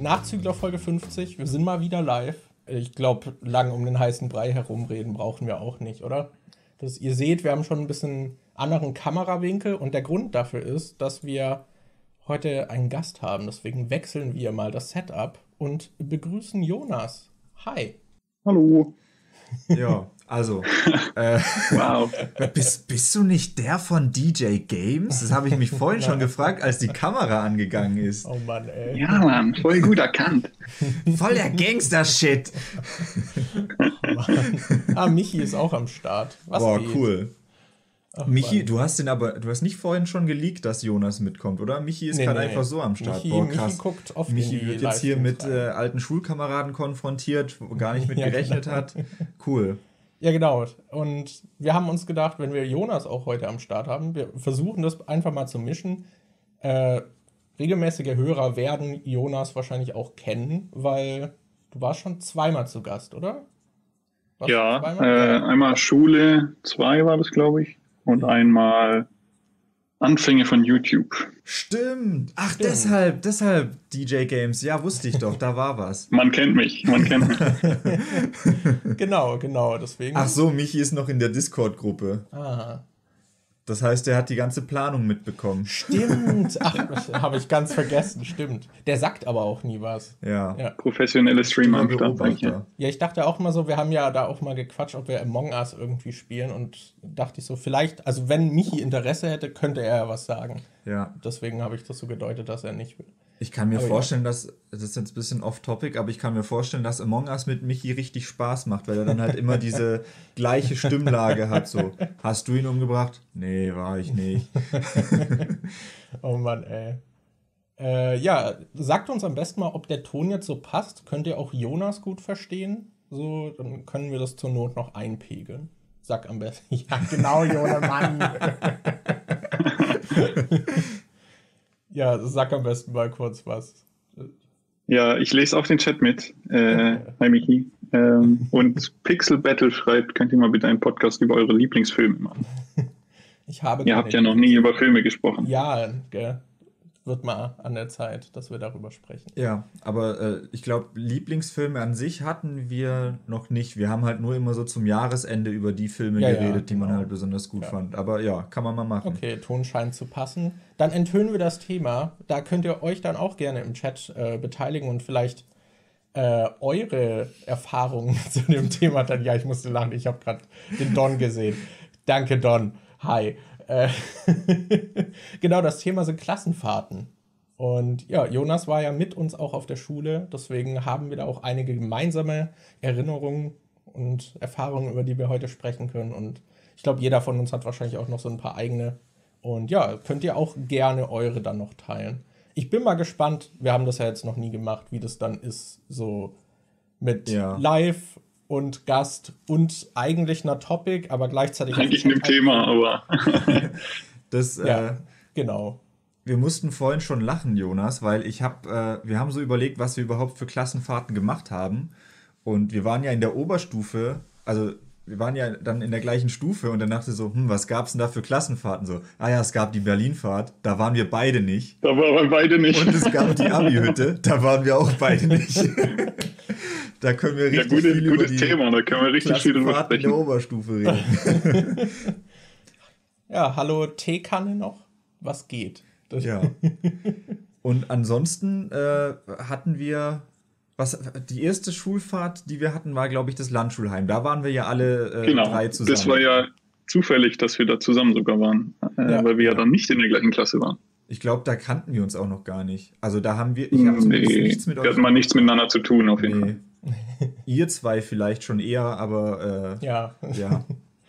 Nachzügler Folge 50. Wir sind mal wieder live. Ich glaube, lang um den heißen Brei herumreden brauchen wir auch nicht, oder? Das, ihr seht, wir haben schon ein bisschen anderen Kamerawinkel und der Grund dafür ist, dass wir heute einen Gast haben. Deswegen wechseln wir mal das Setup und begrüßen Jonas. Hi. Hallo. Ja, also. Äh, wow. Bist, bist du nicht der von DJ Games? Das habe ich mich vorhin schon gefragt, als die Kamera angegangen ist. Oh Mann, ey. Ja, Mann, voll gut erkannt. Voll der Gangster-Shit. Oh, ah, Michi ist auch am Start. Was Boah, geht? cool. Ach, Michi, Mann. du hast den aber, du hast nicht vorhin schon geleakt, dass Jonas mitkommt, oder? Michi ist nee, gerade nee. einfach so am Start. Michi, Boah, krass. Michi guckt oft Michi wird jetzt hier mit äh, alten Schulkameraden konfrontiert, wo gar nicht mit ja, gerechnet genau. hat. Cool. Ja, genau. Und wir haben uns gedacht, wenn wir Jonas auch heute am Start haben, wir versuchen das einfach mal zu mischen. Äh, regelmäßige Hörer werden Jonas wahrscheinlich auch kennen, weil du warst schon zweimal zu Gast, oder? Warst ja, äh, einmal Schule 2 war das, glaube ich und einmal Anfänge von YouTube. Stimmt. Ach, Stimmt. deshalb, deshalb DJ Games. Ja, wusste ich doch, da war was. Man kennt mich, man kennt mich. genau, genau, deswegen. Ach so, Michi ist noch in der Discord-Gruppe. Ah. Das heißt, er hat die ganze Planung mitbekommen. Stimmt. Ach, habe ich ganz vergessen. Stimmt. Der sagt aber auch nie was. Ja. ja. Professionelle Streamer am Start. Ja. ja, ich dachte auch mal so, wir haben ja da auch mal gequatscht, ob wir Among Us irgendwie spielen und dachte ich so, vielleicht, also wenn Michi Interesse hätte, könnte er ja was sagen. Ja. Deswegen habe ich das so gedeutet, dass er nicht will. Ich kann mir aber vorstellen, ja. dass, das ist jetzt ein bisschen off-topic, aber ich kann mir vorstellen, dass Among Us mit Michi richtig Spaß macht, weil er dann halt immer diese gleiche Stimmlage hat. So, hast du ihn umgebracht? Nee, war ich nicht. oh Mann, ey. Äh, ja, sagt uns am besten mal, ob der Ton jetzt so passt. Könnt ihr auch Jonas gut verstehen? So, dann können wir das zur Not noch einpegeln. Sag am besten. Ja, genau, Jonas, Mann. Ja, sag am besten mal kurz was. Ja, ich lese auch den Chat mit. Äh, hi Miki. Ähm, und Pixel Battle schreibt, könnt ihr mal bitte einen Podcast über eure Lieblingsfilme machen? Ich habe Ihr habt ja noch nie über Filme gesprochen. Ja, gell wird mal an der Zeit, dass wir darüber sprechen. Ja, aber äh, ich glaube, Lieblingsfilme an sich hatten wir noch nicht. Wir haben halt nur immer so zum Jahresende über die Filme ja, geredet, ja, die man genau. halt besonders gut ja. fand. Aber ja, kann man mal machen. Okay, Ton scheint zu passen. Dann enthüllen wir das Thema. Da könnt ihr euch dann auch gerne im Chat äh, beteiligen und vielleicht äh, eure Erfahrungen zu dem Thema dann. Ja, ich musste lachen, ich habe gerade den Don gesehen. Danke, Don. Hi. Äh, genau, das Thema sind Klassenfahrten. Und ja, Jonas war ja mit uns auch auf der Schule, deswegen haben wir da auch einige gemeinsame Erinnerungen und Erfahrungen, über die wir heute sprechen können. Und ich glaube, jeder von uns hat wahrscheinlich auch noch so ein paar eigene. Und ja, könnt ihr auch gerne eure dann noch teilen. Ich bin mal gespannt, wir haben das ja jetzt noch nie gemacht, wie das dann ist, so mit ja. Live und Gast und eigentlich einer Topic, aber gleichzeitig. Eigentlich einem Thema, aber. das, ja, äh, genau. Wir mussten vorhin schon lachen, Jonas, weil ich habe, äh, wir haben so überlegt, was wir überhaupt für Klassenfahrten gemacht haben. Und wir waren ja in der Oberstufe, also wir waren ja dann in der gleichen Stufe und dann dachte so, hm, was gab es denn da für Klassenfahrten? So, ah ja, es gab die Berlinfahrt, da waren wir beide nicht. Da waren wir beide nicht. Und es gab die Abi-Hütte, da waren wir auch beide nicht. Da können wir richtig ja, gute, viel gutes über Thema, da können wir richtig viel drüber sprechen. in der Oberstufe reden. ja, hallo Teekanne noch. Was geht? Das ja. Und ansonsten äh, hatten wir was die erste Schulfahrt, die wir hatten, war glaube ich das Landschulheim. Da waren wir ja alle äh, genau, drei zusammen. Das war ja zufällig, dass wir da zusammen sogar waren, äh, ja, weil wir ja, ja dann nicht in der gleichen Klasse waren. Ich glaube, da kannten wir uns auch noch gar nicht. Also da haben wir, ich habe nee, nichts mit euch. Wir hatten mal nichts miteinander zu tun auf jeden nee. Fall. Ihr zwei vielleicht schon eher, aber äh, ja. ja.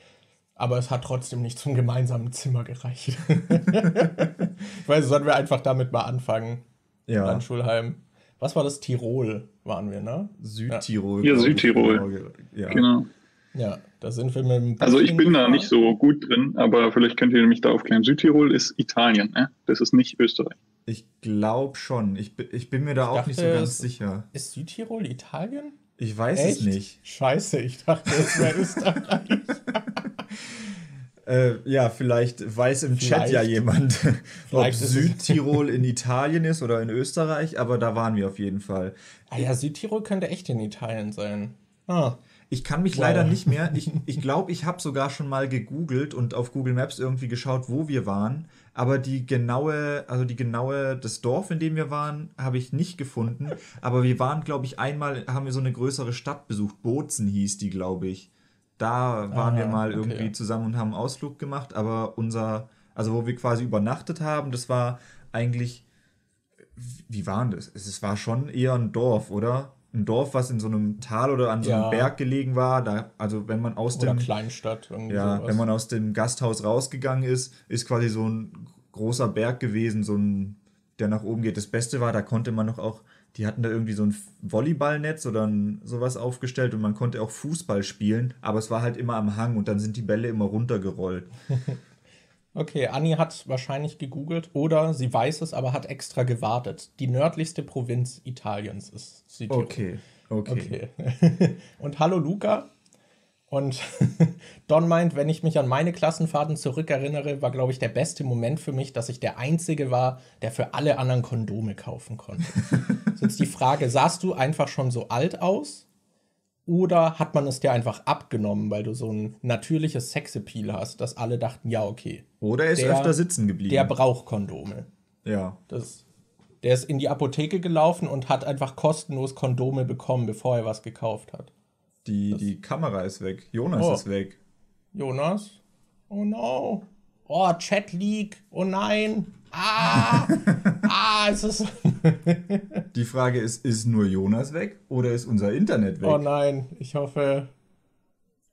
aber es hat trotzdem nicht zum gemeinsamen Zimmer gereicht. ich weiß, sollen wir einfach damit mal anfangen? Ja. Dann Schulheim. Was war das? Tirol waren wir, ne? Südtirol. Ja, Südtirol. Ja. Genau. Ja, da sind wir mit dem Also ich bin da nicht so gut drin, aber vielleicht könnt ihr mich da aufklären. Südtirol ist Italien, ne? Das ist nicht Österreich. Ich glaube schon. Ich, ich bin mir da ich auch dachte, nicht so ganz sicher. Ist Südtirol Italien? Ich weiß Echt? es nicht. Scheiße, ich dachte, es wäre Österreich. Äh, ja, vielleicht weiß im Chat ja jemand, ob Vielleicht Südtirol in Italien ist oder in Österreich, aber da waren wir auf jeden Fall. Ah ja, Südtirol könnte echt in Italien sein. Ah, Ich kann mich Wow. leider nicht mehr. Ich glaube, ich, glaub, ich habe sogar schon mal gegoogelt und auf Google Maps irgendwie geschaut, wo wir waren. Aber die genaue, also die genaue, das Dorf, in dem wir waren, habe ich nicht gefunden. Aber wir waren, glaube ich, einmal, haben wir so eine größere Stadt besucht. Bozen hieß die, glaube ich. Da waren Ah, wir mal okay. irgendwie zusammen und haben einen Ausflug gemacht. Aber unser, also wo wir quasi übernachtet haben, das war eigentlich wie war denn das? Es es war schon eher ein Dorf, oder? Ein Dorf, was in so einem Tal oder an so einem Ja. Berg gelegen war. Da, also wenn man aus oder dem, Kleinstadt. Irgendwie ja, sowas. wenn man aus dem Gasthaus rausgegangen ist, ist quasi so ein großer Berg gewesen, so ein, der nach oben geht. Das Beste war, da konnte man noch auch, die hatten da irgendwie so ein Volleyballnetz oder ein, sowas aufgestellt und man konnte auch Fußball spielen, aber es war halt immer am Hang und dann sind die Bälle immer runtergerollt. Okay, Anni hat wahrscheinlich gegoogelt oder sie weiß es, aber hat extra gewartet. Die nördlichste Provinz Italiens ist Südtirol. Okay, okay. Okay. Und hallo Luca. Und Don meint, wenn ich mich an meine Klassenfahrten zurückerinnere, war, glaube ich, der beste Moment für mich, dass ich der Einzige war, der für alle anderen Kondome kaufen konnte. so jetzt die Frage, sahst du einfach schon so alt aus? Oder hat man es dir einfach abgenommen, weil du so ein natürliches Sexappeal hast, dass alle dachten, ja, okay, Oder er ist Der- öfter sitzen geblieben. der braucht Kondome. ja. Das, der ist in die Apotheke gelaufen und hat einfach kostenlos Kondome bekommen, bevor er was gekauft hat. Die, die Kamera ist weg. Jonas Oh. ist weg. Jonas? Oh no. Oh, Chat Leak. Oh nein. Ah. ah, es ist. Die Frage ist, ist nur Jonas weg oder ist unser Internet weg? Oh nein. Ich hoffe.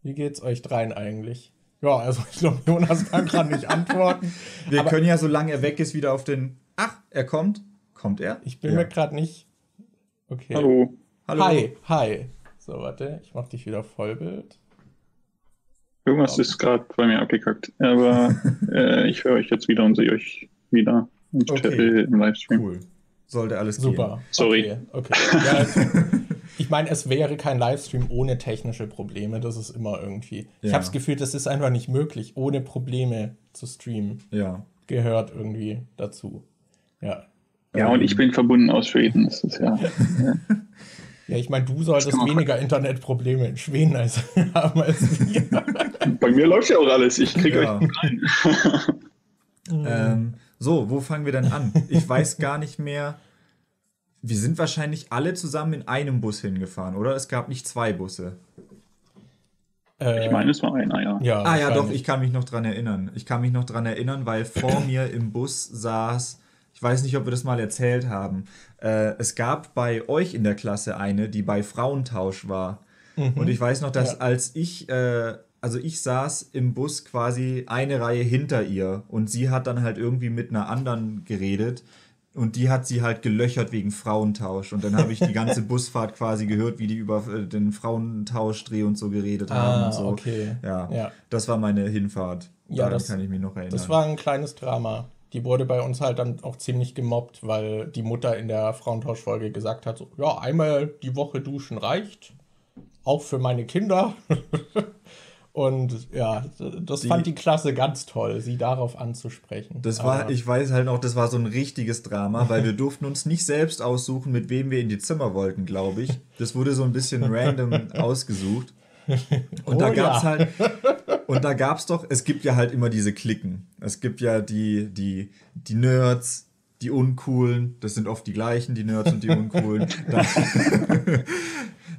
Wie geht's euch dreien eigentlich? Ja, also ich glaube, Jonas kann gerade nicht antworten. Wir aber- können ja, solange er weg ist, wieder auf den. Ach, er kommt. Kommt er? Ich bin ja. mir gerade nicht. Okay. Hallo. Hallo. Hi, hi. So, warte, ich mach dich wieder Vollbild. Irgendwas ist gerade bei mir abgekackt. Aber äh, ich höre euch jetzt wieder und sehe euch wieder im, Okay. Chat, äh, im Livestream. Cool. Sollte alles Super. Sorry. Okay, okay. Ja, es- ich meine, es wäre kein Livestream ohne technische Probleme. Das ist immer irgendwie. Ich Ja. habe das Gefühl, das ist einfach nicht möglich, ohne Probleme zu streamen. gehen. Ja. Gehört irgendwie dazu. Ja. Ja, und ich bin verbunden aus Schweden. Das ist ja. Ja, ich meine, du solltest man- weniger Internetprobleme in Schweden als haben als wir. Bei mir läuft ja auch alles. Ich kriege Ja. euch rein. Ähm, so, wo fangen wir denn an? Ich weiß gar nicht mehr. Wir sind wahrscheinlich alle zusammen in einem Bus hingefahren, oder? Es gab nicht zwei Busse. Äh, Ich meine, es war einer, ja. ja, Ah ja, doch, ich kann mich noch dran erinnern. Ich kann mich noch dran erinnern, weil vor mir im Bus saß, ich weiß nicht, ob wir das mal erzählt haben. Äh, es gab bei euch in der Klasse eine, die bei Frauentausch war. Und ich weiß noch, dass Ja. als ich, äh, also ich saß im Bus quasi eine Reihe hinter ihr und sie hat dann halt irgendwie mit einer anderen geredet. Und die hat sie halt gelöchert wegen Frauentausch. Und dann habe ich die ganze Busfahrt quasi gehört, wie die über äh, den Frauentauschdreh und so geredet haben Ah, und so. okay. Ja, Ja. das war meine Hinfahrt. Ja, Daran das- kann ich mich noch erinnern. Das war ein kleines Drama. Die wurde bei uns halt dann auch ziemlich gemobbt, weil die Mutter in der Frauentauschfolge gesagt hat, so, ja, einmal die Woche duschen reicht. Auch für meine Kinder. Und ja, das Die- fand die Klasse ganz toll, sie darauf anzusprechen. das war, Aber- ich weiß halt noch, das war so ein richtiges Drama, weil wir durften uns nicht selbst aussuchen, mit wem wir in die Zimmer wollten, glaube ich. Das wurde so ein bisschen random ausgesucht. Und Oh da gab's ja. halt, und da gab's doch, es gibt ja halt immer diese Klicken. Es gibt ja die, die, die Nerds, die Uncoolen, das sind oft die gleichen, die Nerds und die Uncoolen. Dann,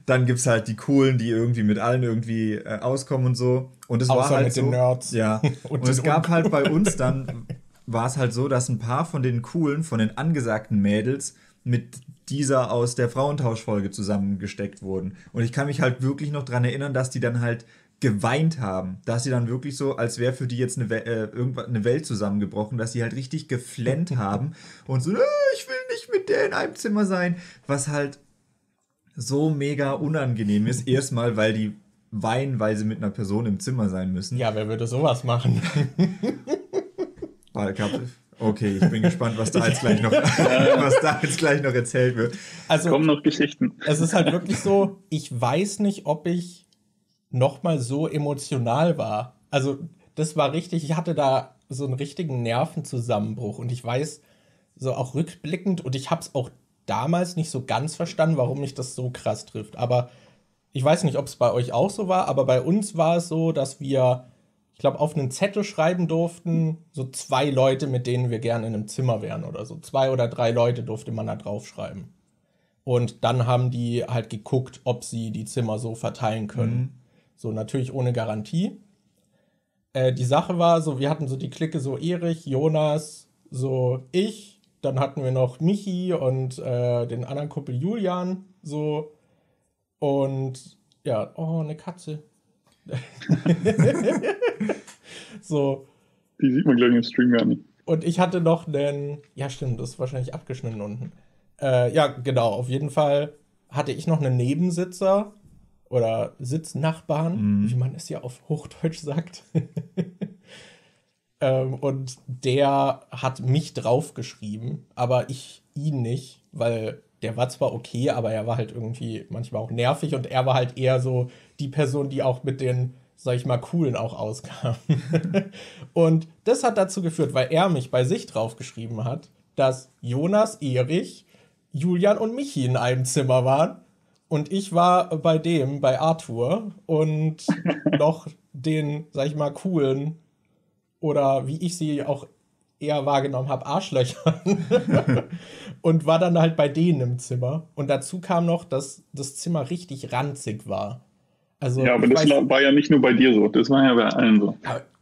dann gibt's halt die Coolen, die irgendwie mit allen irgendwie äh, auskommen und so. Und es war halt mit so, den Nerds. Ja. Und Und, es gab halt bei uns dann, war es halt so, dass ein paar von den Coolen, von den angesagten Mädels mit dieser aus der Frauentauschfolge zusammengesteckt wurden. Und ich kann mich halt wirklich noch dran erinnern, dass die dann halt geweint haben, dass sie dann wirklich so, als wäre für die jetzt eine, We äh, irgendwas, eine Welt zusammengebrochen, dass sie halt richtig geflennt haben und so, "Äh, ich will nicht mit der in einem Zimmer sein, was halt so mega unangenehm ist. Erstmal, weil die weinen, weil sie mit einer Person im Zimmer sein müssen. ja, wer würde sowas machen? Okay, ich bin gespannt, was da jetzt gleich noch, was da jetzt gleich noch erzählt wird. Also, Kommen noch Geschichten. es ist halt wirklich so, ich weiß nicht, ob ich noch mal so emotional war. Also, das war richtig, ich hatte da so einen richtigen Nervenzusammenbruch und ich weiß, so auch rückblickend, und ich habe es auch damals nicht so ganz verstanden, warum mich das so krass trifft. Aber ich weiß nicht, ob es bei euch auch so war, aber bei uns war es so, dass wir, ich glaube, auf einen Zettel schreiben durften, so zwei Leute, mit denen wir gerne in einem Zimmer wären oder so. Zwei oder drei Leute durfte man da draufschreiben. Und dann haben die halt geguckt, ob sie die Zimmer so verteilen können. Mhm. So natürlich ohne Garantie. Äh, die Sache war so, wir hatten so die Clique so Erich, Jonas, so ich, dann hatten wir noch Michi und äh, den anderen Kumpel Julian, so. Und ja, oh, eine Katze. so. Die sieht man, glaube ich, im Stream gar nicht. Und ich hatte noch einen, ja stimmt, das ist wahrscheinlich abgeschnitten unten. Äh, ja, genau, auf jeden Fall hatte ich noch einen Nebensitzer oder Sitznachbarn, mhm. wie man es ja auf Hochdeutsch sagt. ähm, und der hat mich draufgeschrieben, aber ich ihn nicht, weil der war zwar okay, aber er war halt irgendwie manchmal auch nervig und er war halt eher so die Person, die auch mit den, sag ich mal, coolen auch auskam. und das hat dazu geführt, weil er mich bei sich draufgeschrieben hat, dass Jonas, Erich, Julian und Michi in einem Zimmer waren und ich war bei dem, bei Arthur und noch den, sag ich mal, coolen oder wie ich sie auch eher wahrgenommen habe, Arschlöchern. und war dann halt bei denen im Zimmer. Und dazu kam noch, dass das Zimmer richtig ranzig war. Also, ja, aber das weiß, war ja nicht nur bei dir so, das war ja bei allen so.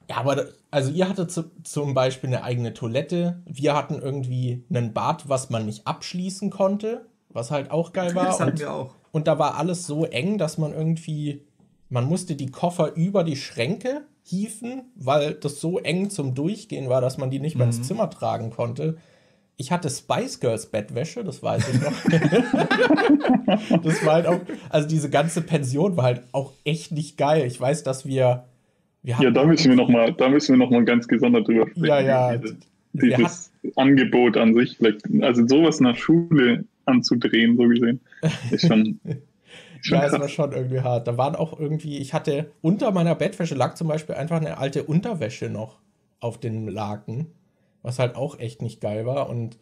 Ja, aber also ihr hattet zu, zum Beispiel eine eigene Toilette, wir hatten irgendwie einen Bad, was man nicht abschließen konnte, was halt auch geil war. Das hatten und, wir auch. Und da war alles so eng, dass man irgendwie, man musste die Koffer über die Schränke hieven, weil das so eng zum Durchgehen war, dass man die nicht mehr ins mhm. Zimmer tragen konnte. Ich hatte Spice Girls Bettwäsche, das weiß ich noch. das war halt auch, also diese ganze Pension war halt auch echt nicht geil. Ich weiß, dass wir, wir ja, da müssen wir noch mal, da müssen wir noch mal ganz gesondert drüber sprechen. Ja, ja. Diese, dieses Angebot an sich, also sowas der Schule anzudrehen, so gesehen, ist schon ja, es war schon irgendwie hart. Da waren auch irgendwie, ich hatte unter meiner Bettwäsche lag zum Beispiel einfach eine alte Unterwäsche noch auf den Laken, was halt auch echt nicht geil war. Und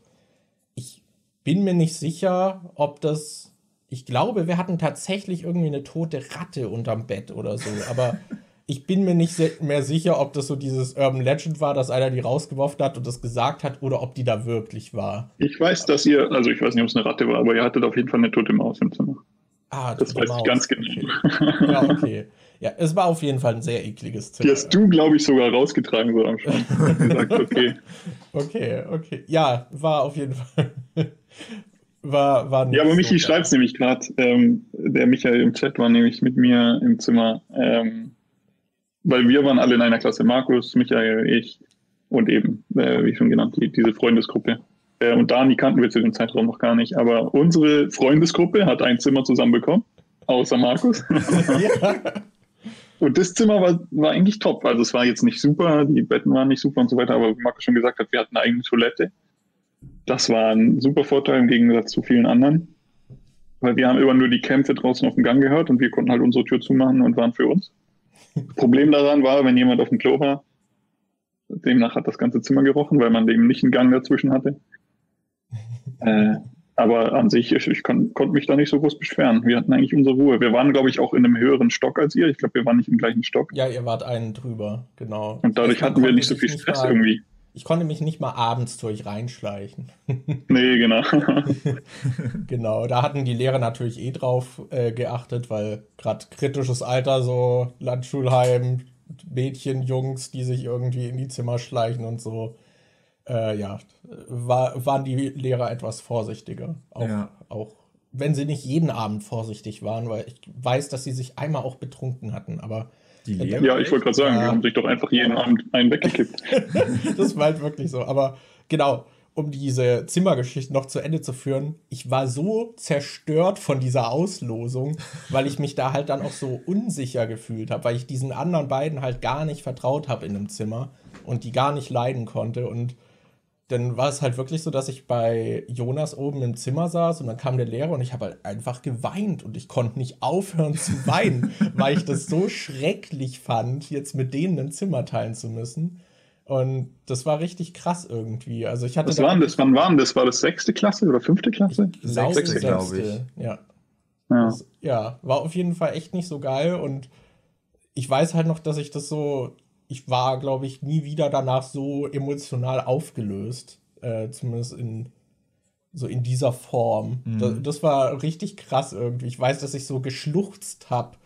ich bin mir nicht sicher, ob das. Ich glaube, wir hatten tatsächlich irgendwie eine tote Ratte unterm Bett oder so, aber ich bin mir nicht mehr sicher, ob das so dieses Urban Legend war, dass einer die rausgeworfen hat und das gesagt hat, oder ob die da wirklich war. Ich weiß, dass ihr, also ich weiß nicht, ob es eine Ratte war, aber ihr hattet auf jeden Fall eine tote Maus im Zimmer. Ah, das weiß Maus. ich ganz genau. Okay. Ja, okay. Ja, es war auf jeden Fall ein sehr ekliges Zimmer. Die hast du, glaube ich, sogar rausgetragen so am Schrank. gesagt, okay. okay, okay. Ja, war auf jeden Fall. war, war ja, aber Michi so schreibt es nämlich gerade. Ähm, der Michael im Chat war nämlich mit mir im Zimmer. Ähm, weil wir waren alle in einer Klasse. Markus, Michael, ich und eben, äh, wie schon genannt, die, diese Freundesgruppe. Äh, und Dani kannten wir zu dem Zeitraum noch gar nicht. Aber unsere Freundesgruppe hat ein Zimmer zusammen bekommen, außer Markus. ja. Und das Zimmer war, war eigentlich top. Also es war jetzt nicht super, die Betten waren nicht super und so weiter, aber wie Markus schon gesagt hat, wir hatten eine eigene Toilette. Das war ein super Vorteil im Gegensatz zu vielen anderen. Weil wir haben immer nur die Kämpfe draußen auf dem Gang gehört und wir konnten halt unsere Tür zumachen und waren für uns. Problem daran war, wenn jemand auf dem Klo war, demnach hat das ganze Zimmer gerochen, weil man eben nicht einen Gang dazwischen hatte. Äh, aber an sich, ich, ich kon, konnte mich da nicht so groß beschweren. Wir hatten eigentlich unsere Ruhe. Wir waren, glaube ich, auch in einem höheren Stock als ihr. Ich glaube, wir waren nicht im gleichen Stock. Ja, ihr wart einen drüber, genau. Und dadurch hatten wir nicht so viel Stress mal, irgendwie. Ich konnte mich nicht mal abends zu euch reinschleichen. nee, genau. genau, da hatten die Lehrer natürlich eh drauf äh, geachtet, weil gerade kritisches Alter, so Landschulheim, Mädchen, Jungs, die sich irgendwie in die Zimmer schleichen und so äh, ja, war, waren die Lehrer etwas vorsichtiger. Auch, ja. auch wenn sie nicht jeden Abend vorsichtig waren, weil ich weiß, dass sie sich einmal auch betrunken hatten, aber. Die Lehrer? Ja, ich wollte gerade sagen, ja. die haben sich doch einfach jeden Abend einen weggekippt. das war halt wirklich so. Aber genau, um diese Zimmergeschichte noch zu Ende zu führen, ich war so zerstört von dieser Auslosung, weil ich mich da halt dann auch so unsicher gefühlt habe, weil ich diesen anderen beiden halt gar nicht vertraut habe in einem Zimmer und die gar nicht leiden konnte. Und dann war es halt wirklich so, dass ich bei Jonas oben im Zimmer saß und dann kam der Lehrer und ich habe halt einfach geweint und ich konnte nicht aufhören zu weinen, weil ich das so schrecklich fand, jetzt mit denen ein Zimmer teilen zu müssen. Und das war richtig krass irgendwie. Also ich hatte Was waren das? Wann waren das? War das sechste Klasse oder fünfte Klasse? Sechste, glaube ich. Ja. Ja. Das, ja, war auf jeden Fall echt nicht so geil und ich weiß halt noch, dass ich das so ich war, glaube ich, nie wieder danach so emotional aufgelöst. Äh, zumindest in so in dieser Form. Mhm. Das, das, war richtig krass irgendwie. Ich weiß, dass ich so geschluchzt habe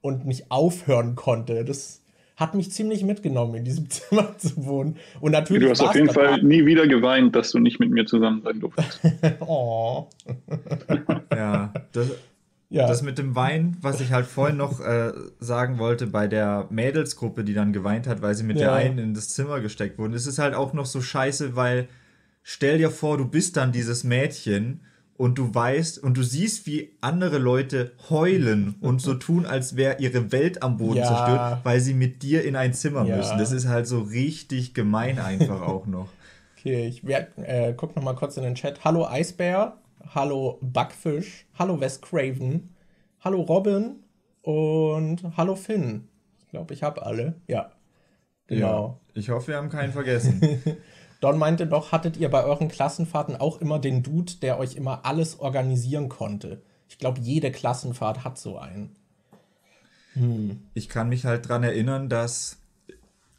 und nicht aufhören konnte. Das hat mich ziemlich mitgenommen, in diesem Zimmer zu wohnen. Und natürlich. Du hast auf jeden Fall nie wieder geweint, dass du nicht mit mir zusammen sein durftest. oh. ja, das, ja. Das mit dem Wein, was ich halt vorhin noch äh, sagen wollte, bei der Mädelsgruppe, die dann geweint hat, weil sie mit ja. der einen in das Zimmer gesteckt wurden, es ist halt auch noch so scheiße, weil stell dir vor, du bist dann dieses Mädchen und du weißt und du siehst, wie andere Leute heulen und so tun, als wäre ihre Welt am Boden ja. zerstört, weil sie mit dir in ein Zimmer ja. müssen. Das ist halt so richtig gemein einfach auch noch. Okay, ich werd, äh, guck noch mal kurz in den Chat. Hallo Eisbär, hallo Backfisch, hallo Wes Craven, hallo Robin und hallo Finn. Ich glaube, ich habe alle. Ja. Genau. Ja, ich hoffe, wir haben keinen vergessen. Don meinte doch, hattet ihr bei euren Klassenfahrten auch immer den Dude, der euch immer alles organisieren konnte? Ich glaube, jede Klassenfahrt hat so einen. Hm. Ich kann mich halt dran erinnern, dass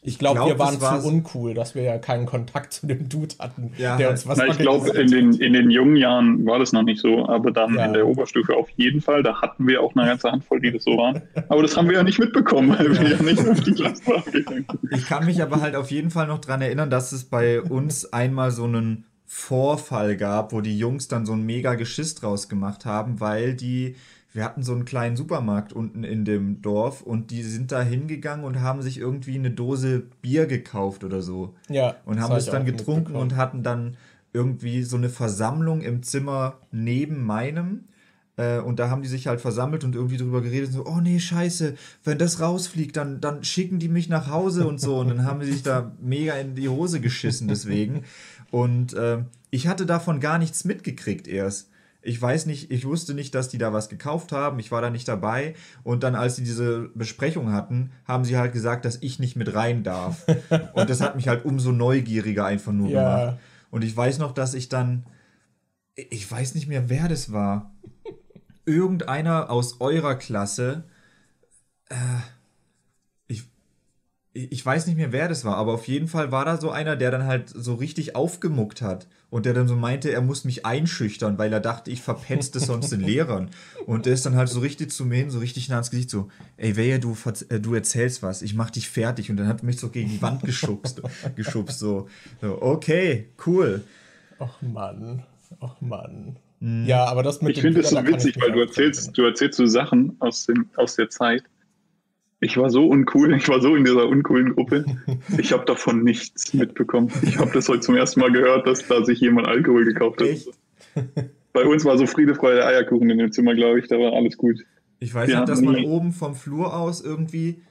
ich glaube, glaub, wir waren zu uncool, dass wir ja keinen Kontakt zu dem Dude hatten, ja, der uns was Na, Ich glaube, in den, in den jungen Jahren war das noch nicht so, aber dann ja. in der Oberstufe auf jeden Fall. Da hatten wir auch eine ganze Handvoll, die das so waren. Aber das haben wir ja nicht mitbekommen, weil ja. wir ja nicht auf die Klasse waren. Ich kann mich aber halt auf jeden Fall noch daran erinnern, dass es bei uns einmal so einen Vorfall gab, wo die Jungs dann so ein mega Geschiss draus gemacht haben, weil die wir hatten so einen kleinen Supermarkt unten in dem Dorf und die sind da hingegangen und haben sich irgendwie eine Dose Bier gekauft oder so. Ja. Und haben das dann getrunken und hatten dann irgendwie so eine Versammlung im Zimmer neben meinem. Äh, und da haben die sich halt versammelt und irgendwie drüber geredet, so, oh nee, scheiße, wenn das rausfliegt, dann, dann schicken die mich nach Hause und so. Und dann haben sie sich da mega in die Hose geschissen deswegen. Und äh, ich hatte davon gar nichts mitgekriegt erst. Ich weiß nicht, ich wusste nicht, dass die da was gekauft haben. Ich war da nicht dabei. Und dann, als sie diese Besprechung hatten, haben sie halt gesagt, dass ich nicht mit rein darf. Und das hat mich halt umso neugieriger einfach nur ja. gemacht. Und ich weiß noch, dass ich dann, ich weiß nicht mehr, wer das war. Irgendeiner aus eurer Klasse, äh, ich weiß nicht mehr, wer das war, aber auf jeden Fall war da so einer, der dann halt so richtig aufgemuckt hat und der dann so meinte, er muss mich einschüchtern, weil er dachte, ich verpenste sonst den Lehrern. Und der ist dann halt so richtig zu mir hin, so richtig nah ins Gesicht, so, ey, wer du, äh, du erzählst was, ich mach dich fertig. Und dann hat er mich so gegen die Wand geschubst, geschubst so, so, okay, cool. Och Mann, och Mann. Mhm. Ja, aber das mit Ich finde das so witzig, weil du erzählst, du erzählst so Sachen aus, dem, aus der Zeit ich war so uncool, ich war so in dieser uncoolen Gruppe. Ich habe davon nichts mitbekommen. Ich habe das heute zum ersten Mal gehört, dass da sich jemand Alkohol gekauft hat. Echt? Bei uns war so Friede, Freude, Eierkuchen in dem Zimmer, glaube ich. Da war alles gut. Ich weiß nicht, dass man oben vom Flur aus irgendwie,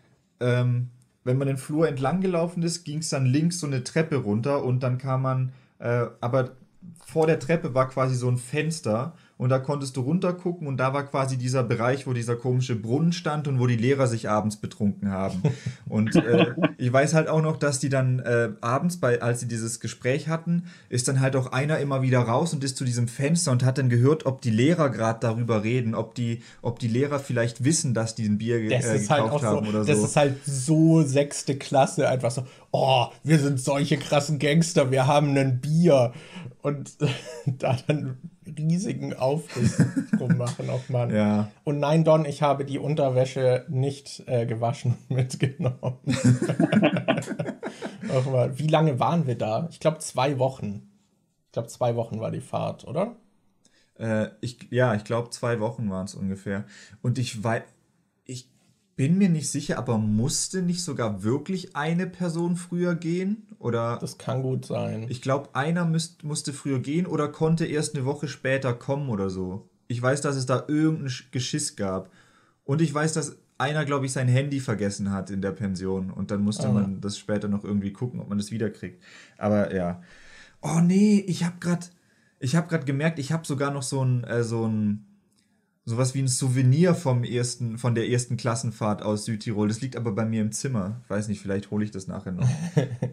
ähm, wenn man den Flur entlang gelaufen ist, ging es dann links so eine Treppe runter und dann kam man, äh, aber vor der Treppe war quasi so ein Fenster und da konntest du runtergucken und da war quasi dieser Bereich, wo dieser komische Brunnen stand und wo die Lehrer sich abends betrunken haben. Und äh, ich weiß halt auch noch, dass die dann äh, abends, bei, als sie dieses Gespräch hatten, ist dann halt auch einer immer wieder raus und ist zu diesem Fenster und hat dann gehört, ob die Lehrer gerade darüber reden, ob die, ob die Lehrer vielleicht wissen, dass die ein Bier äh, gekauft halt haben so, oder so. Das ist halt so sechste Klasse, einfach so, oh, wir sind solche krassen Gangster, wir haben ein Bier. Und da dann riesigen Aufriss drum machen, auch Mann. Ja. Und nein, Don, ich habe die Unterwäsche nicht äh, gewaschen und mitgenommen. auch mal. Wie lange waren wir da? Ich glaube zwei Wochen. Ich glaube zwei Wochen war die Fahrt, oder? Äh, ich, ja, ich glaube zwei Wochen waren es ungefähr. Und ich weiß, bin mir nicht sicher, aber musste nicht sogar wirklich eine Person früher gehen? Oder das kann gut sein. Ich glaube, einer müsst, musste früher gehen oder konnte erst eine Woche später kommen oder so. Ich weiß, dass es da irgendein Geschiss gab. Und ich weiß, dass einer, glaube ich, sein Handy vergessen hat in der Pension. Und dann musste ah. man das später noch irgendwie gucken, ob man das wiederkriegt. Aber ja. Oh nee, ich habe gerade ich habe gerade gemerkt, ich habe sogar noch so ein äh, so ein sowas wie ein Souvenir vom ersten von der ersten Klassenfahrt aus Südtirol. Das liegt aber bei mir im Zimmer. Ich weiß nicht, vielleicht hole ich das nachher noch.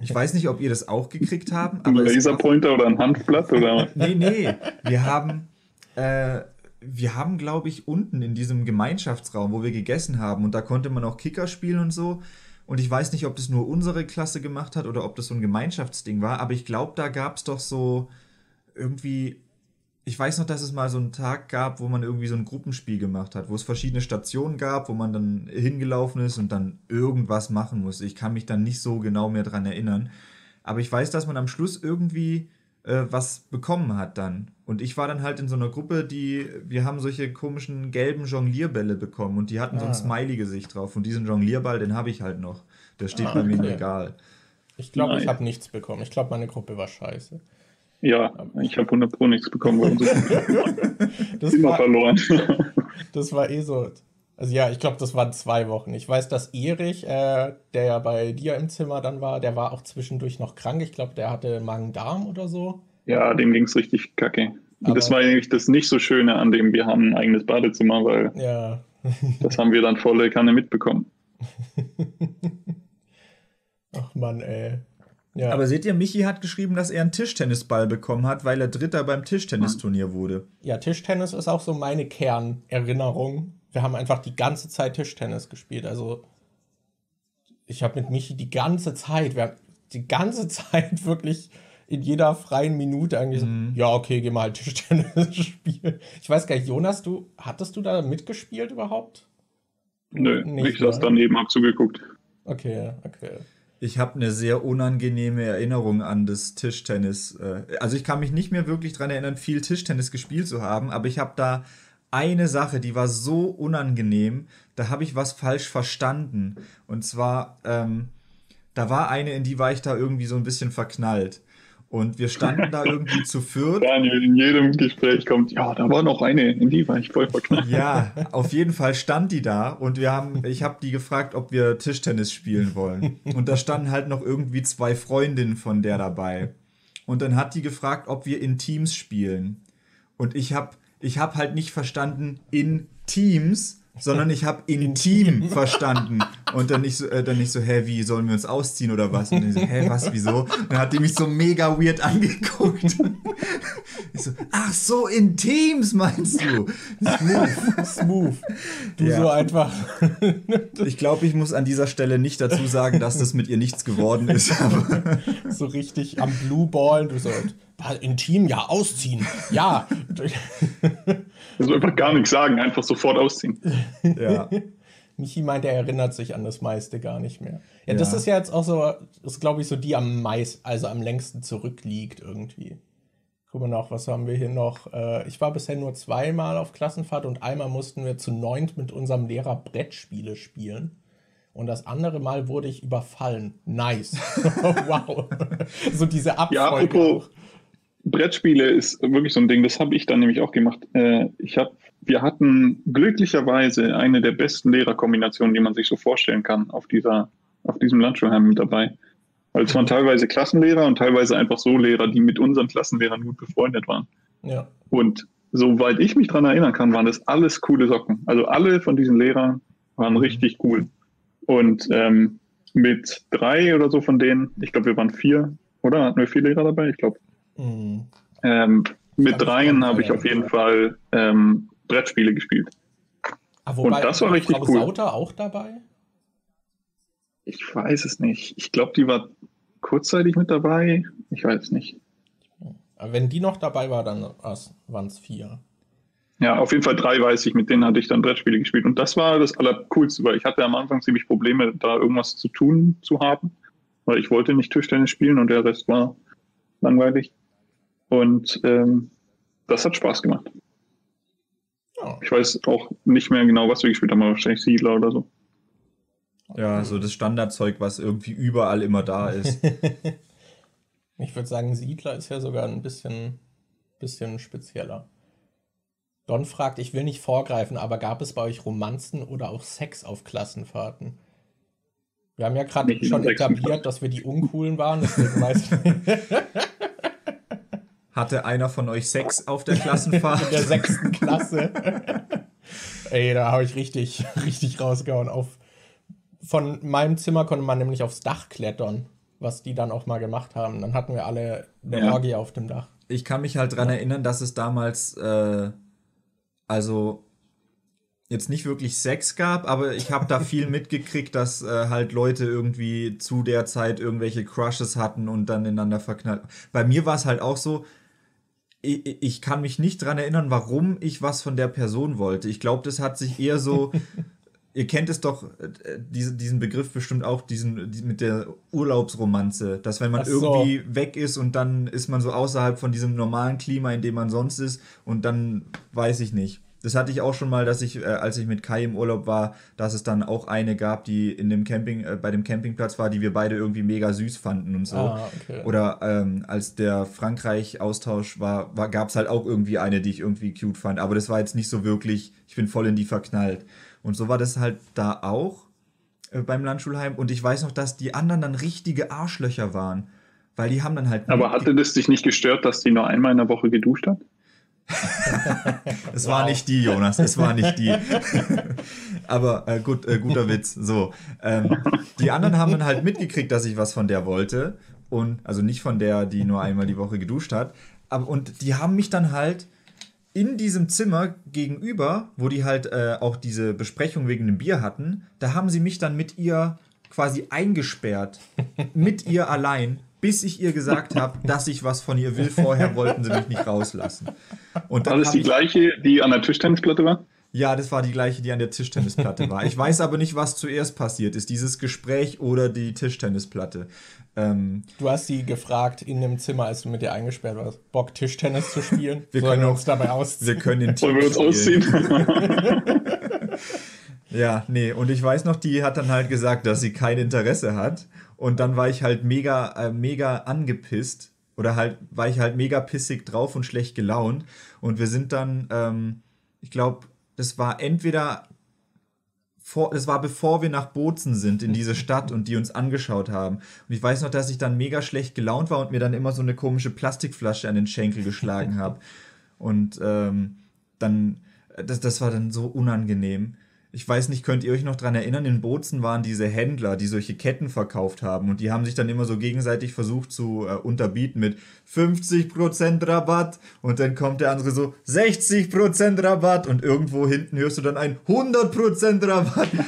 Ich weiß nicht, ob ihr das auch gekriegt habt. Ein Laserpointer oder ein Handblatt oder Nee, nee, wir haben äh, wir haben, glaube ich, unten in diesem Gemeinschaftsraum, wo wir gegessen haben, und da konnte man auch Kicker spielen und so. Und ich weiß nicht, ob das nur unsere Klasse gemacht hat oder ob das so ein Gemeinschaftsding war, aber ich glaube, da gab es doch so irgendwie. Ich weiß noch, dass es mal so einen Tag gab, wo man irgendwie so ein Gruppenspiel gemacht hat, wo es verschiedene Stationen gab, wo man dann hingelaufen ist und dann irgendwas machen musste. Ich kann mich dann nicht so genau mehr dran erinnern. Aber ich weiß, dass man am Schluss irgendwie äh, was bekommen hat dann. Und ich war dann halt in so einer Gruppe, die, wir haben solche komischen gelben Jonglierbälle bekommen und die hatten ah. so ein ah. Smiley-Gesicht drauf. Und diesen Jonglierball, den habe ich halt noch. Der steht ah, bei mir im Regal. Ich glaube, ich habe nichts bekommen. Ich glaube, meine Gruppe war scheiße. Ja, ich habe 100 Pro nichts bekommen. das immer war, verloren. das war eh so. Also ja, ich glaube, das waren zwei Wochen. Ich weiß, dass Erich, äh, der ja bei dir im Zimmer dann war, der war auch zwischendurch noch krank. Ich glaube, der hatte Magen-Darm oder so. Ja, dem ging es richtig kacke. Und das war eigentlich das nicht so Schöne an dem, wir haben ein eigenes Badezimmer, weil ja. das haben wir dann volle Kanne mitbekommen. Ach Mann, ey. Ja. Aber seht ihr, Michi hat geschrieben, dass er einen Tischtennisball bekommen hat, weil er Dritter beim Tischtennisturnier wurde. Ja, Tischtennis ist auch so meine Kernerinnerung. Wir haben einfach die ganze Zeit Tischtennis gespielt. Also ich habe mit Michi die ganze Zeit, wir haben die ganze Zeit wirklich in jeder freien Minute eigentlich mhm. so, ja, okay, geh mal Tischtennis spielen. Ich weiß gar nicht, Jonas, du, hattest du da mitgespielt überhaupt? Nö, Nicht, ich saß daneben, hab zugeguckt. Okay, okay. Ich habe eine sehr unangenehme Erinnerung an das Tischtennis. Äh, also ich kann mich nicht mehr wirklich daran erinnern, viel Tischtennis gespielt zu haben, aber ich habe da eine Sache, die war so unangenehm, da habe ich was falsch verstanden. Und zwar, ähm, da war eine, in die war ich da irgendwie so ein bisschen verknallt. Und wir standen da irgendwie zu viert. Daniel, in jedem Gespräch kommt, ja, da war noch eine, in die war ich voll verknallt. Ja, auf jeden Fall stand die da und wir haben, ich habe die gefragt, ob wir Tischtennis spielen wollen. Und da standen halt noch irgendwie zwei Freundinnen von der dabei. Und dann hat die gefragt, ob wir in Teams spielen. Und ich habe ich hab halt nicht verstanden, in Teams, sondern ich habe intim verstanden. Und dann nicht so, äh, dann nicht so, hä, wie, sollen wir uns ausziehen oder was? Und ich so, hä, was, wieso? Und dann hat die mich so mega weird angeguckt. Ich so, ach so, Intims meinst du? Smooth. Smooth. Du ja. so einfach. Ich glaube, ich muss an dieser Stelle nicht dazu sagen, dass das mit ihr nichts geworden ist. Aber so richtig am Blue Ball, du so, intim, ja, ausziehen. Ja. Also einfach gar nichts sagen, einfach sofort ausziehen. Ja. Michi meint, er erinnert sich an das meiste gar nicht mehr. Ja, ja. das ist ja jetzt auch so, das ist glaube ich so die am meisten, also am längsten zurückliegt irgendwie. Guck mal noch, was haben wir hier noch? Äh, ich war bisher nur zweimal auf Klassenfahrt und einmal mussten wir zu neunt mit unserem Lehrer Brettspiele spielen. Und das andere Mal wurde ich überfallen. Nice. wow. so diese Abfolge. Ja, apropos, Brettspiele ist wirklich so ein Ding, das habe ich dann nämlich auch gemacht. Äh, ich hab, wir hatten glücklicherweise eine der besten Lehrerkombinationen, die man sich so vorstellen kann, auf, dieser, auf diesem Landschulheim mit dabei. Weil es waren teilweise Klassenlehrer und teilweise einfach so Lehrer, die mit unseren Klassenlehrern gut befreundet waren. Ja. Und soweit ich mich daran erinnern kann, waren das alles coole Socken. Also alle von diesen Lehrern waren mhm. richtig cool. Und ähm, mit drei oder so von denen, ich glaube, wir waren vier, oder? Hatten wir vier Lehrer dabei? Ich glaube, Mhm. Ähm, mit dreien habe ich auf jeden Fall ähm, Brettspiele gespielt. Ah, wobei, Und das war richtig Frau cool. Sauter auch dabei? Ich weiß es nicht. Ich glaube, die war kurzzeitig mit dabei. Ich weiß es nicht. Aber wenn die noch dabei war, dann waren es vier. Ja, auf jeden Fall drei weiß ich, mit denen hatte ich dann Brettspiele gespielt. Und das war das Allercoolste, weil ich hatte am Anfang ziemlich Probleme, da irgendwas zu tun zu haben. Weil ich wollte nicht Tischtennis spielen und der Rest war langweilig. Und ähm, das hat Spaß gemacht. Ja. Ich weiß auch nicht mehr genau, was wir gespielt haben, aber wahrscheinlich Siedler oder so. Ja, so das Standardzeug, was irgendwie überall immer da ist. ich würde sagen, Siedler ist ja sogar ein bisschen, bisschen spezieller. Don fragt, ich will nicht vorgreifen, aber gab es bei euch Romanzen oder auch Sex auf Klassenfahrten? Wir haben ja gerade schon etabliert, dass wir die Uncoolen waren, ich Hatte einer von euch Sex auf der Klassenfahrt? In der sechsten Klasse. Ey, da habe ich richtig, richtig rausgehauen. Auf, von meinem Zimmer konnte man nämlich aufs Dach klettern, was die dann auch mal gemacht haben. Dann hatten wir alle eine Ja. Orgie auf dem Dach. Ich kann mich halt dran erinnern, dass es damals, äh, also jetzt nicht wirklich Sex gab, aber ich habe da viel mitgekriegt, dass äh, halt Leute irgendwie zu der Zeit irgendwelche Crushes hatten und dann ineinander verknallt. Bei mir war es halt auch so, ich, ich kann mich nicht dran erinnern, warum ich was von der Person wollte. Ich glaube, das hat sich eher so. Ihr kennt es doch, äh, diese, diesen Begriff bestimmt auch, diesen die, mit der Urlaubsromanze, dass wenn man so. irgendwie weg ist und dann ist man so außerhalb von diesem normalen Klima, in dem man sonst ist und dann weiß ich nicht. Das hatte ich auch schon mal, dass ich, äh, als ich mit Kai im Urlaub war, dass es dann auch eine gab, die in dem Camping, äh, bei dem Campingplatz war, die wir beide irgendwie mega süß fanden und so. Ah, okay. Oder ähm, als der Frankreich-Austausch war, war gab es halt auch irgendwie eine, die ich irgendwie cute fand. Aber das war jetzt nicht so wirklich, ich bin voll in die verknallt. Und so war das halt da auch äh, beim Landschulheim. Und ich weiß noch, dass die anderen dann richtige Arschlöcher waren. Weil die haben dann halt. Aber hatte das dich nicht gestört, dass die nur einmal in der Woche geduscht hat? Es war nicht die, Jonas, es war nicht die. Aber äh, gut, äh, guter Witz. So. Ähm, die anderen haben dann halt mitgekriegt, dass ich was von der wollte. Und, also nicht von der, die nur einmal die Woche geduscht hat. Aber, und die haben mich dann halt in diesem Zimmer gegenüber, wo die halt äh, auch diese Besprechung wegen dem Bier hatten, da haben sie mich dann mit ihr quasi eingesperrt. mit ihr allein. Bis ich ihr gesagt habe, dass ich was von ihr will. Vorher wollten sie mich nicht rauslassen. Und dann War das die ich- gleiche, die an der Tischtennisplatte war? ja, das war die gleiche, die an der Tischtennisplatte war. Ich weiß aber nicht, was zuerst passiert ist, dieses Gespräch oder die Tischtennisplatte. Ähm, Du hast sie gefragt in dem Zimmer, als du mit dir eingesperrt warst, Bock Tischtennis zu spielen? Wir Sollen können wir auch- uns dabei ausziehen? wir können den Wollen wir uns ausziehen? Ja, nee, und ich weiß noch, die hat dann halt gesagt, dass sie kein Interesse hat. Und dann war ich halt mega, äh, mega angepisst. Oder halt, war ich halt mega pissig drauf und schlecht gelaunt. Und wir sind dann, ähm, ich glaube, das war entweder vor, das war bevor wir nach Bozen sind in diese Stadt und die uns angeschaut haben. Und ich weiß noch, dass ich dann mega schlecht gelaunt war und mir dann immer so eine komische Plastikflasche an den Schenkel geschlagen habe. Und ähm, dann, das, das war dann so unangenehm. Ich weiß nicht, könnt ihr euch noch dran erinnern, in Bozen waren diese Händler, die solche Ketten verkauft haben und die haben sich dann immer so gegenseitig versucht zu äh, unterbieten mit 50% Rabatt und dann kommt der andere so 60% Rabatt und irgendwo hinten hörst du dann ein 100% Rabatt.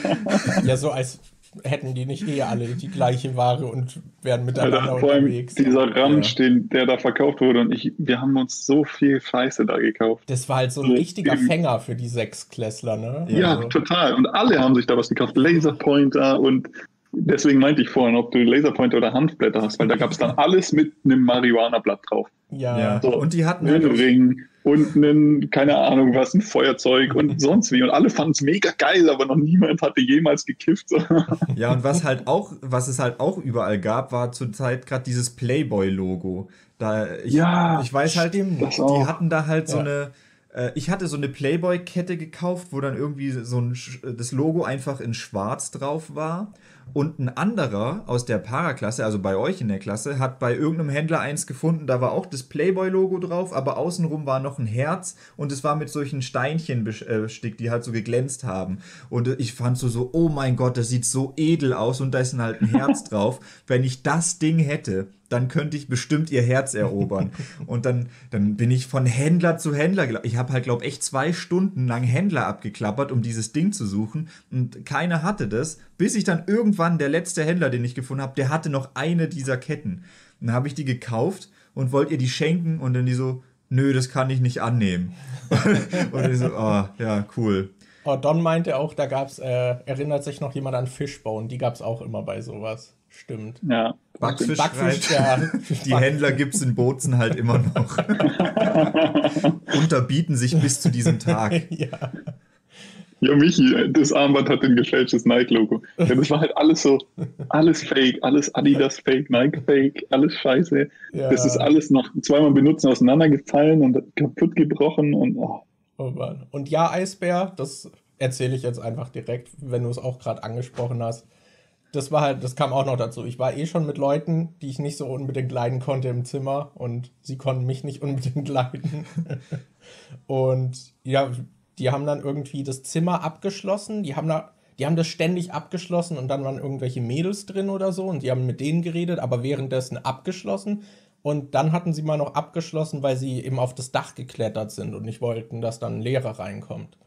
Ja, so als hätten die nicht eh alle die gleiche Ware und wären miteinander Alter, vor allem unterwegs. dieser Ramsch, den, der da verkauft wurde und ich, wir haben uns so viel Scheiße da gekauft. Das war halt so ein richtiger Fänger für die Sechsklässler, ne? Ja, Also, total. Und alle haben sich da was gekauft. Laserpointer und deswegen meinte ich vorhin, ob du Laserpointer oder Hanfblätter hast, weil da gab es dann alles mit einem Marihuana-Blatt drauf. ja. Ja. So. Und die hatten halt Ring und einen, keine Ahnung was, ein Feuerzeug und sonst wie. Und alle fanden es mega geil, aber noch niemand hatte jemals gekifft. Ja, und was halt auch, was es halt auch überall gab, war zurzeit gerade dieses Playboy-Logo. Da ich, Ja, ich weiß halt. Das die hatten da halt so Ja. eine. äh, Ich hatte so eine Playboy-Kette gekauft, wo dann irgendwie so ein, das Logo einfach in Schwarz drauf war. Und ein anderer aus der Paraklasse, also bei euch in der Klasse, hat bei irgendeinem Händler eins gefunden, da war auch das Playboy-Logo drauf, aber außenrum war noch ein Herz und es war mit solchen Steinchen äh, bestickt, die halt so geglänzt haben. Und äh, ich fand so, so, oh mein Gott, das sieht so edel aus und da ist halt ein Herz drauf. Wenn ich das Ding hätte, dann könnte ich bestimmt ihr Herz erobern. Und dann, dann bin ich von Händler zu Händler gelaufen. Ich habe halt, glaube ich, echt zwei Stunden lang Händler abgeklappert, um dieses Ding zu suchen. Und keiner hatte das, bis ich dann irgendwann, der letzte Händler, den ich gefunden habe, der hatte noch eine dieser Ketten. Und dann habe ich die gekauft und wollte ihr die schenken und dann die so, nö, das kann ich nicht annehmen. und ich so, oh, ja, cool. Oh, Don meinte auch, da gab's, äh, erinnert sich noch jemand an Fishbone, die gab's auch immer bei sowas. Stimmt. Ja. Backfisch, Backfisch, schreibt, ja. Die Händler gibt es in Bozen halt immer noch. Unterbieten sich bis zu diesem Tag. ja. Ja, Michi, das Armband hat ein gefälschtes Nike-Logo. Ja, das war halt alles so, alles fake, alles Adidas fake, Nike fake, alles scheiße. Ja. Das ist alles noch zweimal benutzen auseinandergefallen und kaputt gebrochen und oh. Oh Mann. Und ja, Eisbär, das erzähle ich jetzt einfach direkt, wenn du es auch gerade angesprochen hast. Das war halt, das kam auch noch dazu. Ich war eh schon mit Leuten, die ich nicht so unbedingt leiden konnte im Zimmer und sie konnten mich nicht unbedingt leiden. und ja, die haben dann irgendwie das Zimmer abgeschlossen. Die haben da, die haben das ständig abgeschlossen und dann waren irgendwelche Mädels drin oder so und die haben mit denen geredet, aber währenddessen abgeschlossen. Und dann hatten sie mal noch abgeschlossen, weil sie eben auf das Dach geklettert sind und nicht wollten, dass dann ein Lehrer reinkommt.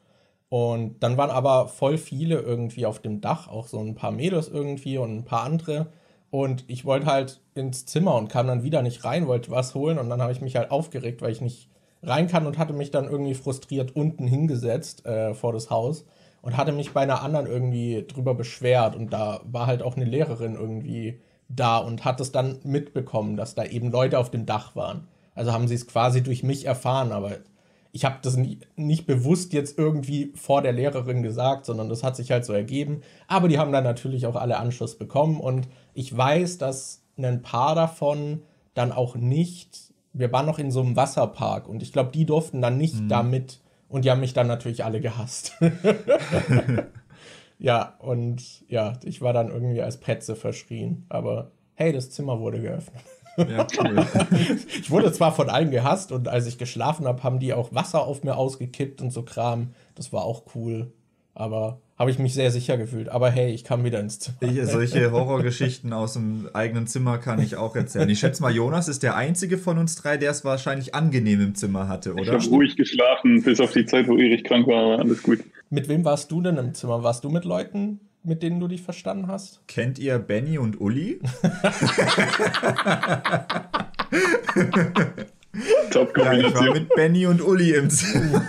Und dann waren aber voll viele irgendwie auf dem Dach, auch so ein paar Mädels irgendwie und ein paar andere. Und ich wollte halt ins Zimmer und kam dann wieder nicht rein, wollte was holen und dann habe ich mich halt aufgeregt, weil ich nicht rein kann und hatte mich dann irgendwie frustriert unten hingesetzt äh, vor das Haus und hatte mich bei einer anderen irgendwie drüber beschwert und da war halt auch eine Lehrerin irgendwie da und hat es dann mitbekommen, dass da eben Leute auf dem Dach waren. Also haben sie es quasi durch mich erfahren, aber ich habe das nie, nicht bewusst jetzt irgendwie vor der Lehrerin gesagt, sondern das hat sich halt so ergeben. Aber die haben dann natürlich auch alle Anschluss bekommen und ich weiß, dass ein paar davon dann auch nicht, wir waren noch in so einem Wasserpark und ich glaube, die durften dann nicht mhm. da mit und die haben mich dann natürlich alle gehasst. ja, und ja, ich war dann irgendwie als Petze verschrien, aber hey, das Zimmer wurde geöffnet. Ja, cool. ich wurde zwar von allen gehasst und als ich geschlafen habe, haben die auch Wasser auf mir ausgekippt und so Kram. Das war auch cool. Aber habe ich mich sehr sicher gefühlt. Aber hey, ich kam wieder ins Zimmer. Ich, solche Horrorgeschichten aus dem eigenen Zimmer kann ich auch erzählen. Ich schätze mal, Jonas ist der einzige von uns drei, der es wahrscheinlich angenehm im Zimmer hatte, oder? Ich habe ruhig geschlafen, bis auf die Zeit, wo Erich krank war, aber alles gut. Mit wem warst du denn im Zimmer? Warst du mit Leuten, mit denen du dich verstanden hast? Kennt ihr Benny und Uli? Top Kombination. Ja, ich war mit Benny und Uli im Zimmer.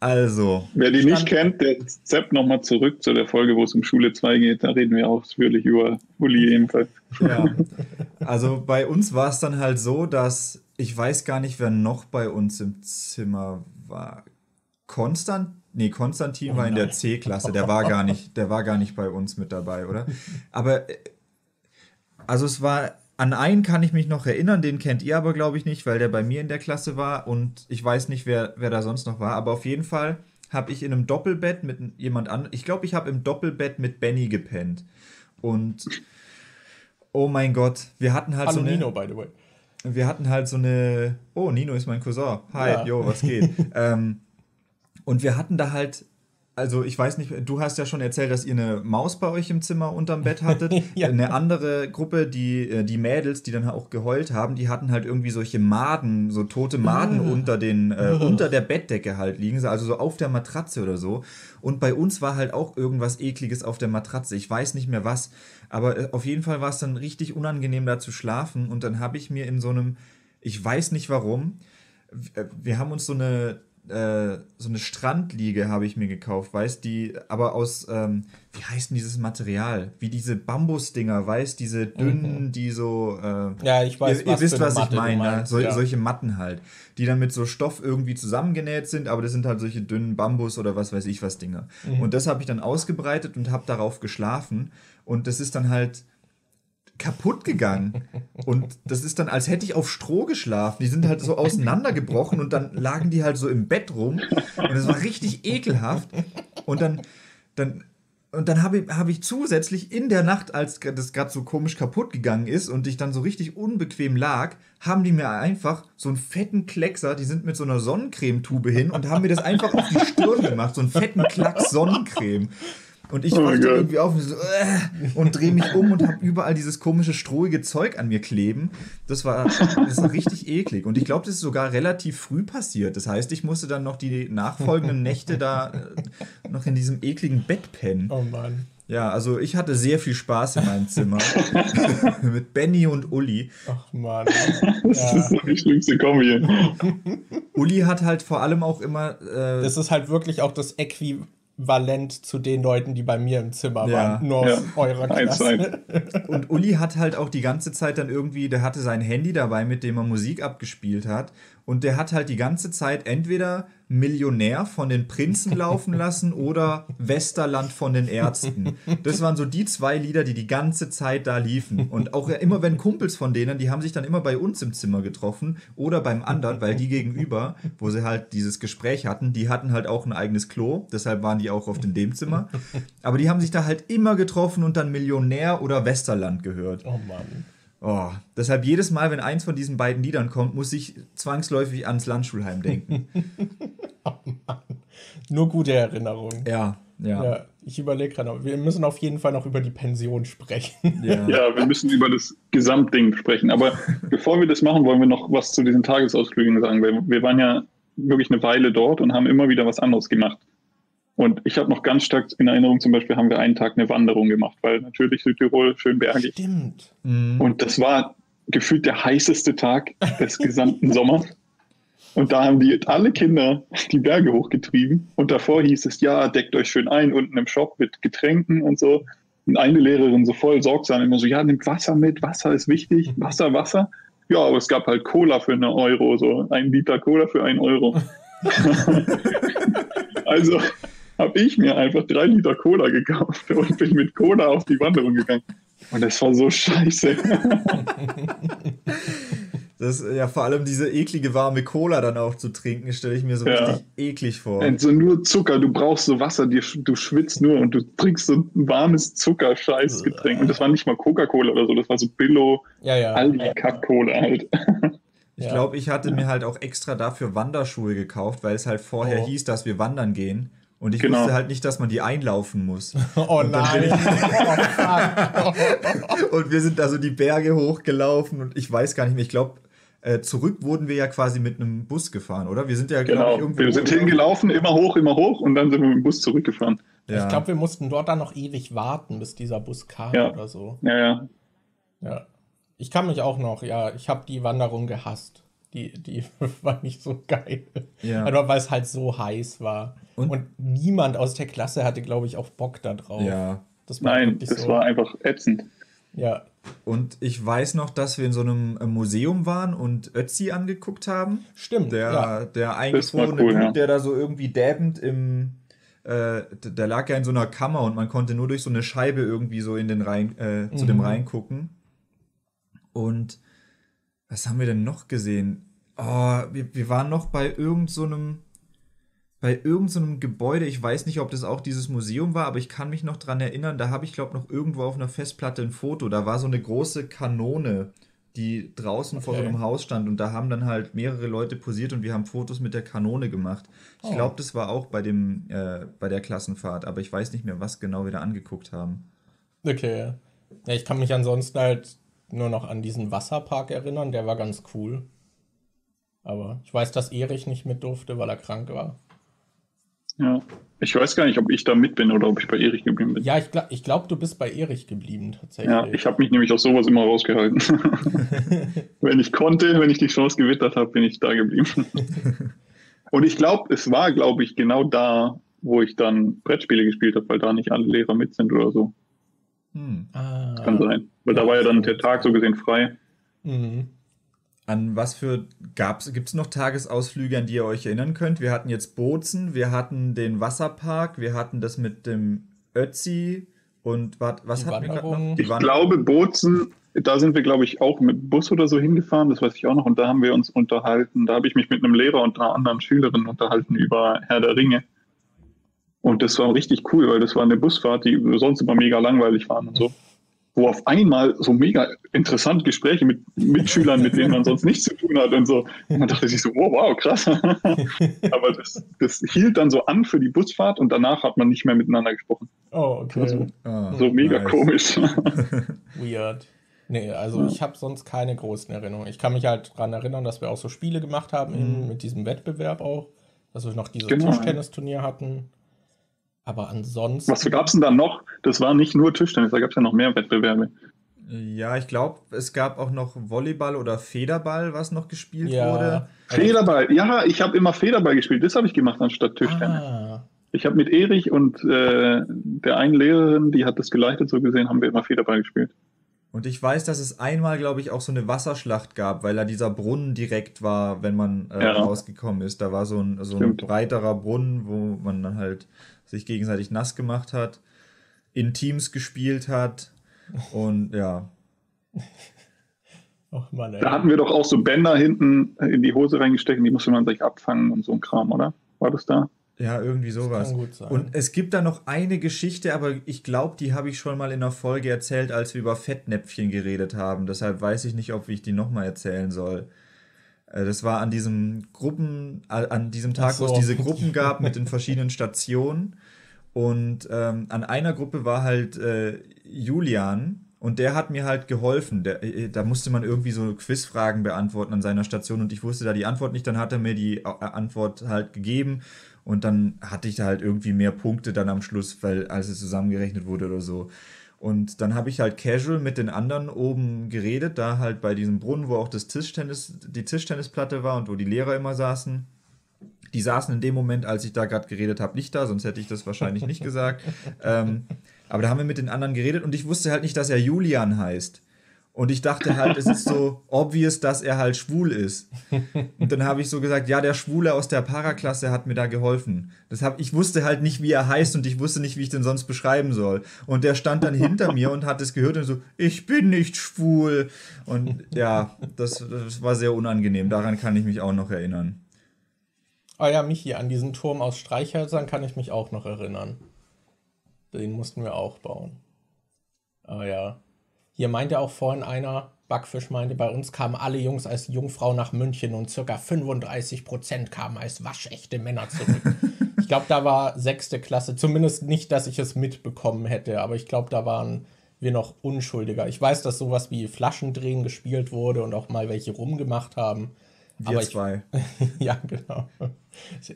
also. Wer die nicht kennt, der Zepp nochmal zurück zu der Folge, wo es um Schule 2 geht. Da reden wir ausführlich über Uli ebenfalls. Ja. Also bei uns war es dann halt so, dass ich weiß gar nicht, wer noch bei uns im Zimmer war. Konstant, nee, Konstantin oh war in der C-Klasse, der war gar nicht, der war gar nicht bei uns mit dabei, oder? Aber äh, also es war an einen kann ich mich noch erinnern, den kennt ihr aber glaube ich nicht, weil der bei mir in der Klasse war und ich weiß nicht, wer, wer da sonst noch war, aber auf jeden Fall habe ich in einem Doppelbett mit jemand anderem, ich glaube, ich habe im Doppelbett mit Benny gepennt und oh mein Gott, wir hatten halt Hallo so eine Nino, by the way. Wir hatten halt so eine, oh, Nino ist mein Cousin. Hi, ja. yo, was geht? ähm, und wir hatten da halt, also ich weiß nicht, du hast ja schon erzählt, dass ihr eine Maus bei euch im Zimmer unterm Bett hattet. ja. Eine andere Gruppe, die, äh, die Mädels, die dann auch geheult haben, die hatten halt irgendwie solche Maden, so tote Maden ah. unter, den, äh, unter der Bettdecke halt liegen, also so auf der Matratze oder so. Und bei uns war halt auch irgendwas Ekliges auf der Matratze. Ich weiß nicht mehr was, aber äh, auf jeden Fall war es dann richtig unangenehm da zu schlafen. Und dann habe ich mir in so einem, ich weiß nicht warum, äh, wir haben uns so eine äh, so eine Strandliege habe ich mir gekauft, weißt die, aber aus, ähm, wie heißt denn dieses Material? Wie diese Bambusdinger, weißt diese dünnen, mhm. die so. Äh, ja, ich weiß. Ihr, ihr wisst, was ich meine. Ne? So, ja. Solche Matten halt, die dann mit so Stoff irgendwie zusammengenäht sind, aber das sind halt solche dünnen Bambus oder was weiß ich was Dinger. Mhm. Und das habe ich dann ausgebreitet und habe darauf geschlafen. Und das ist dann halt kaputt gegangen. Und das ist dann, als hätte ich auf Stroh geschlafen. Die sind halt so auseinandergebrochen und dann lagen die halt so im Bett rum. Und es war richtig ekelhaft. Und dann, dann, und dann habe ich, hab ich zusätzlich in der Nacht, als das gerade so komisch kaputt gegangen ist und ich dann so richtig unbequem lag, haben die mir einfach so einen fetten Kleckser, die sind mit so einer Sonnencremetube hin und haben mir das einfach auf die Stirn gemacht, so einen fetten Klacks Sonnencreme. Und ich oh wachte irgendwie auf und, so, äh, und drehe mich um und habe überall dieses komische, strohige Zeug an mir kleben. Das war, das war richtig eklig. Und ich glaube, das ist sogar relativ früh passiert. Das heißt, ich musste dann noch die nachfolgenden Nächte da äh, noch in diesem ekligen Bett pennen. Oh Mann. Ja, also ich hatte sehr viel Spaß in meinem Zimmer. Mit Benny und Uli. Ach Mann. Das ja. ist die schlimmste Kombi. Uli hat halt vor allem auch immer. Äh, das ist halt wirklich auch das Äquivalent Valent zu den Leuten, die bei mir im Zimmer ja. waren. Nur ja. aus eurer Klasse. Und Uli hat halt auch die ganze Zeit dann irgendwie, der hatte sein Handy dabei, mit dem er Musik abgespielt hat. Und der hat halt die ganze Zeit entweder Millionär von den Prinzen laufen lassen oder Westerland von den Ärzten. Das waren so die zwei Lieder, die die ganze Zeit da liefen. Und auch immer, wenn Kumpels von denen, die haben sich dann immer bei uns im Zimmer getroffen oder beim anderen, weil die gegenüber, wo sie halt dieses Gespräch hatten, die hatten halt auch ein eigenes Klo, deshalb waren die auch oft in dem Zimmer. Aber die haben sich da halt immer getroffen und dann Millionär oder Westerland gehört. Oh Mann. Oh, deshalb jedes Mal, wenn eins von diesen beiden Liedern kommt, muss ich zwangsläufig ans Landschulheim denken. oh Mann. Nur gute Erinnerungen. Ja, ja. ja ich überlege gerade, wir müssen auf jeden Fall noch über die Pension sprechen. Ja. ja, wir müssen über das Gesamtding sprechen. Aber bevor wir das machen, wollen wir noch was zu diesen Tagesausflügen sagen. Weil wir waren ja wirklich eine Weile dort und haben immer wieder was anderes gemacht. Und ich habe noch ganz stark in Erinnerung, zum Beispiel haben wir einen Tag eine Wanderung gemacht, weil natürlich Südtirol schön bergig. Stimmt. Mhm. Und das war gefühlt der heißeste Tag des gesamten Sommers. Und da haben die alle Kinder die Berge hochgetrieben. Und davor hieß es, ja, deckt euch schön ein unten im Shop mit Getränken und so. Und eine Lehrerin so voll sorgsam immer so, ja, nimmt Wasser mit, Wasser ist wichtig, Wasser, Wasser. Ja, aber es gab halt Cola für einen Euro, so ein Liter Cola für einen Euro. also habe ich mir einfach drei Liter Cola gekauft und bin mit Cola auf die Wanderung gegangen. Und das war so scheiße. Das, ja, vor allem diese eklige warme Cola dann auch zu trinken, stelle ich mir so ja. richtig eklig vor. Also nur Zucker, du brauchst so Wasser, du, du schwitzt nur und du trinkst so ein warmes Zucker-Scheiß-Getränk. Und das war nicht mal Coca-Cola oder so, das war so Billo, ja, ja. Aldi-Kack-Cola halt. Ich glaube, ich hatte mir halt auch extra dafür Wanderschuhe gekauft, weil es halt vorher oh. hieß, dass wir wandern gehen. Und ich genau. wusste halt nicht, dass man die einlaufen muss. Oh und nein. und wir sind da so die Berge hochgelaufen und ich weiß gar nicht mehr, ich glaube, äh, zurück wurden wir ja quasi mit einem Bus gefahren, oder? Wir sind ja genau. Ich, wir sind hingelaufen, immer hoch, immer hoch und dann sind wir mit dem Bus zurückgefahren. Ja. Ich glaube, wir mussten dort dann noch ewig warten, bis dieser Bus kam ja. oder so. Ja, ja. Ja. Ich kann mich auch noch, ja, ich habe die Wanderung gehasst. Die, die war nicht so geil. Ja. Also, weil es halt so heiß war. Und? Und niemand aus der Klasse hatte, glaube ich, auch Bock da drauf. Ja. Das Nein, das so. war einfach ätzend. Ja. Und ich weiß noch, dass wir in so einem äh, Museum waren und Ötzi angeguckt haben. Stimmt. Der, ja. der eingefrorene cool, ja. der da so irgendwie däbend im. Äh, der lag ja in so einer Kammer und man konnte nur durch so eine Scheibe irgendwie so in den Rhein, äh, zu mhm. dem Rhein gucken. Und was haben wir denn noch gesehen? Oh, wir, wir waren noch bei irgendeinem so bei irgendeinem so Gebäude, ich weiß nicht, ob das auch dieses Museum war, aber ich kann mich noch dran erinnern, da habe ich glaube noch irgendwo auf einer Festplatte ein Foto, da war so eine große Kanone, die draußen okay. vor so einem Haus stand und da haben dann halt mehrere Leute posiert und wir haben Fotos mit der Kanone gemacht. Ich oh. glaube, das war auch bei dem äh, bei der Klassenfahrt, aber ich weiß nicht mehr, was genau wir da angeguckt haben. Okay. Ja, ich kann mich ansonsten halt nur noch an diesen Wasserpark erinnern, der war ganz cool. Aber ich weiß, dass Erich nicht mit durfte, weil er krank war. Ja. Ich weiß gar nicht, ob ich da mit bin oder ob ich bei Erich geblieben bin. Ja, ich glaube, ich glaub, du bist bei Erich geblieben, tatsächlich. Ja, ich habe mich nämlich aus sowas immer rausgehalten. wenn ich konnte, wenn ich die Chance gewittert habe, bin ich da geblieben. Und ich glaube, es war, glaube ich, genau da, wo ich dann Brettspiele gespielt habe, weil da nicht alle Lehrer mit sind oder so. Hm. Ah, kann sein. Weil ja, da war ja dann der Tag so gesehen frei. Mhm. An was für gibt es noch Tagesausflüge, an die ihr euch erinnern könnt? Wir hatten jetzt Bozen, wir hatten den Wasserpark, wir hatten das mit dem Ötzi und wat, was die hatten Wanderung. wir noch? ich glaube, Bozen, da sind wir, glaube ich, auch mit Bus oder so hingefahren, das weiß ich auch noch. Und da haben wir uns unterhalten, da habe ich mich mit einem Lehrer und einer anderen Schülerin unterhalten über Herr der Ringe. Und das war richtig cool, weil das war eine Busfahrt, die sonst immer mega langweilig waren und so wo auf einmal so mega interessante Gespräche mit Mitschülern, mit denen man sonst nichts zu tun hat und so. Und man dachte sich so, wow, wow, krass. Aber das, das hielt dann so an für die Busfahrt und danach hat man nicht mehr miteinander gesprochen. Oh, okay. Also, oh, so mega nice. komisch. Weird. Nee, also ja. ich habe sonst keine großen Erinnerungen. Ich kann mich halt daran erinnern, dass wir auch so Spiele gemacht haben mhm. mit diesem Wettbewerb auch. Dass wir noch dieses genau. Tischtennisturnier hatten. Aber ansonsten. Was gab es denn da noch? Das war nicht nur Tischtennis, da gab es ja noch mehr Wettbewerbe. Ja, ich glaube, es gab auch noch Volleyball oder Federball, was noch gespielt ja. wurde. Federball, ja, ich habe immer Federball gespielt. Das habe ich gemacht anstatt Tischtennis. Ah. Ich habe mit Erich und äh, der einen Lehrerin, die hat das geleitet, so gesehen, haben wir immer Federball gespielt. Und ich weiß, dass es einmal, glaube ich, auch so eine Wasserschlacht gab, weil da dieser Brunnen direkt war, wenn man äh, Ja. rausgekommen ist. Da war so ein, so ein breiterer Brunnen, wo man dann halt sich gegenseitig nass gemacht hat, in Teams gespielt hat. Und ja, Ach Mann, ey. Da hatten wir doch auch so Bänder hinten in die Hose reingesteckt, und die musste man sich abfangen und so ein Kram, oder? War das da? Ja, irgendwie sowas. kann gut sein. Und es gibt da noch eine Geschichte, aber ich glaube, die habe ich schon mal in einer Folge erzählt, als wir über Fettnäpfchen geredet haben. Deshalb weiß ich nicht, ob ich die nochmal erzählen soll. Äh, Das war an diesem Gruppen, äh, an diesem Tag, Ach wo es so. diese Gruppen gab mit den verschiedenen Stationen. Und ähm, an einer Gruppe war halt äh, Julian und der hat mir halt geholfen. Der, äh, da musste man irgendwie so Quizfragen beantworten an seiner Station und ich wusste da die Antwort nicht. Dann hat er mir die Antwort halt gegeben und dann hatte ich da halt irgendwie mehr Punkte dann am Schluss, weil als es zusammengerechnet wurde oder so. Und dann habe ich halt casual mit den anderen oben geredet, da halt bei diesem Brunnen, wo auch das Tischtennis, die Tischtennisplatte war und wo die Lehrer immer saßen. Die saßen in dem Moment, als ich da gerade geredet habe, nicht da, sonst hätte ich das wahrscheinlich nicht gesagt. Ähm, aber da haben wir mit den anderen geredet und ich wusste halt nicht, dass er Julian heißt. Und ich dachte halt, es ist so obvious, dass er halt schwul ist. Und dann habe ich so gesagt, ja, der Schwule aus der Paraklasse hat mir da geholfen. Das hab, ich wusste halt nicht, wie er heißt und ich wusste nicht, wie ich den sonst beschreiben soll. Und der stand dann hinter mir und hat es gehört und so, ich bin nicht schwul. Und ja, das, das war sehr unangenehm. Daran kann ich mich auch noch erinnern. Ah ja, Michi, an diesen Turm aus Streichhölzern kann ich mich auch noch erinnern. Den mussten wir auch bauen. Ah ja. Hier meinte auch vorhin einer, Backfisch meinte, bei uns kamen alle Jungs als Jungfrau nach München und circa 35% kamen als waschechte Männer zurück. ich glaube, da war sechste Klasse, zumindest nicht, dass ich es mitbekommen hätte, aber ich glaube, da waren wir noch unschuldiger. Ich weiß, dass sowas wie Flaschendrehen gespielt wurde und auch mal welche rumgemacht haben. Wir aber ich, zwei. ja, genau.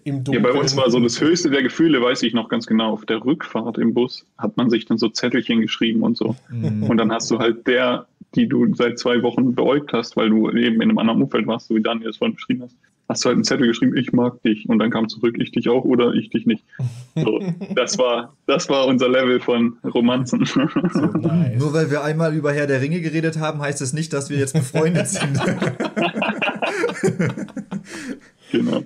Im Ja, bei uns war so das höchste der Gefühle, weiß ich noch ganz genau. Auf der Rückfahrt im Bus hat man sich dann so Zettelchen geschrieben und so. Und dann hast du halt der, die du seit zwei Wochen beäugt hast, weil du eben in einem anderen Umfeld warst, so wie Daniel es vorhin beschrieben hast, hast du halt einen Zettel geschrieben, ich mag dich. Und dann kam zurück, ich dich auch oder ich dich nicht. So, das, war, das war unser Level von Romanzen. Nice. Nur weil wir einmal über Herr der Ringe geredet haben, heißt es nicht, dass wir jetzt befreundet sind. genau.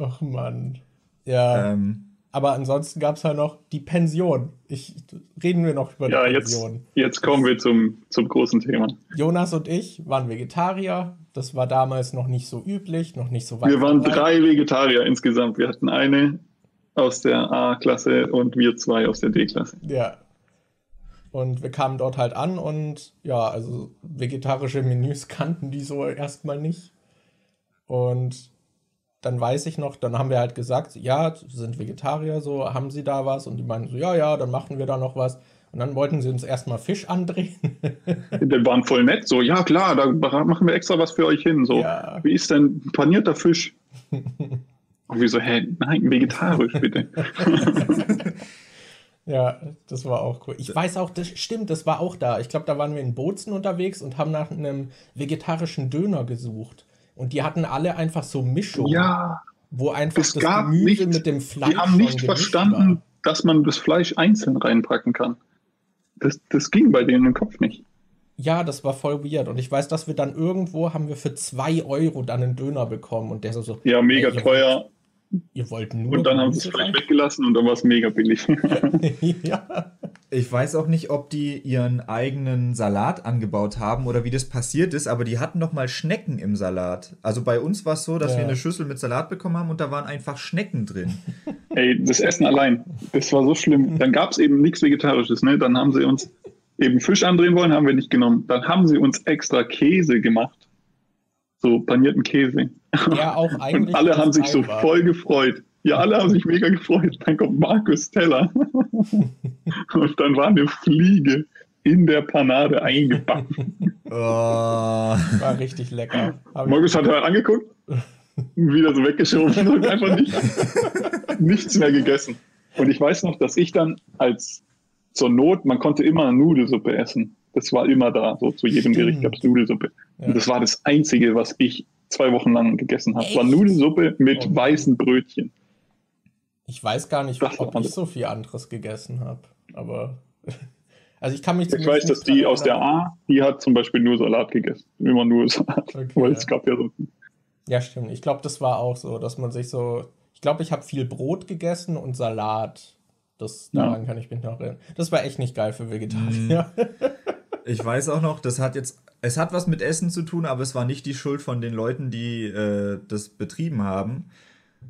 Ach Mann. Ja, ähm, aber ansonsten gab es halt noch die Pension. Ich, reden wir noch über Ja, die jetzt, Pension. jetzt kommen wir zum, zum großen Thema. Jonas und ich waren Vegetarier. Das war damals noch nicht so üblich, noch nicht so weit. Wir waren drei Vegetarier insgesamt. Wir hatten eine aus der A-Klasse und wir zwei aus der D-Klasse. Ja. Und wir kamen dort halt an und ja, also vegetarische Menüs kannten die so erstmal nicht. Und dann weiß ich noch, dann haben wir halt gesagt, ja, sie sind Vegetarier, so, haben sie da was? Und die meinten so, ja, ja, dann machen wir da noch was. Und dann wollten sie uns erstmal Fisch andrehen. Die waren voll nett, so, ja klar, da machen wir extra was für euch hin. So, Ja. wie ist denn panierter Fisch? Und wir so, hä, nein, vegetarisch bitte. Ja, das war auch cool. Ich weiß auch, das stimmt, das war auch da. Ich glaube, da waren wir in Bozen unterwegs und haben nach einem vegetarischen Döner gesucht. Und die hatten alle einfach so Mischungen, ja, wo einfach es das gab Gemüse nicht, mit dem Fleisch die haben nicht verstanden, war. dass man das Fleisch einzeln reinpacken kann. Das, das ging bei denen im Kopf nicht. Ja, das war voll weird. Und ich weiß, dass wir dann irgendwo haben wir für zwei Euro dann einen Döner bekommen. Und der so, so Ja, mega ey, teuer. Ihr wollt nur Und dann haben sie es vielleicht weggelassen und dann war es mega billig. ja. ich weiß auch nicht, ob die ihren eigenen Salat angebaut haben oder wie das passiert ist, aber die hatten noch mal Schnecken im Salat. Also bei uns war es so, dass Ja. wir eine Schüssel mit Salat bekommen haben und da waren einfach Schnecken drin. Ey, das Essen allein, das war so schlimm. Dann gab es eben nichts Vegetarisches, ne? Dann haben sie uns eben Fisch andrehen wollen, haben wir nicht genommen. Dann haben sie uns extra Käse gemacht. So panierten Käse. Der auch eigentlich. Und alle haben sich so war. voll gefreut. Ja, alle haben sich mega gefreut. Dann kommt Markus Teller. Und dann war eine Fliege in der Panade eingebacken. Oh, War richtig lecker. Hab Markus hat halt angeguckt, wieder so weggeschoben und einfach nicht, nichts mehr gegessen. Und ich weiß noch, dass ich dann als zur Not, man konnte immer Nudelsuppe essen. Das war immer da. So zu jedem Stimmt. Gericht gab es Nudelsuppe. Ja. Und das war das Einzige, was ich zwei Wochen lang gegessen habe. War? Nudelsuppe mit Oh weißen Brötchen. Ich weiß gar nicht, Das ob ich so viel anderes gegessen habe. Aber. Also ich kann mich Ich weiß, dass die aus der A, die hat zum Beispiel nur Salat gegessen. Immer nur Salat. Okay. Weil es gab ja so. Ja, stimmt. Ich glaube, das war auch so, dass man sich so. Ich glaube, ich habe viel Brot gegessen und Salat. Das, daran ja. kann ich mich noch erinnern. Das war echt nicht geil für Vegetarier. Mhm. Ich weiß auch noch, das hat jetzt. Es hat was mit Essen zu tun, aber es war nicht die Schuld von den Leuten, die äh, das betrieben haben.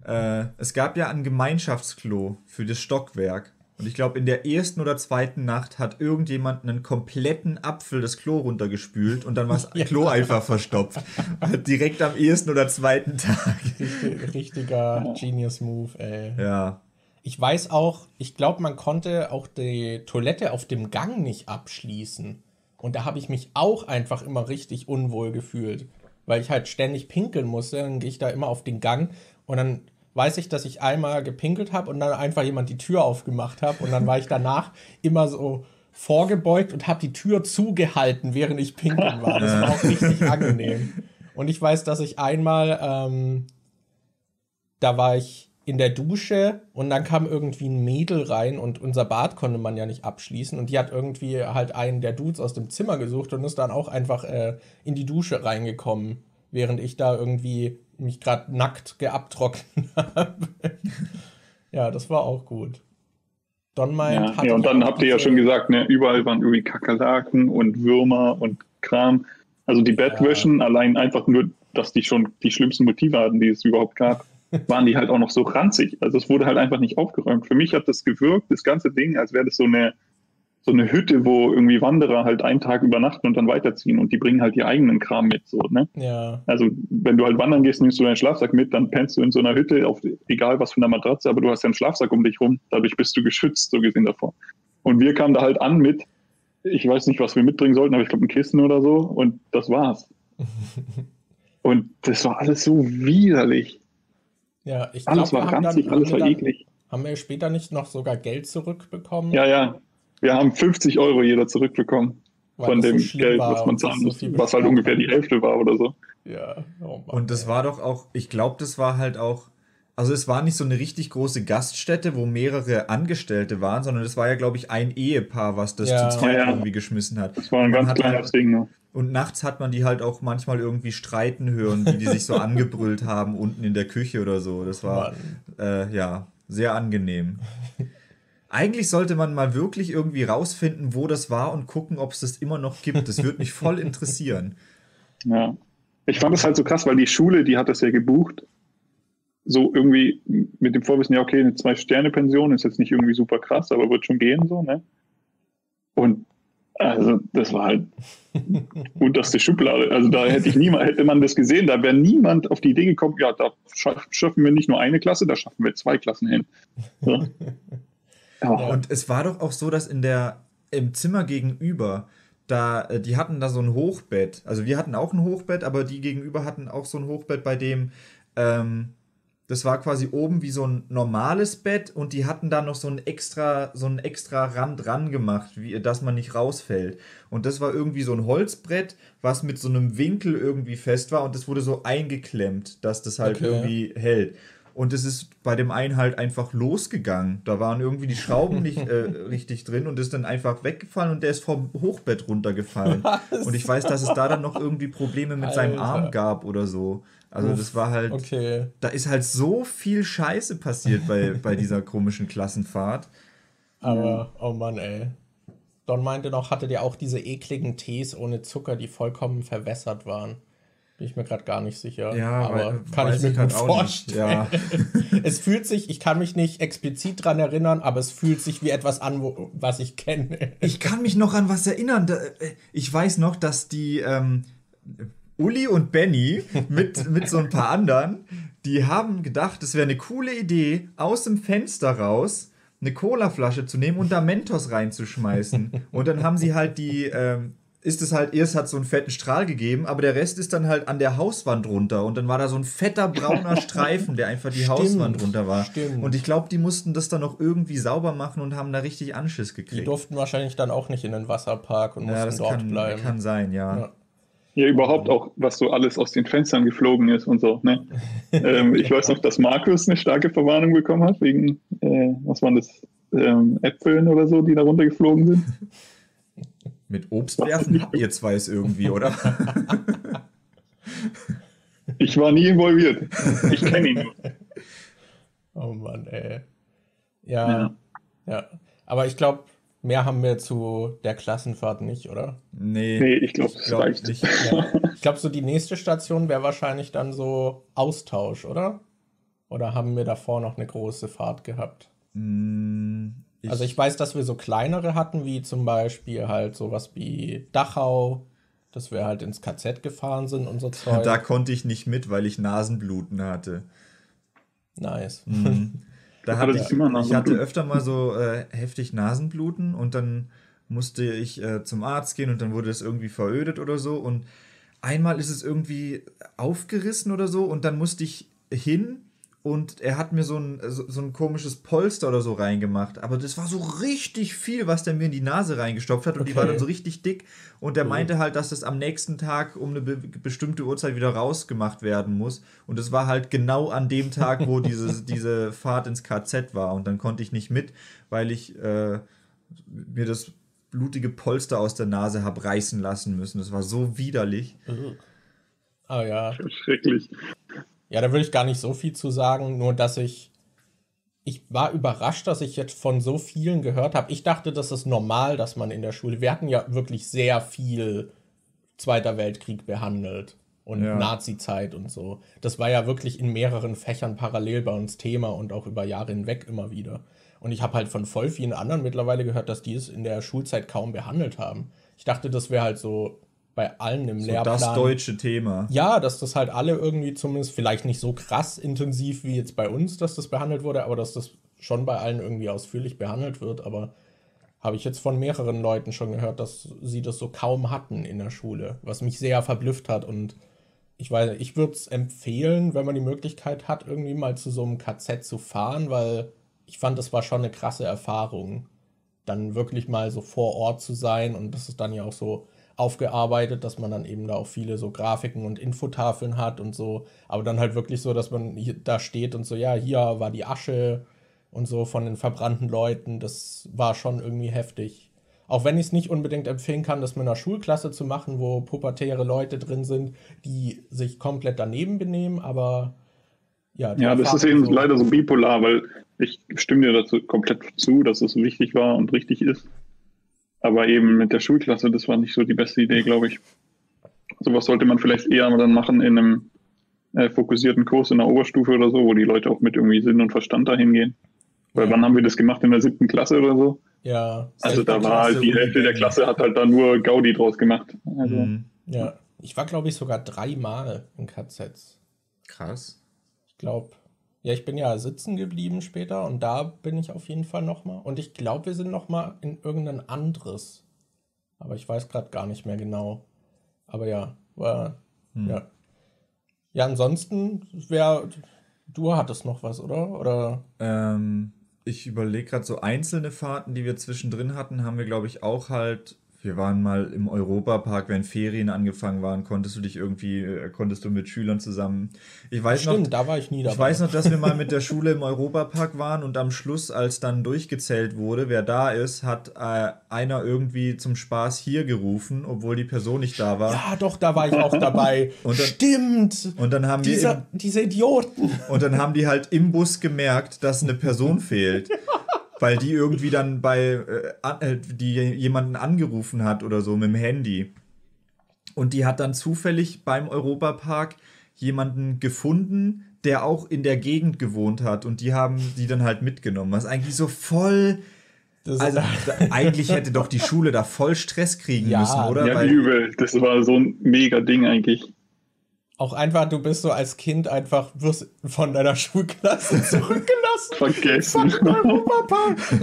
Äh, es gab ja ein Gemeinschaftsklo für das Stockwerk. Und ich glaube, in der ersten oder zweiten Nacht hat irgendjemand einen kompletten Apfel das Klo runtergespült und dann war das ja. Klo einfach verstopft. Direkt am ersten oder zweiten Tag. Richtig, richtiger Genius Move, ey. Ja. Ich weiß auch, ich glaube, man konnte auch die Toilette auf dem Gang nicht abschließen. Und da habe ich mich auch einfach immer richtig unwohl gefühlt. Weil ich halt ständig pinkeln musste. Dann gehe ich da immer auf den Gang und dann weiß ich, dass ich einmal gepinkelt habe und dann einfach jemand die Tür aufgemacht habe und dann war ich danach immer so vorgebeugt und habe die Tür zugehalten, während ich pinkeln war. Das war auch richtig angenehm. Und ich weiß, dass ich einmal, ähm, da war ich in der Dusche und dann kam irgendwie ein Mädel rein und unser Bad konnte man ja nicht abschließen und die hat irgendwie halt einen der Dudes aus dem Zimmer gesucht und ist dann auch einfach äh, in die Dusche reingekommen, während ich da irgendwie mich gerade nackt geabtrocknet habe. ja, das war auch gut. Don meint, ja, ja, und dann habt ihr ja schon gesagt, ne, überall waren irgendwie Kakerlaken und Würmer und Kram. Also die Bettwäschen, ja. allein einfach nur, dass die schon die schlimmsten Motive hatten, die es überhaupt gab, waren die halt auch noch so ranzig. Also es wurde halt einfach nicht aufgeräumt. Für mich hat das gewirkt, das ganze Ding, als wäre das so eine so eine Hütte, wo irgendwie Wanderer halt einen Tag übernachten und dann weiterziehen und die bringen halt ihr eigenen Kram mit, so, ne? Ja. Also, wenn du halt wandern gehst, nimmst du deinen Schlafsack mit, dann pennst du in so einer Hütte, auf, egal was für eine Matratze, aber du hast ja einen Schlafsack um dich rum, dadurch bist du geschützt, so gesehen davor. Und wir kamen da halt an mit, ich weiß nicht, was wir mitbringen sollten, aber ich glaube ein Kissen oder so und das war's. und das war alles so widerlich. Ja, ich glaube, alles war ranzig, alles war eklig. Haben wir später nicht noch sogar Geld zurückbekommen? Ja, ja. Wir haben 50 Euro jeder zurückbekommen Weil von dem so Geld, was man zahlen musste, so was halt ungefähr die Hälfte war oder so. Ja, oh Mann, Und das war doch auch, ich glaube, das war halt auch, also es war nicht so eine richtig große Gaststätte, wo mehrere Angestellte waren, sondern es war ja, glaube ich, ein Ehepaar, was das ja. zu zweit ja, irgendwie geschmissen hat. Das war ein ganz kleines halt, Ding. Ne? Und nachts hat man die halt auch manchmal irgendwie streiten hören, wie die sich so angebrüllt haben unten in der Küche oder so. Das war, äh, ja, sehr angenehm. Eigentlich sollte man mal wirklich irgendwie rausfinden, wo das war und gucken, ob es das immer noch gibt. Das würde mich voll interessieren. Ja. Ich fand es halt so krass, weil die Schule, die hat das ja gebucht. So irgendwie mit dem Vorwissen, ja, okay, eine Zwei-Sterne-Pension ist jetzt nicht irgendwie super krass, aber wird schon gehen, so, ne? Und also, das war halt unterste Schublade. Also, da hätte ich niemand, hätte man das gesehen, da wäre niemand auf die Idee gekommen, ja, da schaffen wir nicht nur eine Klasse, da schaffen wir zwei Klassen hin. So. Ja. Und es war doch auch so, dass in der, im Zimmer gegenüber, da, äh, die hatten da so ein Hochbett. Also wir hatten auch ein Hochbett, aber die gegenüber hatten auch so ein Hochbett, bei dem, ähm, das war quasi oben wie so ein normales Bett und die hatten da noch so ein extra, so ein extra Rand ran gemacht, wie, dass man nicht rausfällt. Und das war irgendwie so ein Holzbrett, was mit so einem Winkel irgendwie fest war und das wurde so eingeklemmt, dass das halt okay. irgendwie hält. Und es ist bei dem einen halt einfach losgegangen. Da waren irgendwie die Schrauben nicht äh, richtig drin und ist dann einfach weggefallen und der ist vom Hochbett runtergefallen. Was? Und ich weiß, dass es da dann noch irgendwie Probleme mit Alter. seinem Arm gab oder so. Also Uff, das war halt. Okay. Da ist halt so viel Scheiße passiert bei, bei dieser komischen Klassenfahrt. Aber, oh Mann, ey. Don meinte noch, hattet ihr auch diese ekligen Tees ohne Zucker, die vollkommen verwässert waren. Bin ich mir gerade gar nicht sicher. Ja, aber weil, kann ich mir gut vorstellen. Ja. es fühlt sich, ich kann mich nicht explizit dran erinnern, aber es fühlt sich wie etwas an, wo, was ich kenne. ich kann mich noch an was erinnern. Äh, ich weiß noch, dass die ähm, Uli und Benny mit, mit so ein paar anderen, die haben gedacht, es wäre eine coole Idee, aus dem Fenster raus eine Colaflasche zu nehmen und da Mentos reinzuschmeißen. Und dann haben sie halt die, ähm, ist es halt, erst hat so einen fetten Strahl gegeben, aber der Rest ist dann halt an der Hauswand runter und dann war da so ein fetter brauner Streifen, der einfach die stimmt, Hauswand runter war. Stimmt. Und ich glaube, die mussten das dann noch irgendwie sauber machen und haben da richtig Anschiss gekriegt. Die durften wahrscheinlich dann auch nicht in den Wasserpark und ja, mussten dort kann, bleiben. Kann sein, ja. ja. Ja, überhaupt auch, was so alles aus den Fenstern geflogen ist und so. Ne? ähm, ich weiß noch, dass Markus eine starke Verwarnung bekommen hat, wegen, äh, was waren das, ähm, Äpfeln oder so, die da runtergeflogen sind. Mit Obstwerfen habt ihr zwei es irgendwie, oder? ich war nie involviert. Ich kenne ihn nur. Oh Mann, ey. Ja. Ja. ja. Aber ich glaube, mehr haben wir zu der Klassenfahrt nicht, oder? Nee. Nee, ich glaube, das glaub reicht. Nicht. Ja. Ich glaube, so die nächste Station wäre wahrscheinlich dann so Austausch, oder? Oder haben wir davor noch eine große Fahrt gehabt? Mm, ich also ich weiß, dass wir so kleinere hatten, wie zum Beispiel halt sowas wie Dachau, dass wir halt ins KZ gefahren sind und so Zeug. Da konnte ich nicht mit, weil ich Nasenbluten hatte. Nice. Mhm. Da hatte ich, ich hatte öfter mal so äh, heftig Nasenbluten und dann musste ich äh, zum Arzt gehen und dann wurde es irgendwie verödet oder so. Und einmal ist es irgendwie aufgerissen oder so und dann musste ich hin und er hat mir so ein, so, so, ein komisches Polster oder so reingemacht. Aber das war so richtig viel, was der mir in die Nase reingestopft hat und okay. die war dann so richtig dick. Und er meinte halt, dass das am nächsten Tag um eine be bestimmte Uhrzeit wieder rausgemacht werden muss. Und es war halt genau an dem Tag, wo diese, diese Fahrt ins KZ war. Und dann konnte ich nicht mit, weil ich äh, mir das blutige Polster aus der Nase habe reißen lassen müssen. Das war so widerlich. Ah ja. Schrecklich. Ja, da würde ich gar nicht so viel zu sagen, nur dass ich. Ich war überrascht, dass ich jetzt von so vielen gehört habe. Ich dachte, das ist normal, dass man in der Schule. Wir hatten ja wirklich sehr viel Zweiter Weltkrieg behandelt und ja. Nazi-Zeit und so. Das war ja wirklich in mehreren Fächern parallel bei uns Thema und auch über Jahre hinweg immer wieder. Und ich habe halt von voll vielen anderen mittlerweile gehört, dass die es in der Schulzeit kaum behandelt haben. Ich dachte, das wäre halt so bei allen im so Lehrplan. Das deutsche Thema. Ja, dass das halt alle irgendwie zumindest vielleicht nicht so krass intensiv wie jetzt bei uns, dass das behandelt wurde, aber dass das schon bei allen irgendwie ausführlich behandelt wird. Aber habe ich jetzt von mehreren Leuten schon gehört, dass sie das so kaum hatten in der Schule, was mich sehr verblüfft hat. Und ich weiß, ich würde es empfehlen, wenn man die Möglichkeit hat, irgendwie mal zu so einem KZ zu fahren, weil ich fand, das war schon eine krasse Erfahrung, dann wirklich mal so vor Ort zu sein und das ist dann ja auch so aufgearbeitet, dass man dann eben da auch viele so Grafiken und Infotafeln hat und so. Aber dann halt wirklich so, dass man hier, da steht und so, ja, hier war die Asche und so von den verbrannten Leuten. Das war schon irgendwie heftig. Auch wenn ich es nicht unbedingt empfehlen kann, das mit einer Schulklasse zu machen, wo pubertäre Leute drin sind, die sich komplett daneben benehmen, aber ja. Ja, das ist eben so leider so bipolar, weil ich stimme dir dazu komplett zu, dass es wichtig war und richtig ist. Aber eben mit der Schulklasse, das war nicht so die beste Idee, glaube ich. Sowas sollte man vielleicht eher dann machen in einem äh, fokussierten Kurs in der Oberstufe oder so, wo die Leute auch mit irgendwie Sinn und Verstand dahin gehen. Weil ja. wann haben wir das gemacht? In der siebten Klasse oder so? Ja. Also da war halt die Hälfte der Klasse hat halt da nur Gaudi draus gemacht. Also. Mhm. Ja. Ich war, glaube ich, sogar dreimal in KZs. Krass. Ich glaube, ja, ich bin ja sitzen geblieben später und da bin ich auf jeden Fall nochmal. Und ich glaube, wir sind nochmal in irgendein anderes. Aber ich weiß gerade gar nicht mehr genau. Aber ja, war, hm. ja. Ja, ansonsten wäre, du hattest noch was, oder? Oder? Ähm, ich überlege gerade so einzelne Fahrten, die wir zwischendrin hatten, haben wir, glaube ich, auch halt wir waren mal im Europapark, wenn Ferien angefangen waren, konntest du dich irgendwie, äh, konntest du mit Schülern zusammen. Ich weiß Stimmt, noch, da war ich nie dabei. Ich weiß noch, dass wir mal mit der Schule im Europapark waren und am Schluss, als dann durchgezählt wurde, wer da ist, hat äh, einer irgendwie zum Spaß hier gerufen, obwohl die Person nicht da war. Ja, doch, da war ich auch dabei. und dann, Stimmt. Und dann haben Dieser, im, diese Idioten. Und dann haben die halt im Bus gemerkt, dass eine Person fehlt. weil die irgendwie dann bei, äh, äh, die jemanden angerufen hat oder so mit dem Handy. Und die hat dann zufällig beim Europapark jemanden gefunden, der auch in der Gegend gewohnt hat. Und die haben die dann halt mitgenommen. Was eigentlich so voll. also eigentlich hätte doch die Schule da voll Stress kriegen ja, müssen, oder? Ja, Weil, übel. Das war so ein mega Ding eigentlich. Auch einfach, du bist so als Kind einfach, wirst von deiner Schulklasse zurückgelassen. Vergessen.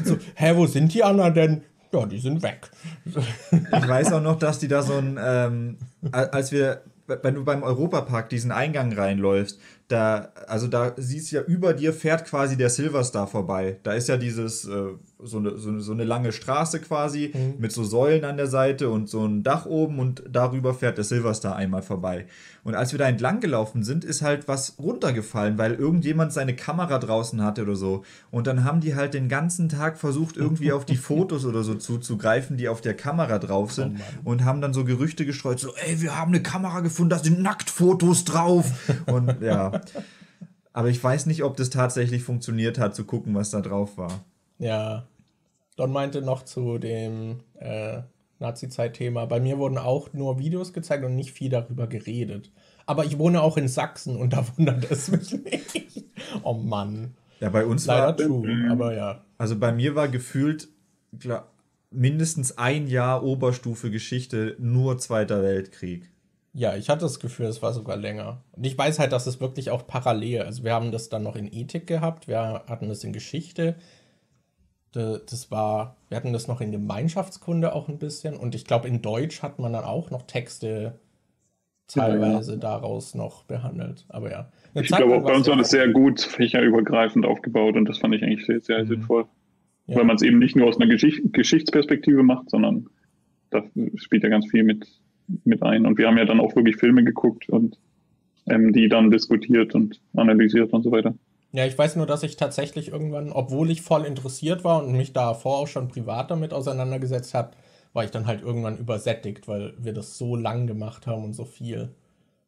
so, hä, wo sind die anderen denn? Ja, die sind weg. Ich weiß auch noch, dass die da so ein, ähm, als wir, wenn du beim Europapark diesen Eingang reinläufst, da, also da siehst du ja über dir fährt quasi der Silverstar vorbei. Da ist ja dieses, äh, so eine, so, so eine lange Straße quasi mit so Säulen an der Seite und so ein Dach oben und darüber fährt der Silverstar einmal vorbei. Und als wir da entlang gelaufen sind, ist halt was runtergefallen, weil irgendjemand seine Kamera draußen hatte oder so. Und dann haben die halt den ganzen Tag versucht, irgendwie auf die Fotos oder so zuzugreifen, die auf der Kamera drauf sind und haben dann so Gerüchte gestreut, so, ey, wir haben eine Kamera gefunden, da sind Nacktfotos drauf. Und ja. Aber ich weiß nicht, ob das tatsächlich funktioniert hat, zu gucken, was da drauf war. Ja. Don meinte noch zu dem äh, Nazi-Zeit-Thema, bei mir wurden auch nur Videos gezeigt und nicht viel darüber geredet. Aber ich wohne auch in Sachsen und da wundert es mich nicht. Oh Mann. Ja, bei uns Leider war, true, aber ja. also bei mir war gefühlt klar, mindestens ein Jahr Oberstufe Geschichte nur Zweiter Weltkrieg. Ja, ich hatte das Gefühl, es war sogar länger. Und ich weiß halt, dass es wirklich auch parallel, also wir haben das dann noch in Ethik gehabt, wir hatten das in Geschichte, Da- das war, wir hatten das noch in Gemeinschaftskunde auch ein bisschen und ich glaube, in Deutsch hat man dann auch noch Texte teilweise daraus noch behandelt. Aber ja. Eine Ich Zeit glaube auch bei uns war ja das sehr gut fächerübergreifend aufgebaut und das fand ich eigentlich sehr, sehr sinnvoll. Ja. Weil man es eben nicht nur aus einer Geschicht Geschichtsperspektive macht, sondern da spielt ja ganz viel mit, mit ein. Und wir haben ja dann auch wirklich Filme geguckt und ähm, die dann diskutiert und analysiert und so weiter. Ja, ich weiß nur, dass ich tatsächlich irgendwann, obwohl ich voll interessiert war und mich davor auch schon privat damit auseinandergesetzt habe, war ich dann halt irgendwann übersättigt, weil wir das so lang gemacht haben und so viel.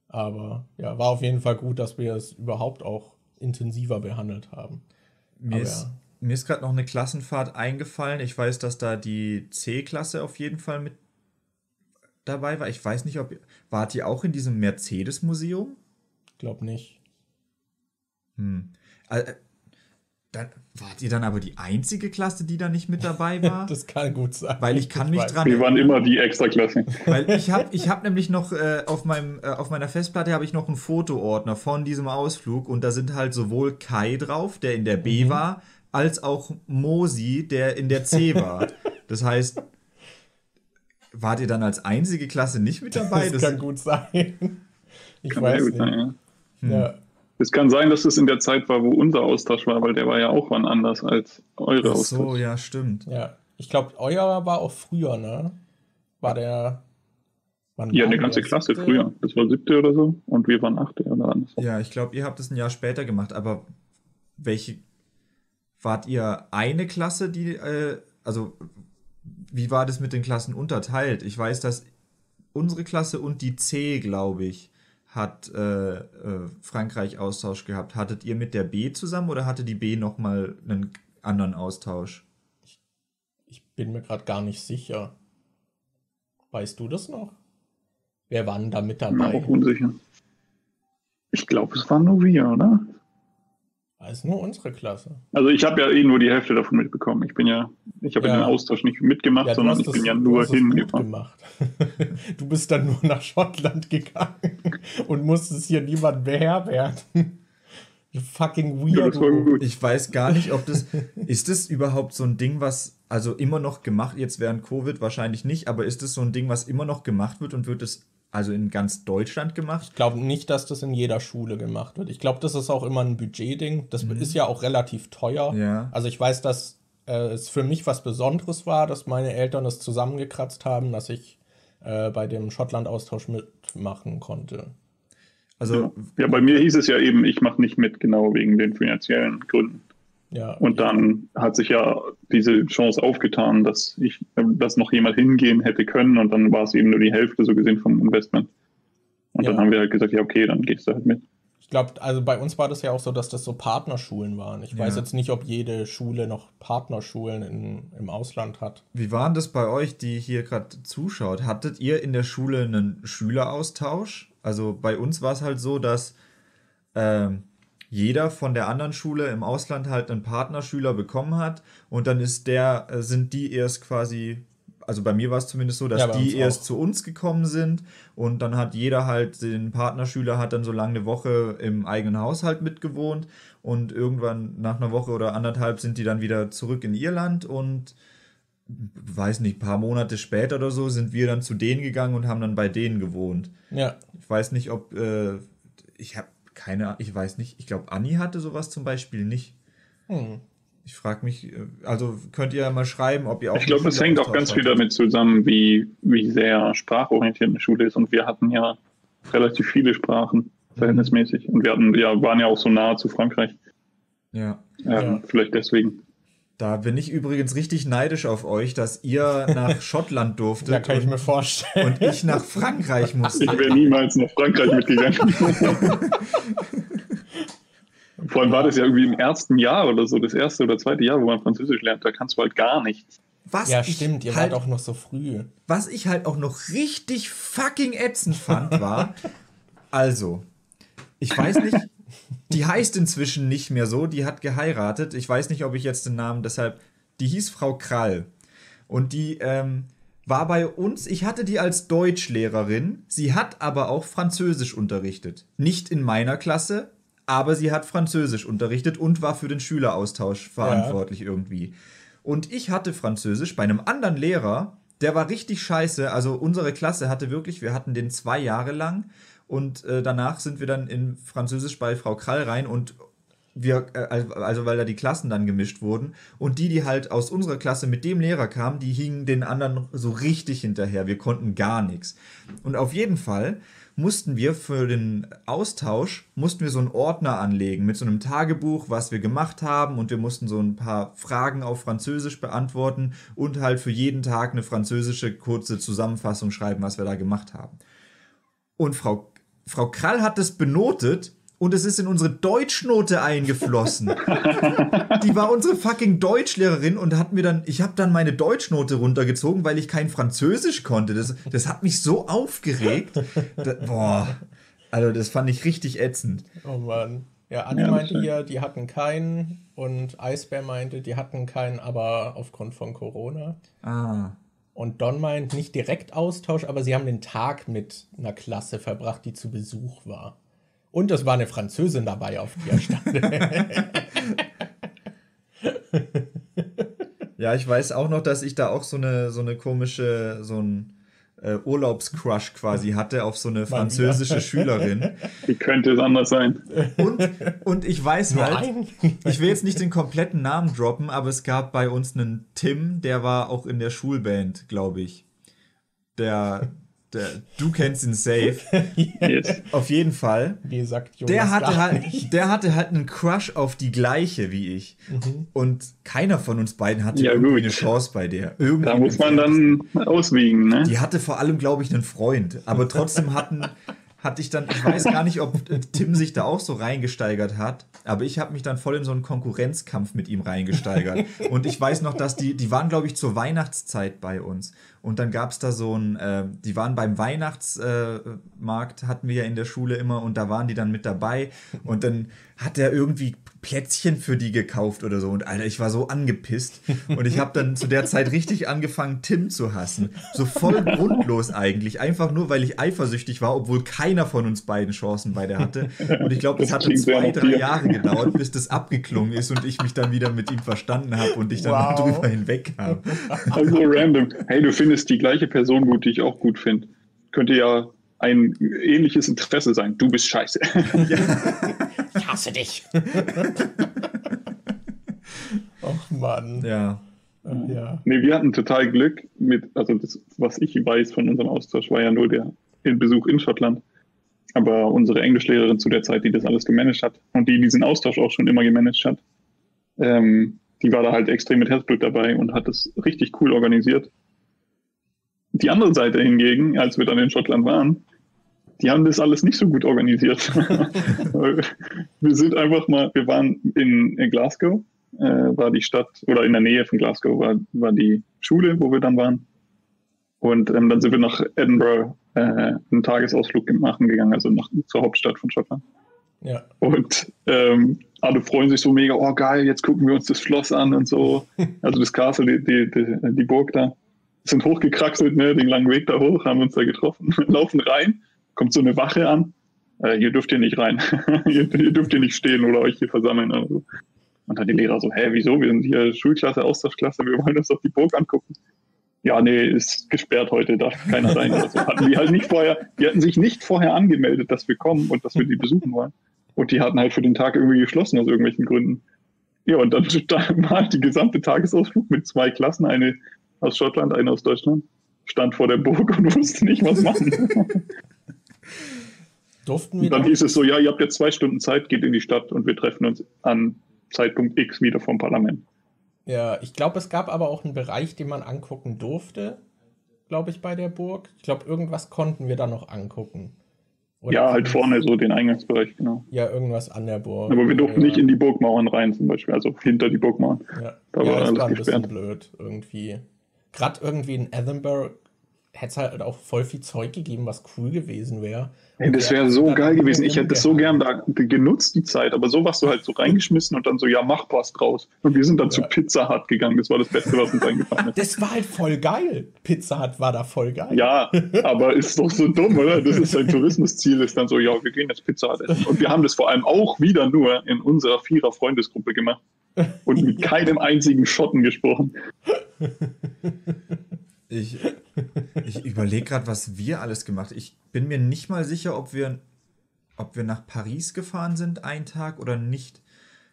Aber ja, war auf jeden Fall gut, dass wir es überhaupt auch intensiver behandelt haben. Mir Aber ist, ja. mir ist gerade noch eine Klassenfahrt eingefallen. Ich weiß, dass da die C-Klasse auf jeden Fall mit dabei war. Ich weiß nicht, ob wart ihr auch in diesem Mercedes-Museum? Glaub nicht. Hm. Äh, dann, wart ihr dann aber die einzige Klasse, die da nicht mit dabei war? Das kann gut sein. Weil ich kann mich weiß. dran Wir waren immer die Extraklasse. Weil ich habe ich hab nämlich noch äh, auf, meinem, äh, auf meiner Festplatte habe ich noch einen Fotoordner von diesem Ausflug und da sind halt sowohl Kai drauf, der in der B Mhm. war, als auch Mosi, der in der C war. Das heißt, wart ihr dann als einzige Klasse nicht mit dabei? Das, kann gut sein. Ich Kann weiß nicht. sein, ja. Ja. Es kann sein, dass es in der Zeit war, wo unser Austausch war, weil der war ja auch wann anders als eure Ach Austausch. so, ja, stimmt. ja. Ich glaube, euer war auch früher, ne? War der. Wann Ja, eine der? ganze Klasse Siebte? früher. Das war siebte oder so und wir waren achte oder anders. Ja, ich glaube, ihr habt es ein Jahr später gemacht, aber welche wart ihr eine Klasse, die, äh, also wie war das mit den Klassen unterteilt? Ich weiß, dass unsere Klasse und die C, glaube ich, hat äh, äh, Frankreich Austausch gehabt. Hattet ihr mit der B zusammen oder hatte die B nochmal einen anderen Austausch? Ich bin mir gerade gar nicht sicher. Weißt du das noch? Wer war denn da mit Bin mir dabei? auch unsicher. Ich glaube, es waren nur wir, oder? War es nur unsere Klasse? Also ich habe ja eh nur die Hälfte davon mitbekommen. Ich bin ja, ich habe ja. Ja. den Austausch nicht mitgemacht, Ja, sondern hast ich es- bin ja du nur hingefahren. Du bist dann nur nach Schottland gegangen und musstest hier niemand beherbergen. Du fucking Ja, weird. das gut. Ich weiß gar nicht, ob das. Ist das überhaupt so ein Ding, was also immer noch gemacht, jetzt während Covid wahrscheinlich nicht, aber ist das so ein Ding, was immer noch gemacht wird und wird es also in ganz Deutschland gemacht? Ich glaube nicht, dass das in jeder Schule gemacht wird. Ich glaube, das ist auch immer ein Budgetding. Das ist ja auch relativ teuer. Ja. Also ich weiß, dass äh, es für mich was Besonderes war, dass meine Eltern es zusammengekratzt haben, dass ich äh, bei dem Schottland-Austausch mitmachen konnte. Also, Ja, bei mir hieß es ja eben, ich mache nicht mit, genau wegen den finanziellen Gründen. Ja, Und dann hat sich ja diese Chance aufgetan, dass ich, dass noch jemand hingehen hätte können und dann war es eben nur die Hälfte so gesehen vom Investment. Und Ja. dann haben wir halt gesagt, ja okay, dann gehst du halt mit. Ich glaube, also bei uns war das ja auch so, dass das so Partnerschulen waren. Ich weiß Ja. jetzt nicht, ob jede Schule noch Partnerschulen in, im Ausland hat. wie war denn das bei euch, die hier gerade zuschaut? Hattet ihr in der Schule einen Schüleraustausch? Also bei uns war es halt so, dass ähm, jeder von der anderen Schule im Ausland halt einen Partnerschüler bekommen hat und dann ist der, äh, sind die erst quasi, also bei mir war es zumindest so, dass Ja, die erst zu uns gekommen sind und dann hat jeder halt, den Partnerschüler hat dann so lange eine Woche im eigenen Haushalt mitgewohnt und irgendwann nach einer Woche oder anderthalb sind die dann wieder zurück in ihr Land und weiß nicht, paar Monate später oder so sind wir dann zu denen gegangen und haben dann bei denen gewohnt. Ja, Ich weiß nicht, ob äh, ich habe keine, ich weiß nicht. Ich glaube, Anni hatte sowas zum Beispiel nicht. hm. Ich frage mich, äh, also könnt ihr ja mal schreiben, ob ihr auch. Ich glaube, es hängt auch ganz viel damit zusammen, wie, wie sehr sprachorientiert eine Schule ist. Und wir hatten ja relativ viele Sprachen, verhältnismäßig. Und wir hatten, ja, waren ja auch so nah zu Frankreich. Ja. Ähm, ja. Vielleicht deswegen. Da bin ich übrigens richtig neidisch auf euch, dass ihr nach Schottland durftet. Da kann ich mir vorstellen. Und ich nach Frankreich musste. Ich wäre niemals nach Frankreich mitgegangen. Vor allem war das ja irgendwie im ersten Jahr oder so, das erste oder zweite Jahr, wo man Französisch lernt, da kannst du halt gar nichts. Was ja, stimmt, ihr halt, wart auch noch so früh. Was ich halt auch noch richtig fucking ätzend fand, war, also, ich weiß nicht, die heißt inzwischen nicht mehr so, die hat geheiratet. Ich weiß nicht, ob ich jetzt den Namen deshalb. Die hieß Frau Krall. Und die ähm, war bei uns, ich hatte die als Deutschlehrerin. Sie hat aber auch Französisch unterrichtet. Nicht in meiner Klasse, aber sie hat Französisch unterrichtet und war für den Schüleraustausch verantwortlich ja. irgendwie. Und ich hatte Französisch bei einem anderen Lehrer, der war richtig scheiße. Also unsere Klasse hatte wirklich, wir hatten den zwei Jahre lang und äh, danach sind wir dann in Französisch bei Frau Krall rein und wir, äh, also weil da die Klassen dann gemischt wurden. Und die, die halt aus unserer Klasse mit dem Lehrer kamen, die hingen den anderen so richtig hinterher. Wir konnten gar nichts. Und auf jeden Fall mussten wir für den Austausch, mussten wir so einen Ordner anlegen mit so einem Tagebuch, was wir gemacht haben und wir mussten so ein paar Fragen auf Französisch beantworten und halt für jeden Tag eine französische kurze Zusammenfassung schreiben, was wir da gemacht haben. Und Frau Frau Krall hat das benotet und es ist in unsere Deutschnote eingeflossen. die war unsere fucking Deutschlehrerin und hat mir dann, ich habe dann meine Deutschnote runtergezogen, weil ich kein Französisch konnte. Das, das hat mich so aufgeregt. Da, boah, also das fand ich richtig ätzend. Oh Mann. Ja, Anni ja, meinte hier, die hatten keinen und Eisbär meinte, die hatten keinen, aber aufgrund von Corona. Ah. Und Don meint nicht direkt Austausch, aber sie haben den Tag mit einer Klasse verbracht, die zu Besuch war. Und es war eine Französin dabei, auf die er stand. ja, ich weiß auch noch, dass ich da auch so eine, so eine komische, so ein äh, Urlaubscrush quasi hatte auf so eine französische Schülerin. Wie könnte es anders sein? Und, und ich weiß halt, ich will jetzt nicht den kompletten Namen droppen, aber es gab bei uns einen Tim, der war auch in der Schulband, glaube ich. Der, der, du kennst ihn safe. yes. Auf jeden Fall. Wie sagt Jonas der hatte halt, der hatte halt einen Crush auf die gleiche wie ich. Mhm. Und keiner von uns beiden hatte ja, irgendwie gut. eine Chance bei der. Irgendwie da muss man dann auswiegen, ne? Die hatte vor allem, glaube ich, einen Freund. Aber trotzdem hatten, hatte ich dann, ich weiß gar nicht, ob Tim sich da auch so reingesteigert hat, aber ich habe mich dann voll in so einen Konkurrenzkampf mit ihm reingesteigert. Und ich weiß noch, dass die, die waren, glaube ich, zur Weihnachtszeit bei uns. Und dann gab es da so ein, äh, die waren beim Weihnachtsmarkt, äh, hatten wir ja in der Schule immer, und da waren die dann mit dabei. Und dann hat er irgendwie Plätzchen für die gekauft oder so. Und Alter, ich war so angepisst. Und ich habe dann zu der Zeit richtig angefangen, Tim zu hassen. So voll grundlos eigentlich. Einfach nur, weil ich eifersüchtig war, obwohl keiner von uns beiden Chancen bei der hatte. Und ich glaube, das, das hatte zwei, drei Jahre gedauert, bis das abgeklungen ist und ich mich dann wieder mit ihm verstanden habe und ich dann wow. drüber hinwegkam. Also random. Hey, du findest die gleiche Person gut, die ich auch gut finde. Könnte ja ein ähnliches Interesse sein. Du bist scheiße. Ja. ich hasse dich. Och Mann. Ja. ja. Nee, wir hatten total Glück mit, also das, was ich weiß von unserem Austausch, war ja nur der Besuch in Schottland. Aber unsere Englischlehrerin zu der Zeit, die das alles gemanagt hat und die diesen Austausch auch schon immer gemanagt hat, ähm, die war da halt extrem mit Herzblut dabei und hat das richtig cool organisiert. Die andere Seite hingegen, als wir dann in Schottland waren, die haben das alles nicht so gut organisiert. wir sind einfach mal, wir waren in, in Glasgow, äh, war die Stadt, oder in der Nähe von Glasgow war, war die Schule, wo wir dann waren. Und ähm, dann sind wir nach Edinburgh äh, einen Tagesausflug machen gegangen, also nach, zur Hauptstadt von Schottland. Ja. Und ähm, alle freuen sich so mega, oh geil, jetzt gucken wir uns das Schloss an und so. Also das Castle, die, die, die, die Burg da. Sind hochgekraxelt, ne, den langen Weg da hoch, haben uns da getroffen, laufen rein kommt so eine Wache an, äh, hier dürft ihr nicht rein, hier, hier, dürft ihr nicht stehen oder euch hier versammeln. Also. Und dann die Lehrer so, hä, wieso? Wir sind hier Schulklasse, Austauschklasse, wir wollen uns doch die Burg angucken. Ja, nee, ist gesperrt heute, darf keiner rein. Also hatten die halt nicht vorher, die hatten sich nicht vorher angemeldet, dass wir kommen und dass wir die besuchen wollen. Und die hatten halt für den Tag irgendwie geschlossen aus irgendwelchen Gründen. Ja, und dann war die gesamte Tagesausflug mit zwei Klassen, eine aus Schottland, eine aus Deutschland, stand vor der Burg und wusste nicht, was machen. Durften wir dann da- hieß es so, ja, ihr habt jetzt zwei Stunden Zeit, geht in die Stadt und wir treffen uns an Zeitpunkt X wieder vom Parlament. Ja, ich glaube, es gab aber auch einen Bereich, den man angucken durfte, glaube ich, bei der Burg. Ich glaube, irgendwas konnten wir da noch angucken. Oder ja, halt vorne so den Eingangsbereich, genau. Ja, irgendwas an der Burg. Aber wir durften ja. nicht in die Burgmauern rein zum Beispiel, also hinter die Burgmauern. Ja, Da ja war das alles war ein bisschen gesperrt. blöd irgendwie. Gerade irgendwie in Edinburgh hätte es halt auch voll viel Zeug gegeben, was cool gewesen wäre. Ey, das wäre so geil gewesen. Ich hätte das so gern da genutzt, die Zeit. Aber so warst du halt so reingeschmissen und dann so, ja, mach was draus. Und wir sind dann zu Ja. Pizza Hut gegangen. Das war das Beste, was uns eingefallen ist. Das war halt voll geil. Pizza Hut war da voll geil. Ja, aber ist doch so dumm, oder? Das ist ein Tourismusziel, ist dann so, ja, wir gehen jetzt Pizza Hut essen. Und wir haben das vor allem auch wieder nur in unserer Vierer-Freundesgruppe gemacht. Und mit keinem einzigen Schotten gesprochen. Ich, ich überlege gerade, was wir alles gemacht Ich bin mir nicht mal sicher, ob wir, ob wir nach Paris gefahren sind, einen Tag oder nicht.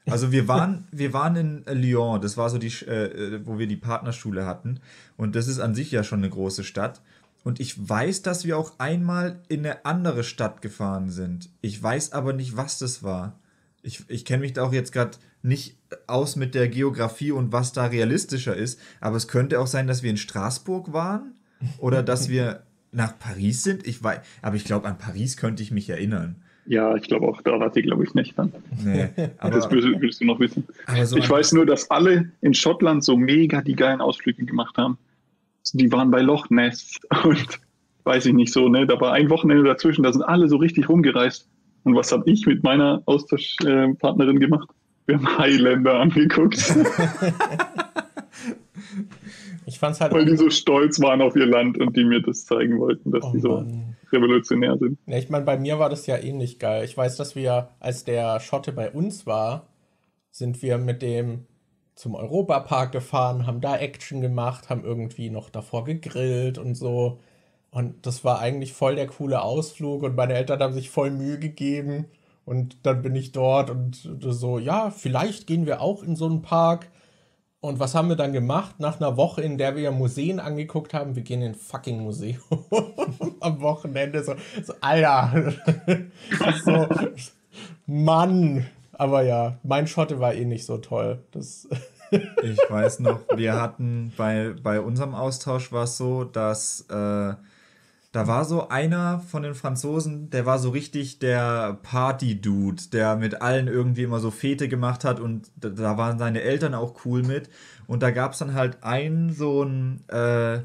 Also wir waren, wir waren in Lyon, das war so die, Sch- äh, wo wir die Partnerschule hatten. Und das ist an sich ja schon eine große Stadt. Und ich weiß, dass wir auch einmal in eine andere Stadt gefahren sind. Ich weiß aber nicht, was das war. Ich, ich kenne mich da auch jetzt gerade nicht aus mit der Geografie und was da realistischer ist, aber es könnte auch sein, dass wir in Straßburg waren oder dass wir nach Paris sind. Ich weiß, aber ich glaube, an Paris könnte ich mich erinnern. Ja, ich glaube auch, da wart ihr, glaube ich, nicht dann. Nee, aber, Das willst, willst du noch wissen. so Ich weiß nur, dass alle in Schottland so mega die geilen Ausflüge gemacht haben. Die waren bei Loch Ness und weiß ich nicht so, ne? Da war ein Wochenende dazwischen, da sind alle so richtig rumgereist. Und was habe ich mit meiner Austauschpartnerin gemacht? Wir haben Highlander angeguckt, Ich fand's halt weil die so stolz waren auf ihr Land und die mir das zeigen wollten, dass oh die so Mann. revolutionär sind. Ja, ich meine, bei mir war das ja ähnlich geil. Ich weiß, dass wir, als der Schotte bei uns war, sind wir mit dem zum Europapark gefahren, haben da Action gemacht, haben irgendwie noch davor gegrillt und so. Und das war eigentlich voll der coole Ausflug und meine Eltern haben sich voll Mühe gegeben. Und dann bin ich dort und so, ja, vielleicht gehen wir auch in so einen Park. Und was haben wir dann gemacht? Nach einer Woche, in der wir Museen angeguckt haben, wir gehen in ein fucking Museum am Wochenende. So, so Alter. so, Mann. Aber ja, mein Schotte war eh nicht so toll. Das, Ich weiß noch, wir hatten bei, bei unserem Austausch war es so, dass äh, da war so einer von den Franzosen, der war so richtig der Party-Dude, der mit allen irgendwie immer so Fete gemacht hat und da, waren seine Eltern auch cool mit. Und da gab es dann halt einen so ein, äh,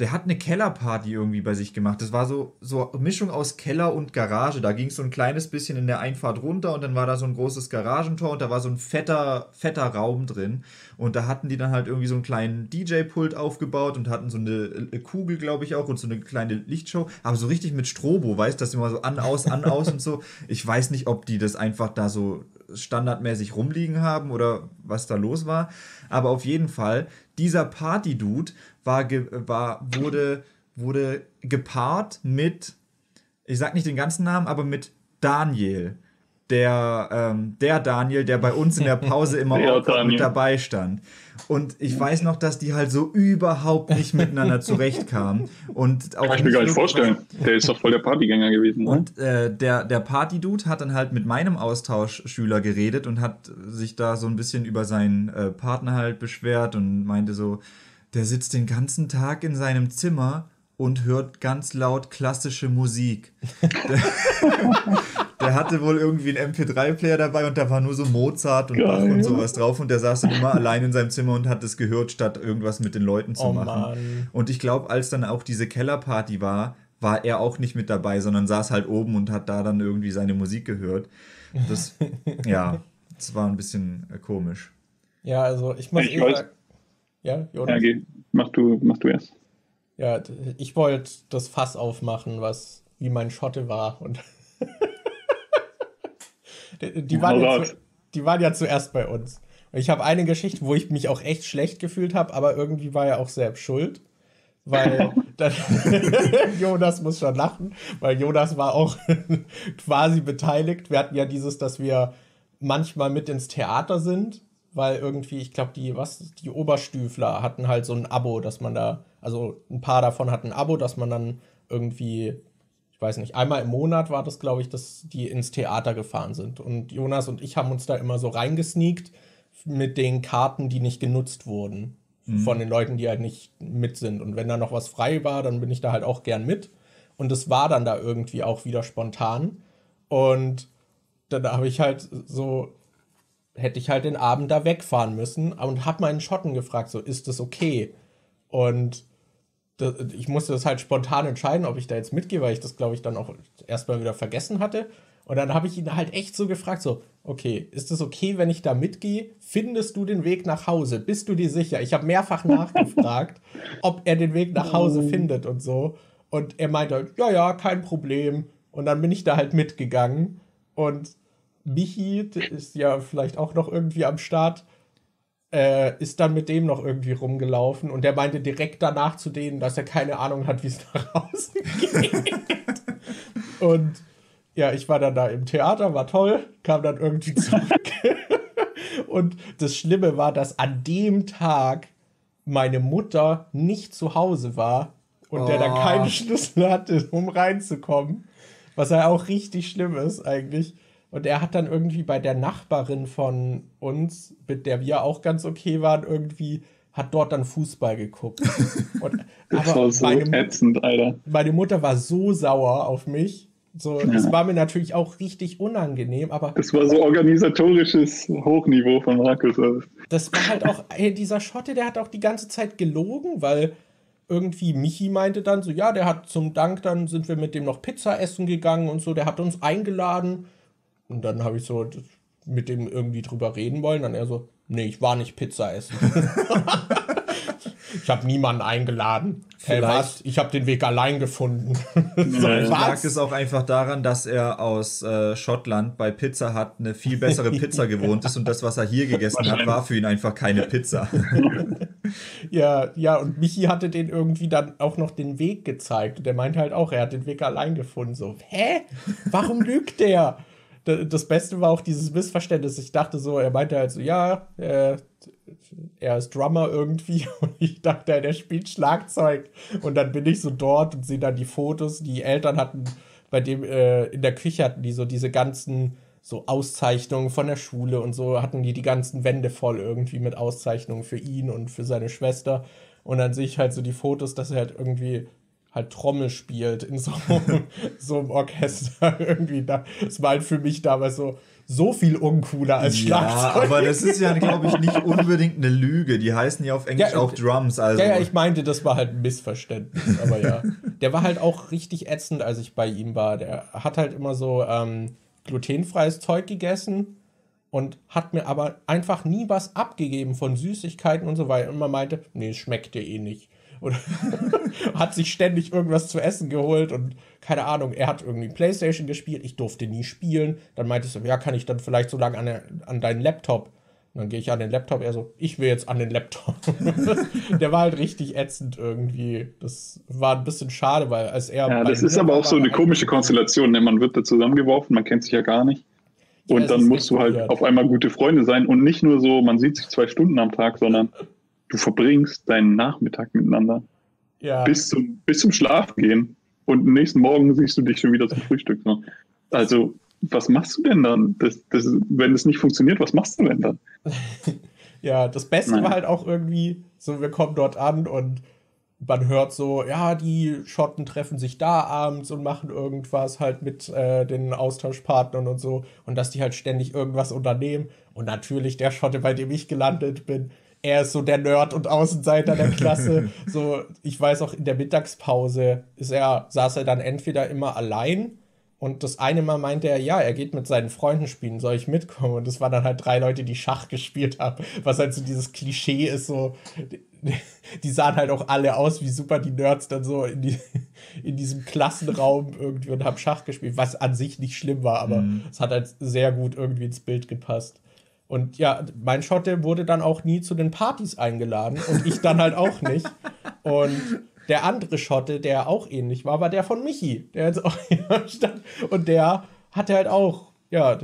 der hat eine Kellerparty irgendwie bei sich gemacht. Das war so, so Mischung aus Keller und Garage. Da ging es so ein kleines bisschen in der Einfahrt runter und dann war da so ein großes Garagentor und da war so ein fetter, fetter Raum drin. Und da hatten die dann halt irgendwie so einen kleinen DJ-Pult aufgebaut und hatten so eine äh, Kugel, glaube ich, auch und so eine kleine Lichtshow. Aber so richtig mit Strobo, weißt du, das immer so an, aus, an, aus und so. Ich weiß nicht, ob die das einfach da so standardmäßig rumliegen haben oder was da los war. Aber auf jeden Fall, dieser Party-Dude war, war, wurde, wurde gepaart mit, ich sag nicht den ganzen Namen, aber mit Daniel. Der, ähm, der Daniel, der bei uns in der Pause immer Der auch mit dabei stand. Und ich weiß noch, dass die halt so überhaupt nicht miteinander zurechtkamen. Und auch Kann ich mir gar nicht vorstellen. Der ist doch voll der Partygänger gewesen. und äh, der, der Party-Dude hat dann halt mit meinem Austauschschüler geredet und hat sich da so ein bisschen über seinen äh, Partner halt beschwert und meinte so, der sitzt den ganzen Tag in seinem Zimmer und hört ganz laut klassische Musik. Der, der hatte wohl irgendwie einen MP3-Player dabei und da war nur so Mozart und Bach Geil. und sowas drauf und der saß dann immer allein in seinem Zimmer und hat es gehört, statt irgendwas mit den Leuten zu oh machen. Mann. Und ich glaube, als dann auch diese Kellerparty war, war er auch nicht mit dabei, sondern saß halt oben und hat da dann irgendwie seine Musik gehört. Das, ja, das war ein bisschen äh, komisch. Ja, also ich muss Ich eh weiß-. Ja, Ja, Jonas? geh. Mach du, mach du erst. Ja, ich wollte das Fass aufmachen, was wie mein Schotte war. Und die, die, waren ja zu, die waren ja zuerst bei uns. Und ich habe eine Geschichte, wo ich mich auch echt schlecht gefühlt habe, aber irgendwie war er auch selbst schuld. Weil Jonas muss schon lachen, weil Jonas war auch quasi beteiligt. Wir hatten ja dieses, dass wir manchmal mit ins Theater sind, weil irgendwie, ich glaube, die, was, die Oberstüfler hatten halt so ein Abo, dass man da, also ein paar davon hatten ein Abo, dass man dann irgendwie, ich weiß nicht, einmal im Monat war das, glaube ich, dass die ins Theater gefahren sind. Und Jonas und ich haben uns da immer so reingesneakt mit den Karten, die nicht genutzt wurden. Mhm. Von den Leuten, die halt nicht mit sind. Und wenn da noch was frei war, dann bin ich da halt auch gern mit. Und es war dann da irgendwie auch wieder spontan. Und dann habe ich halt so, hätte ich halt den Abend da wegfahren müssen und habe meinen Schotten gefragt, so, ist das okay? Und ich musste das halt spontan entscheiden, ob ich da jetzt mitgehe, weil ich das, glaube ich, dann auch erstmal wieder vergessen hatte. Und dann habe ich ihn halt echt so gefragt, so, okay, ist es okay, wenn ich da mitgehe? Findest du den Weg nach Hause? Bist du dir sicher? Ich habe mehrfach nachgefragt, ob er den Weg nach Hause oh. findet und so. Und er meinte halt, ja, ja, kein Problem. Und dann bin ich da halt mitgegangen. Und Michi ist ja vielleicht auch noch irgendwie am Start, äh, ist dann mit dem noch irgendwie rumgelaufen. Und der meinte direkt danach zu denen, dass er keine Ahnung hat, wie es nach Hause geht. und ja, ich war dann da im Theater, war toll, kam dann irgendwie zurück. und das Schlimme war, dass an dem Tag meine Mutter nicht zu Hause war und oh. der dann keinen Schlüssel hatte, um reinzukommen. Was ja auch richtig schlimm ist eigentlich. Und er hat dann irgendwie bei der Nachbarin von uns, mit der wir auch ganz okay waren, irgendwie hat dort dann Fußball geguckt. Und, das war so meine, ätzend, Alter. Meine Mutter war so sauer auf mich. So, ja. Das war mir natürlich auch richtig unangenehm, aber. Das war so organisatorisches Hochniveau von Markus. Das war halt auch, ey, dieser Schotte, der hat auch die ganze Zeit gelogen, weil irgendwie Michi meinte dann so, ja, der hat zum Dank, dann sind wir mit dem noch Pizza essen gegangen und so, der hat uns eingeladen. Und dann habe ich so mit dem irgendwie drüber reden wollen, dann er so, nee, ich war nicht Pizza essen. Ich habe niemanden eingeladen. Hey, was? Ich habe den Weg allein gefunden. Vielleicht lag es auch einfach daran, dass er aus äh, Schottland bei Pizza hat eine viel bessere Pizza gewohnt ist und das, was er hier gegessen hat, war für ihn einfach keine Pizza. ja, ja, und Michi hatte den irgendwie dann auch noch den Weg gezeigt. Und der meinte halt auch, er hat den Weg allein gefunden. So, hä? Warum lügt der? Das Beste war auch dieses Missverständnis. Ich dachte so, er meinte halt so, ja, äh, er ist Drummer irgendwie und ich dachte, der spielt Schlagzeug. Und dann bin ich so dort und sehe dann die Fotos. Die Eltern hatten bei dem äh, in der Küche hatten die so diese ganzen so Auszeichnungen von der Schule und so hatten die die ganzen Wände voll irgendwie mit Auszeichnungen für ihn und für seine Schwester. Und dann sehe ich halt so die Fotos, dass er halt irgendwie halt Trommel spielt in so, so einem Orchester irgendwie. Das war halt für mich damals so, so viel uncooler als Schlagzeug. Ja, aber das ist ja, glaube ich, nicht unbedingt eine Lüge. Die heißen ja auf Englisch ja, auch Drums. Also. Ja, ja, ich meinte, das war halt ein Missverständnis. Aber ja, der war halt auch richtig ätzend, als ich bei ihm war. Der hat halt immer so ähm, glutenfreies Zeug gegessen und hat mir aber einfach nie was abgegeben von Süßigkeiten und so weiter. Und man meinte, nee, es schmeckt dir eh nicht und hat sich ständig irgendwas zu essen geholt und keine Ahnung, er hat irgendwie Playstation gespielt, ich durfte nie spielen. Dann meinte ich so, ja, kann ich dann vielleicht so lange an, an deinen Laptop? Und dann gehe ich an den Laptop, er so, ich will jetzt an den Laptop. der war halt richtig ätzend irgendwie. Das war ein bisschen schade, weil als er. Ja, das ist aber auch so eine komische Konstellation. Ne? Man wird da zusammengeworfen, man kennt sich ja gar nicht. Und ja, dann musst du halt auf einmal gute Freunde sein und nicht nur so, man sieht sich zwei Stunden am Tag, sondern du verbringst deinen Nachmittag miteinander. Ja. Bis zum, bis zum Schlafen gehen. Und am nächsten Morgen siehst du dich schon wieder zum Frühstück. Ne? Also, was machst du denn dann? Das, das, wenn es nicht funktioniert, was machst du denn dann? ja, das Beste Nein. war halt auch irgendwie, so wir kommen dort an und man hört so, ja, die Schotten treffen sich da abends und machen irgendwas halt mit äh, den Austauschpartnern und so und dass die halt ständig irgendwas unternehmen. Und natürlich der Schotte, bei dem ich gelandet bin, er ist so der Nerd und Außenseiter der Klasse. so, ich weiß auch, in der Mittagspause ist er, saß er dann entweder immer allein und das eine Mal meinte er, ja, er geht mit seinen Freunden spielen, soll ich mitkommen? Und das waren dann halt drei Leute, die Schach gespielt haben, was halt so dieses Klischee ist, so, die sahen halt auch alle aus wie super die Nerds dann so in, die, in diesem Klassenraum irgendwie und haben Schach gespielt, was an sich nicht schlimm war, aber mhm. es hat halt sehr gut irgendwie ins Bild gepasst. Und ja, mein Schotte wurde dann auch nie zu den Partys eingeladen und ich dann halt auch nicht. Und der andere Schotte, der auch ähnlich war, war der von Michi, der jetzt auch hier stand. Und der hatte halt auch, ja,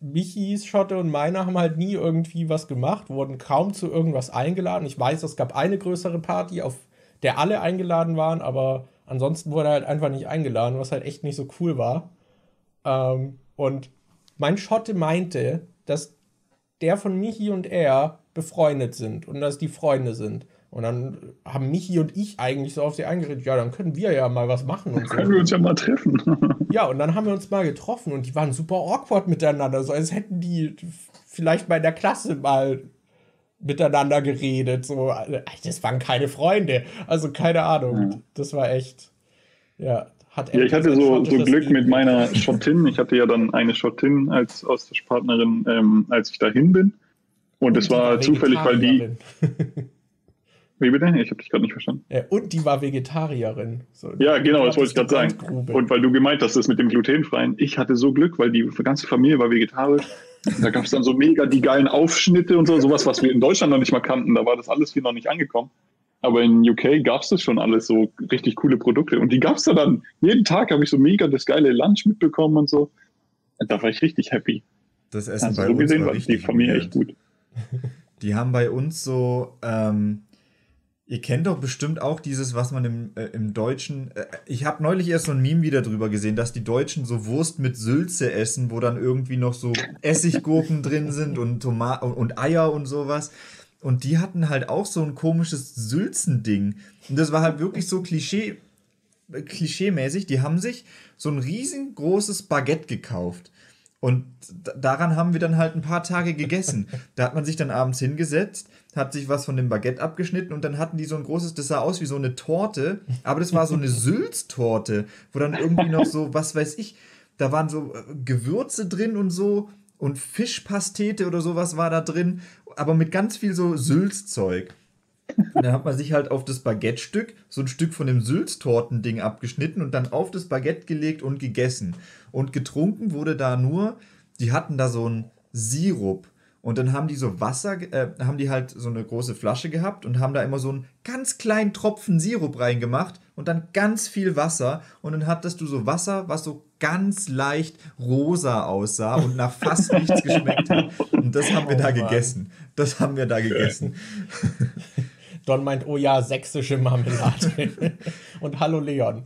Michis Schotte und meine haben halt nie irgendwie was gemacht, wurden kaum zu irgendwas eingeladen. Ich weiß, es gab eine größere Party, auf der alle eingeladen waren, aber ansonsten wurde halt einfach nicht eingeladen, was halt echt nicht so cool war. Ähm, und mein Schotte meinte, dass der von Michi und er befreundet sind und dass die Freunde sind. Und dann haben Michi und ich eigentlich so auf sie eingeredet, ja, dann können wir ja mal was machen. Und so. Können wir uns ja mal treffen. ja, und dann haben wir uns mal getroffen und die waren super awkward miteinander, so als hätten die vielleicht mal in der Klasse mal miteinander geredet. So, das waren keine Freunde. Also keine Ahnung. Ja. Das war echt. Ja, hat ja, ich hatte so, so Glück mit meiner Schottin. Ich hatte ja dann eine Schottin als Austauschpartnerin, ähm, als ich dahin bin. Und es war zufällig, weil die. Wie bitte? Ich habe dich gerade nicht verstanden. Ja, und die war Vegetarierin. So, ja, genau, das wollte ich gerade sagen. Und weil du gemeint hast, das mit dem glutenfreien, ich hatte so Glück, weil die ganze Familie war vegetarisch. da gab es dann so mega die geilen Aufschnitte und so, sowas, was wir in Deutschland noch nicht mal kannten. Da war das alles hier noch nicht angekommen. Aber in UK gab es das schon alles, so richtig coole Produkte. Und die gab es da dann. Jeden Tag habe ich so mega das geile Lunch mitbekommen und so. Da war ich richtig happy. Das Essen also bei so uns gesehen war die Familie echt gut. Die haben bei uns so ähm, Ihr kennt doch bestimmt auch dieses, was man im, äh, im Deutschen. Äh, ich habe neulich erst so ein Meme wieder drüber gesehen, dass die Deutschen so Wurst mit Sülze essen, wo dann irgendwie noch so Essiggurken drin sind und Tomaten und Eier und sowas. Und die hatten halt auch so ein komisches Sülzending. Und das war halt wirklich so äh, klischeemäßig. Die haben sich so ein riesengroßes Baguette gekauft. Und daran haben wir dann halt ein paar Tage gegessen. Da hat man sich dann abends hingesetzt, hat sich was von dem Baguette abgeschnitten und dann hatten die so ein großes, das sah aus wie so eine Torte, aber das war so eine Sülztorte, wo dann irgendwie noch so, was weiß ich, da waren so äh, Gewürze drin und so und Fischpastete oder sowas war da drin, aber mit ganz viel so Sülzzeug. Und dann hat man sich halt auf das Baguette-Stück so ein Stück von dem Sülztorten-Ding abgeschnitten und dann auf das Baguette gelegt und gegessen. Und getrunken wurde da nur, die hatten da so einen Sirup. Und dann haben die so Wasser, äh, haben die halt so eine große Flasche gehabt und haben da immer so einen ganz kleinen Tropfen Sirup reingemacht und dann ganz viel Wasser. Und dann hattest du so Wasser, was so ganz leicht rosa aussah und nach fast nichts geschmeckt hat. Und das haben wir oh, da Mann. gegessen. Das haben wir da gegessen. Don meint, oh ja, sächsische Marmelade. und hallo Leon.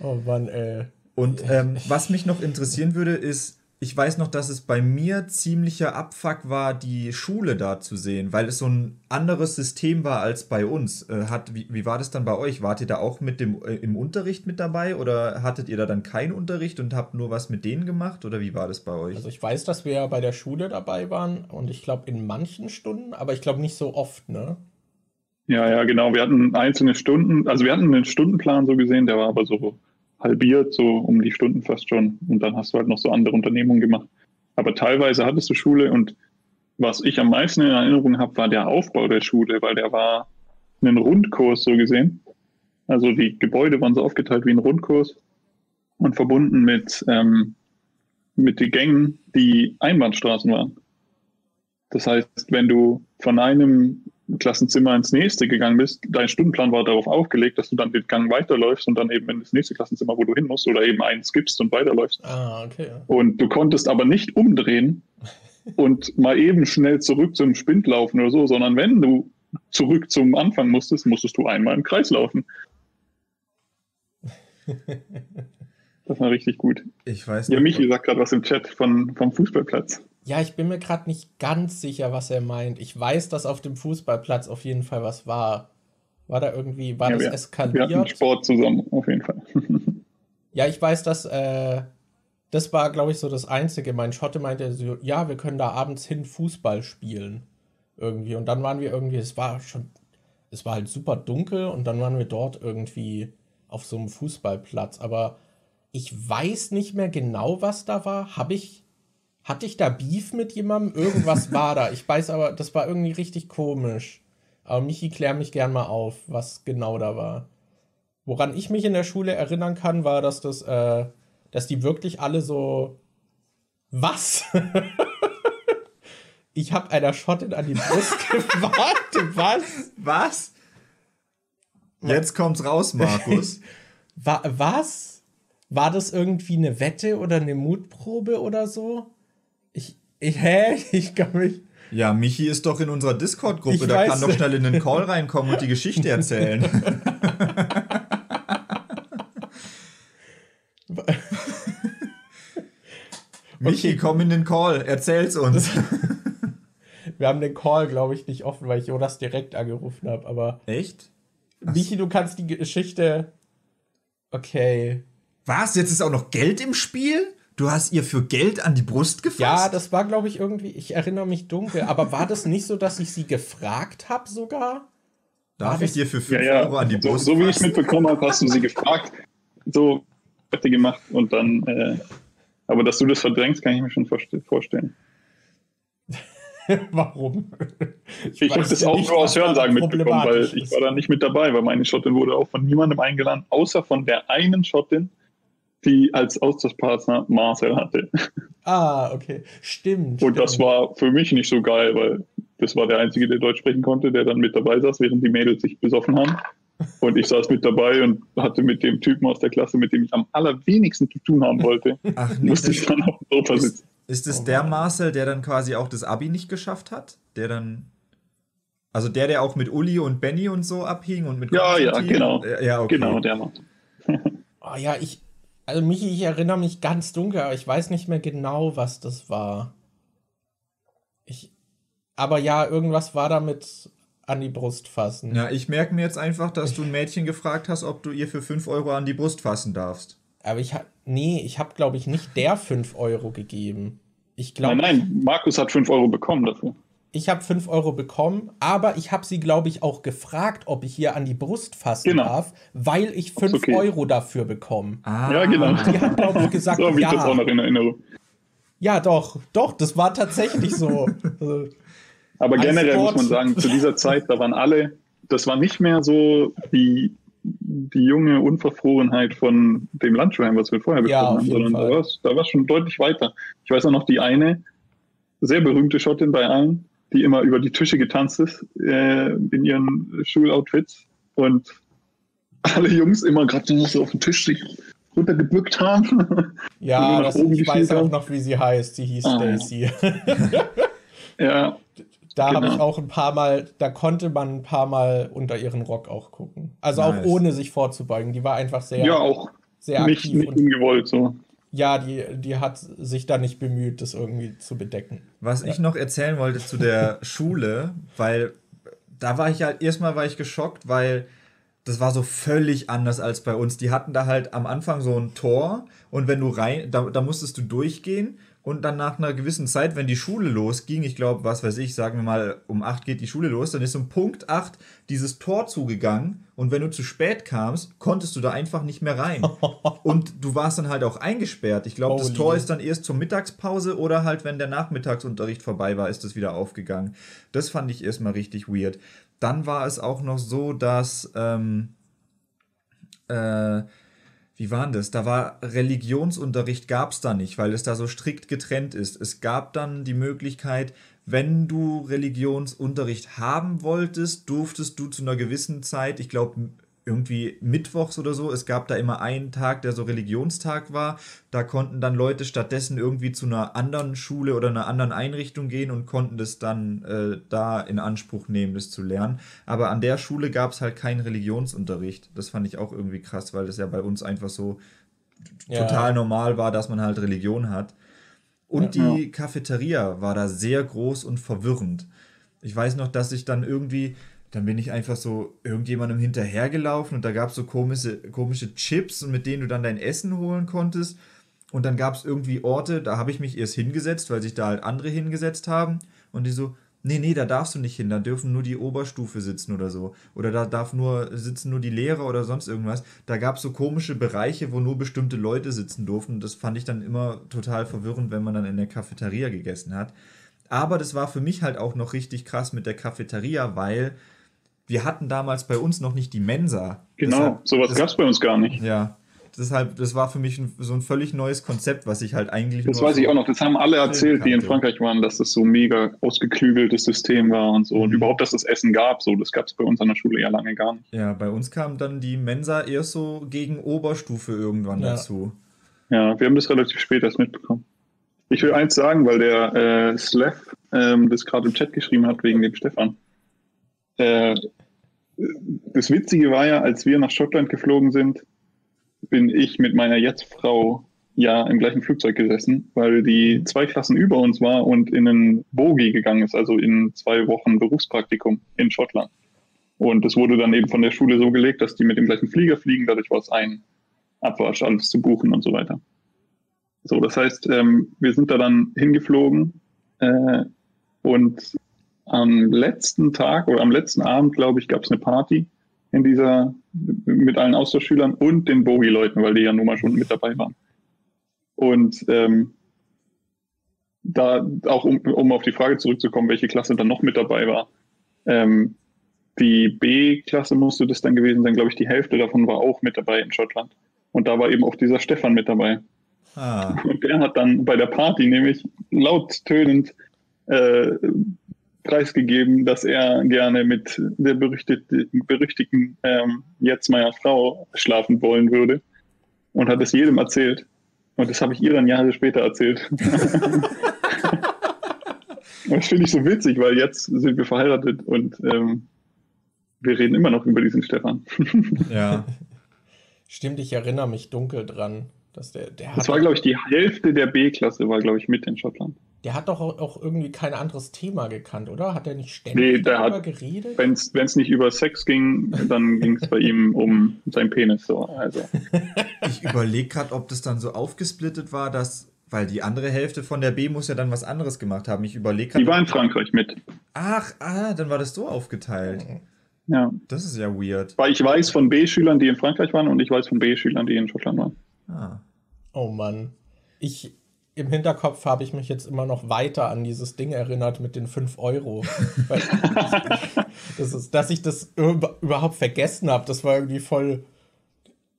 Oh Mann, ey. Und ähm, was mich noch interessieren würde, ist, ich weiß noch, dass es bei mir ziemlicher Abfuck war, die Schule da zu sehen, weil es so ein anderes System war als bei uns. Äh, hat, wie, wie war das dann bei euch? Wart ihr da auch mit dem äh, im Unterricht mit dabei oder hattet ihr da dann keinen Unterricht und habt nur was mit denen gemacht oder wie war das bei euch? Also ich weiß, dass wir ja bei der Schule dabei waren und ich glaube in manchen Stunden, aber ich glaube nicht so oft, ne? Ja, ja, genau. Wir hatten einzelne Stunden, also wir hatten einen Stundenplan so gesehen, der war aber so halbiert, so um die Stunden fast schon. Und dann hast du halt noch so andere Unternehmungen gemacht. Aber teilweise hattest du Schule und was ich am meisten in Erinnerung habe, war der Aufbau der Schule, weil der war ein Rundkurs so gesehen. Also die Gebäude waren so aufgeteilt wie ein Rundkurs und verbunden mit, ähm, mit den Gängen, die Einbahnstraßen waren. Das heißt, wenn du von einem Klassenzimmer ins nächste gegangen bist, dein Stundenplan war darauf aufgelegt, dass du dann den Gang weiterläufst und dann eben in das nächste Klassenzimmer, wo du hin musst, oder eben einen skippst und weiterläufst. Ah, okay. Und du konntest aber nicht umdrehen und mal eben schnell zurück zum Spind laufen oder so, sondern wenn du zurück zum Anfang musstest, musstest du einmal im Kreis laufen. Das war richtig gut. Ich weiß nicht. Ja, Michi sagt gerade was im Chat von, vom Fußballplatz. Ja, ich bin mir gerade nicht ganz sicher, was er meint. Ich weiß, dass auf dem Fußballplatz auf jeden Fall was war. War da irgendwie, war ja, das wir, eskaliert? Wir hatten Sport zusammen, auf jeden Fall. ja, ich weiß, dass, äh, das war, glaube ich, so das Einzige. Mein Schotte meinte so, ja, wir können da abends hin Fußball spielen. Irgendwie. Und dann waren wir irgendwie, es war schon, es war halt super dunkel und dann waren wir dort irgendwie auf so einem Fußballplatz. Aber ich weiß nicht mehr genau, was da war. Habe ich hatte ich da Beef mit jemandem? Irgendwas war da. Ich weiß aber, das war irgendwie richtig komisch. Aber Michi, klär mich gern mal auf, was genau da war. Woran ich mich in der Schule erinnern kann, war, dass das, äh, dass die wirklich alle so. Was? ich habe einer Schottin an die Brust gewartet. Was? Was? Jetzt kommt's raus, Markus. was? war das irgendwie eine Wette oder eine Mutprobe oder so? Ich, ich hä? Ich kann mich. Ja, Michi ist doch in unserer Discord-Gruppe, da kann doch schnell in den Call reinkommen und die Geschichte erzählen. Michi, komm in den Call, erzähl's uns. Wir haben den Call, glaube ich, nicht offen, weil ich Jonas direkt angerufen habe, aber. Echt? Michi, du kannst die Geschichte. Okay. Was? Jetzt ist auch noch Geld im Spiel? Du hast ihr für Geld an die Brust gefasst? Ja, das war, glaube ich, irgendwie, ich erinnere mich dunkel, aber war das nicht so, dass ich sie gefragt habe sogar? Darf ich dir für 5 ja, ja. Euro an die so, Brust so wie ich mitbekommen habe, hast du sie gefragt. So Wette gemacht und dann. Äh, aber dass du das verdrängst, kann ich mir schon vorste- vorstellen. Warum? Ich, habe weiß das auch nicht, nur aus Hörensagen mitbekommen, weil ich war da nicht mit dabei, weil meine Schottin wurde auch von niemandem eingeladen, außer von der einen Schottin, die als Austauschpartner Marcel hatte. Ah, okay. Stimmt. Und das stimmt. war für mich nicht so geil, weil das war der Einzige, der Deutsch sprechen konnte, der dann mit dabei saß, während die Mädels sich besoffen haben. Und ich saß mit dabei und hatte mit dem Typen aus der Klasse, mit dem ich am allerwenigsten zu tun haben wollte, Ach, nee, musste ich das, dann auf dem Sofa sitzen. ist es Oh der. Marcel, der dann quasi auch das Abi nicht geschafft hat? Der dann. Also der, der auch mit Uli und Benny und so abhing und mit Ja, ja, genau. Ja, Ja, okay. Genau, der Mann. Oh ja, ich. Also, Michi, ich erinnere mich ganz dunkel, aber ich weiß nicht mehr genau, was das war. Ich. Aber ja, irgendwas war damit an die Brust fassen. Ja, ich merke mir jetzt einfach, dass du ein Mädchen gefragt hast, ob du ihr für 5 Euro an die Brust fassen darfst. Aber ich hab. Nee, ich habe, glaube ich, nicht der 5 Euro gegeben. Ich glaube, Nein, nein, Markus hat 5 Euro bekommen dafür. Ich habe 5 Euro bekommen, aber ich habe sie, glaube ich, auch gefragt, ob ich ihr an die Brust fassen Genau. darf, weil ich 5 okay. Euro dafür bekomme. Ah, Ja, genau. Die hat, glaube ich, gesagt, So ich ja. das auch noch in Erinnerung. Ja, doch, doch, das war tatsächlich so. Aber generell Sport. muss man sagen, zu dieser Zeit, da waren alle, das war nicht mehr so die, die junge Unverfrorenheit von dem Landschwein, was wir vorher Ja, besprochen auf haben, sondern da Fall. war es da war's schon deutlich weiter. Ich weiß auch noch die eine, sehr berühmte Schottin bei allen, die immer über die Tische getanzt ist äh, in ihren Schuloutfits und alle Jungs immer gerade so auf den Tisch sich runtergebückt haben. ja, das, ich weiß geschielt auch haben. noch, wie sie heißt. Sie hieß Ah, ja. Stacy. ja, Da habe Genau. ich auch ein paar Mal, da konnte man ein paar Mal unter ihren Rock auch gucken. Also auch Nice. ohne sich vorzubeugen. Die war einfach sehr, ja, auch sehr nicht, aktiv. nicht und ungewollt so. Ja, die, die hat sich da nicht bemüht, das irgendwie zu bedecken. Was ich noch erzählen wollte zu der Schule, weil da war ich halt, erstmal war ich geschockt, weil das war so völlig anders als bei uns. Die hatten da halt am Anfang so ein Tor und wenn du rein, da, da musstest du durchgehen und dann nach einer gewissen Zeit, wenn die Schule losging, ich glaube, was weiß ich, sagen wir mal, um 8 geht die Schule los, dann ist um Punkt 8 dieses Tor zugegangen und wenn du zu spät kamst, konntest du da einfach nicht mehr rein. Und du warst dann halt auch eingesperrt. Ich glaube, das. Tor ist dann erst zur Mittagspause oder halt, wenn der Nachmittagsunterricht vorbei war, ist es wieder aufgegangen. Das fand ich erstmal richtig weird. Dann war es auch noch so, dass, ähm, äh, wie war denn das? Da war Religionsunterricht gab es da nicht, weil es da so strikt getrennt ist. Es gab dann die Möglichkeit, wenn du Religionsunterricht haben wolltest, durftest du zu einer gewissen Zeit, ich glaube irgendwie mittwochs oder so, es gab da immer einen Tag, der so Religionstag war. Da konnten dann Leute stattdessen irgendwie zu einer anderen Schule oder einer anderen Einrichtung gehen und konnten das dann äh, da in Anspruch nehmen, das zu lernen. Aber an der Schule gab es halt keinen Religionsunterricht. Das fand ich auch irgendwie krass, weil das ja bei uns einfach so Ja. total normal war, dass man halt Religion hat. Und Ja. die Cafeteria war da sehr groß und verwirrend. Ich weiß noch, dass ich dann irgendwie, dann bin ich einfach so irgendjemandem hinterhergelaufen und da gab es so komische, komische Chips und mit denen du dann dein Essen holen konntest. Und dann gab es irgendwie Orte, da habe ich mich erst hingesetzt, weil sich da halt andere hingesetzt haben. Und die so, nee, nee, da darfst du nicht hin, da dürfen nur die Oberstufe sitzen oder so. Oder da darf nur, sitzen nur die Lehrer oder sonst irgendwas. Da gab es so komische Bereiche, wo nur bestimmte Leute sitzen durften. Das fand ich dann immer total verwirrend, wenn man dann in der Cafeteria gegessen hat. Aber das war für mich halt auch noch richtig krass mit der Cafeteria, weil wir hatten damals bei uns noch nicht die Mensa. Genau, Deshalb- sowas das- gab es bei uns gar nicht. ja. deshalb, das war für mich ein, so ein völlig neues Konzept, was ich halt eigentlich. Das weiß so ich auch noch. Das haben alle erzählt, die in Frankreich waren, dass das so ein mega ausgeklügeltes System war und so. Mhm. Und überhaupt, dass es Essen gab. So, das gab es bei uns an der Schule ja lange gar nicht. Ja, bei uns kam dann die Mensa erst so gegen Oberstufe irgendwann ja. dazu. Ja, wir haben das relativ spät erst mitbekommen. Ich will eins sagen, weil der äh, Slev ähm, das gerade im Chat geschrieben hat wegen dem Stefan. Äh, das Witzige war ja, als wir nach Schottland geflogen sind, bin ich mit meiner Jetzt-Frau ja im gleichen Flugzeug gesessen, weil die zwei Klassen über uns war und in einen Bogi gegangen ist, also in zwei Wochen Berufspraktikum in Schottland. Und es wurde dann eben von der Schule so gelegt, dass die mit dem gleichen Flieger fliegen, dadurch war es ein Abwasch, alles zu buchen und so weiter. So, das heißt, ähm, wir sind da dann hingeflogen äh, und am letzten Tag oder am letzten Abend, glaube ich, gab es eine Party in dieser mit allen Austauschschülern und den Bogi-Leuten, weil die ja nun mal schon mit dabei waren. Und ähm, da auch um, um auf die Frage zurückzukommen, welche Klasse dann noch mit dabei war. Ähm, die B-Klasse musste das dann gewesen sein, glaube ich, die Hälfte davon war auch mit dabei in Schottland. Und da war eben auch dieser Stefan mit dabei. Ah. Und der hat dann bei der Party nämlich lauttönend äh, preisgegeben, dass er gerne mit der berüchtigten, berüchtigten ähm, jetzt meiner Frau schlafen wollen würde. Und hat es jedem erzählt. Und das habe ich ihr dann Jahre später erzählt. das finde ich so witzig, weil jetzt sind wir verheiratet und ähm, wir reden immer noch über diesen Stefan. ja. Stimmt, ich erinnere mich dunkel dran. Dass der, der das war, glaube ich, die Hälfte der B-Klasse war, glaube ich, mit in Schottland. Der hat doch auch irgendwie kein anderes Thema gekannt, oder? Hat er nicht ständig nee, darüber hat, geredet? Wenn es nicht über Sex ging, dann ging es bei ihm um seinen Penis. So. Also. Ich überlege gerade, ob das dann so aufgesplittet war, dass weil die andere Hälfte von der B muss ja dann was anderes gemacht haben. Ich überlege gerade. Die war in Frankreich mit. Ach, ah, dann war das so aufgeteilt. Ja. Das ist ja weird. Weil ich weiß von B-Schülern, die in Frankreich waren und ich weiß von B-Schülern, die in Schottland waren. Ah. Oh Mann. Ich, im Hinterkopf habe ich mich jetzt immer noch weiter an dieses Ding erinnert mit den 5 Euro. Das ist, dass ich das überhaupt vergessen habe, das war irgendwie voll.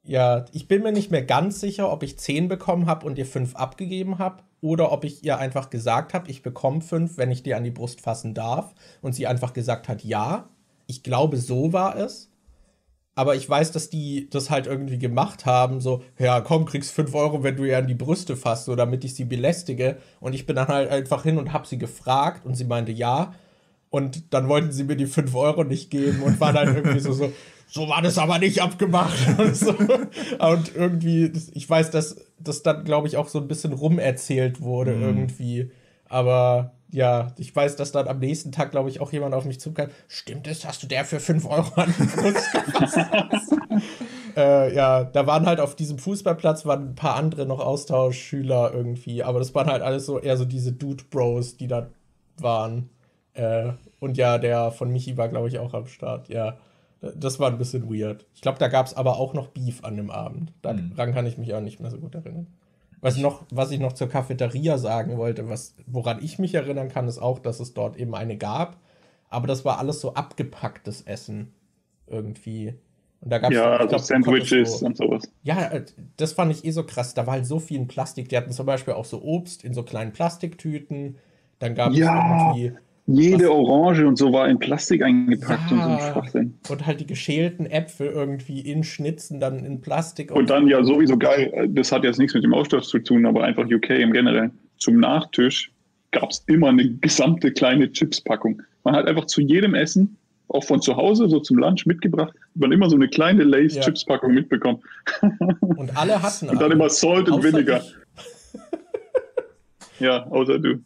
Ja, ich bin mir nicht mehr ganz sicher, ob ich 10 bekommen habe und ihr 5 abgegeben habe oder ob ich ihr einfach gesagt habe, ich bekomme 5, wenn ich dir an die Brust fassen darf und sie einfach gesagt hat, ja. Ich glaube, so war es aber ich weiß, dass die das halt irgendwie gemacht haben, so, ja, komm, kriegst 5 Euro, wenn du ihr an die Brüste fasst, so, damit ich sie belästige. Und ich bin dann halt einfach hin und hab sie gefragt und sie meinte ja. Und dann wollten sie mir die 5 Euro nicht geben und war dann irgendwie so, so, so war das aber nicht abgemacht. Und, so. und irgendwie, ich weiß, dass das dann, glaube ich, auch so ein bisschen rumerzählt wurde mhm. irgendwie. Aber ja, ich weiß, dass dann am nächsten Tag, glaube ich, auch jemand auf mich zukam. Stimmt es, hast du der für 5 Euro an äh, ja, da waren halt auf diesem Fußballplatz waren ein paar andere noch Austauschschüler irgendwie, aber das waren halt alles so eher so diese Dude-Bros, die da waren. Äh, und ja, der von Michi war, glaube ich, auch am Start. Ja, das war ein bisschen weird. Ich glaube, da gab es aber auch noch Beef an dem Abend. Daran mhm. kann ich mich auch nicht mehr so gut erinnern. Was, noch, was ich noch zur Cafeteria sagen wollte, was, woran ich mich erinnern kann, ist auch, dass es dort eben eine gab. Aber das war alles so abgepacktes Essen irgendwie. Und da gab es ja, also glaub, Sandwiches so, und sowas. Ja, äh, das fand ich eh so krass. Da war halt so viel in Plastik. Die hatten zum Beispiel auch so Obst in so kleinen Plastiktüten. Dann gab ja. es irgendwie jede Was? Orange und so war in Plastik eingepackt ja, und so ein Schwachsinn. Und halt die geschälten Äpfel irgendwie in Schnitzen, dann in Plastik. Und, und dann ja sowieso geil, das hat jetzt nichts mit dem Ausstoß zu tun, aber einfach UK im Generell. Zum Nachtisch gab es immer eine gesamte kleine Chipspackung. Man hat einfach zu jedem Essen, auch von zu Hause, so zum Lunch mitgebracht, man immer so eine kleine Lace-Chips-Packung ja. mitbekommen. Und alle hatten. und dann immer Salt und Vinegar. ja, außer du.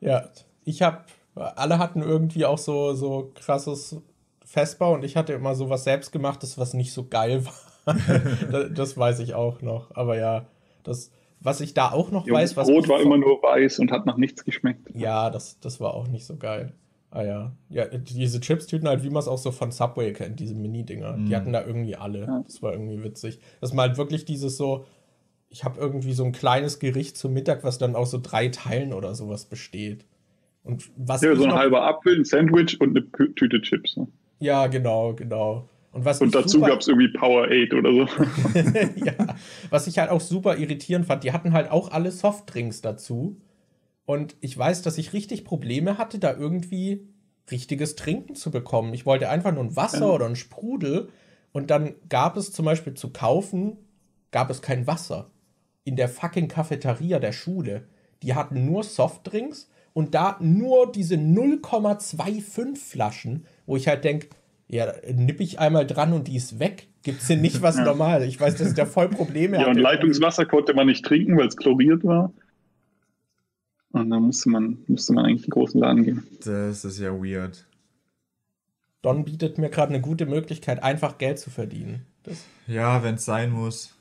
Ja, ich habe alle hatten irgendwie auch so, so krasses Festbau und ich hatte immer so was selbstgemachtes, was nicht so geil war. das, das, weiß ich auch noch. Aber ja, das, was ich da auch noch ja, weiß, was. Brot war immer nur weiß und hat nach nichts geschmeckt. Ja, das, das war auch nicht so geil. Ah ja. Ja, diese Chips-Tüten halt, wie man es auch so von Subway kennt, diese Mini-Dinger. Mm. Die mhm. hatten da irgendwie alle. Ja. Das war irgendwie witzig. Das war halt wirklich dieses so, ich habe irgendwie so ein kleines Gericht zum Mittag, was dann aus so drei Teilen oder sowas besteht. Und was ja, so ein halber Apfel, ein Sandwich und eine Tüte Chips. Ne? Ja, genau, genau. Und, was Und dazu gab es irgendwie Powerade oder so. ja, was ich halt auch super irritierend fand, die hatten halt auch alle Softdrinks dazu. Und ich weiß, dass ich richtig Probleme hatte, da irgendwie richtiges Trinken zu bekommen. Ich wollte einfach nur ein Wasser Ja. oder ein Sprudel. Und dann gab es zum Beispiel zu kaufen, gab es kein Wasser. In der fucking Cafeteria der Schule. Die hatten nur Softdrinks und da nur diese 0,25 Flaschen, wo ich halt denke, ja, nipp ich einmal dran und die ist weg. Gibt's denn nicht was normal? Ich weiß, dass da voll Probleme Ja, und. Leitungswasser konnte man nicht trinken, weil es chloriert war. Und dann musste man, musste man eigentlich in den großen Laden gehen. Das ist ja weird. Don bietet mir gerade eine gute Möglichkeit, einfach Geld zu verdienen. Das, Ja, wenn es sein muss.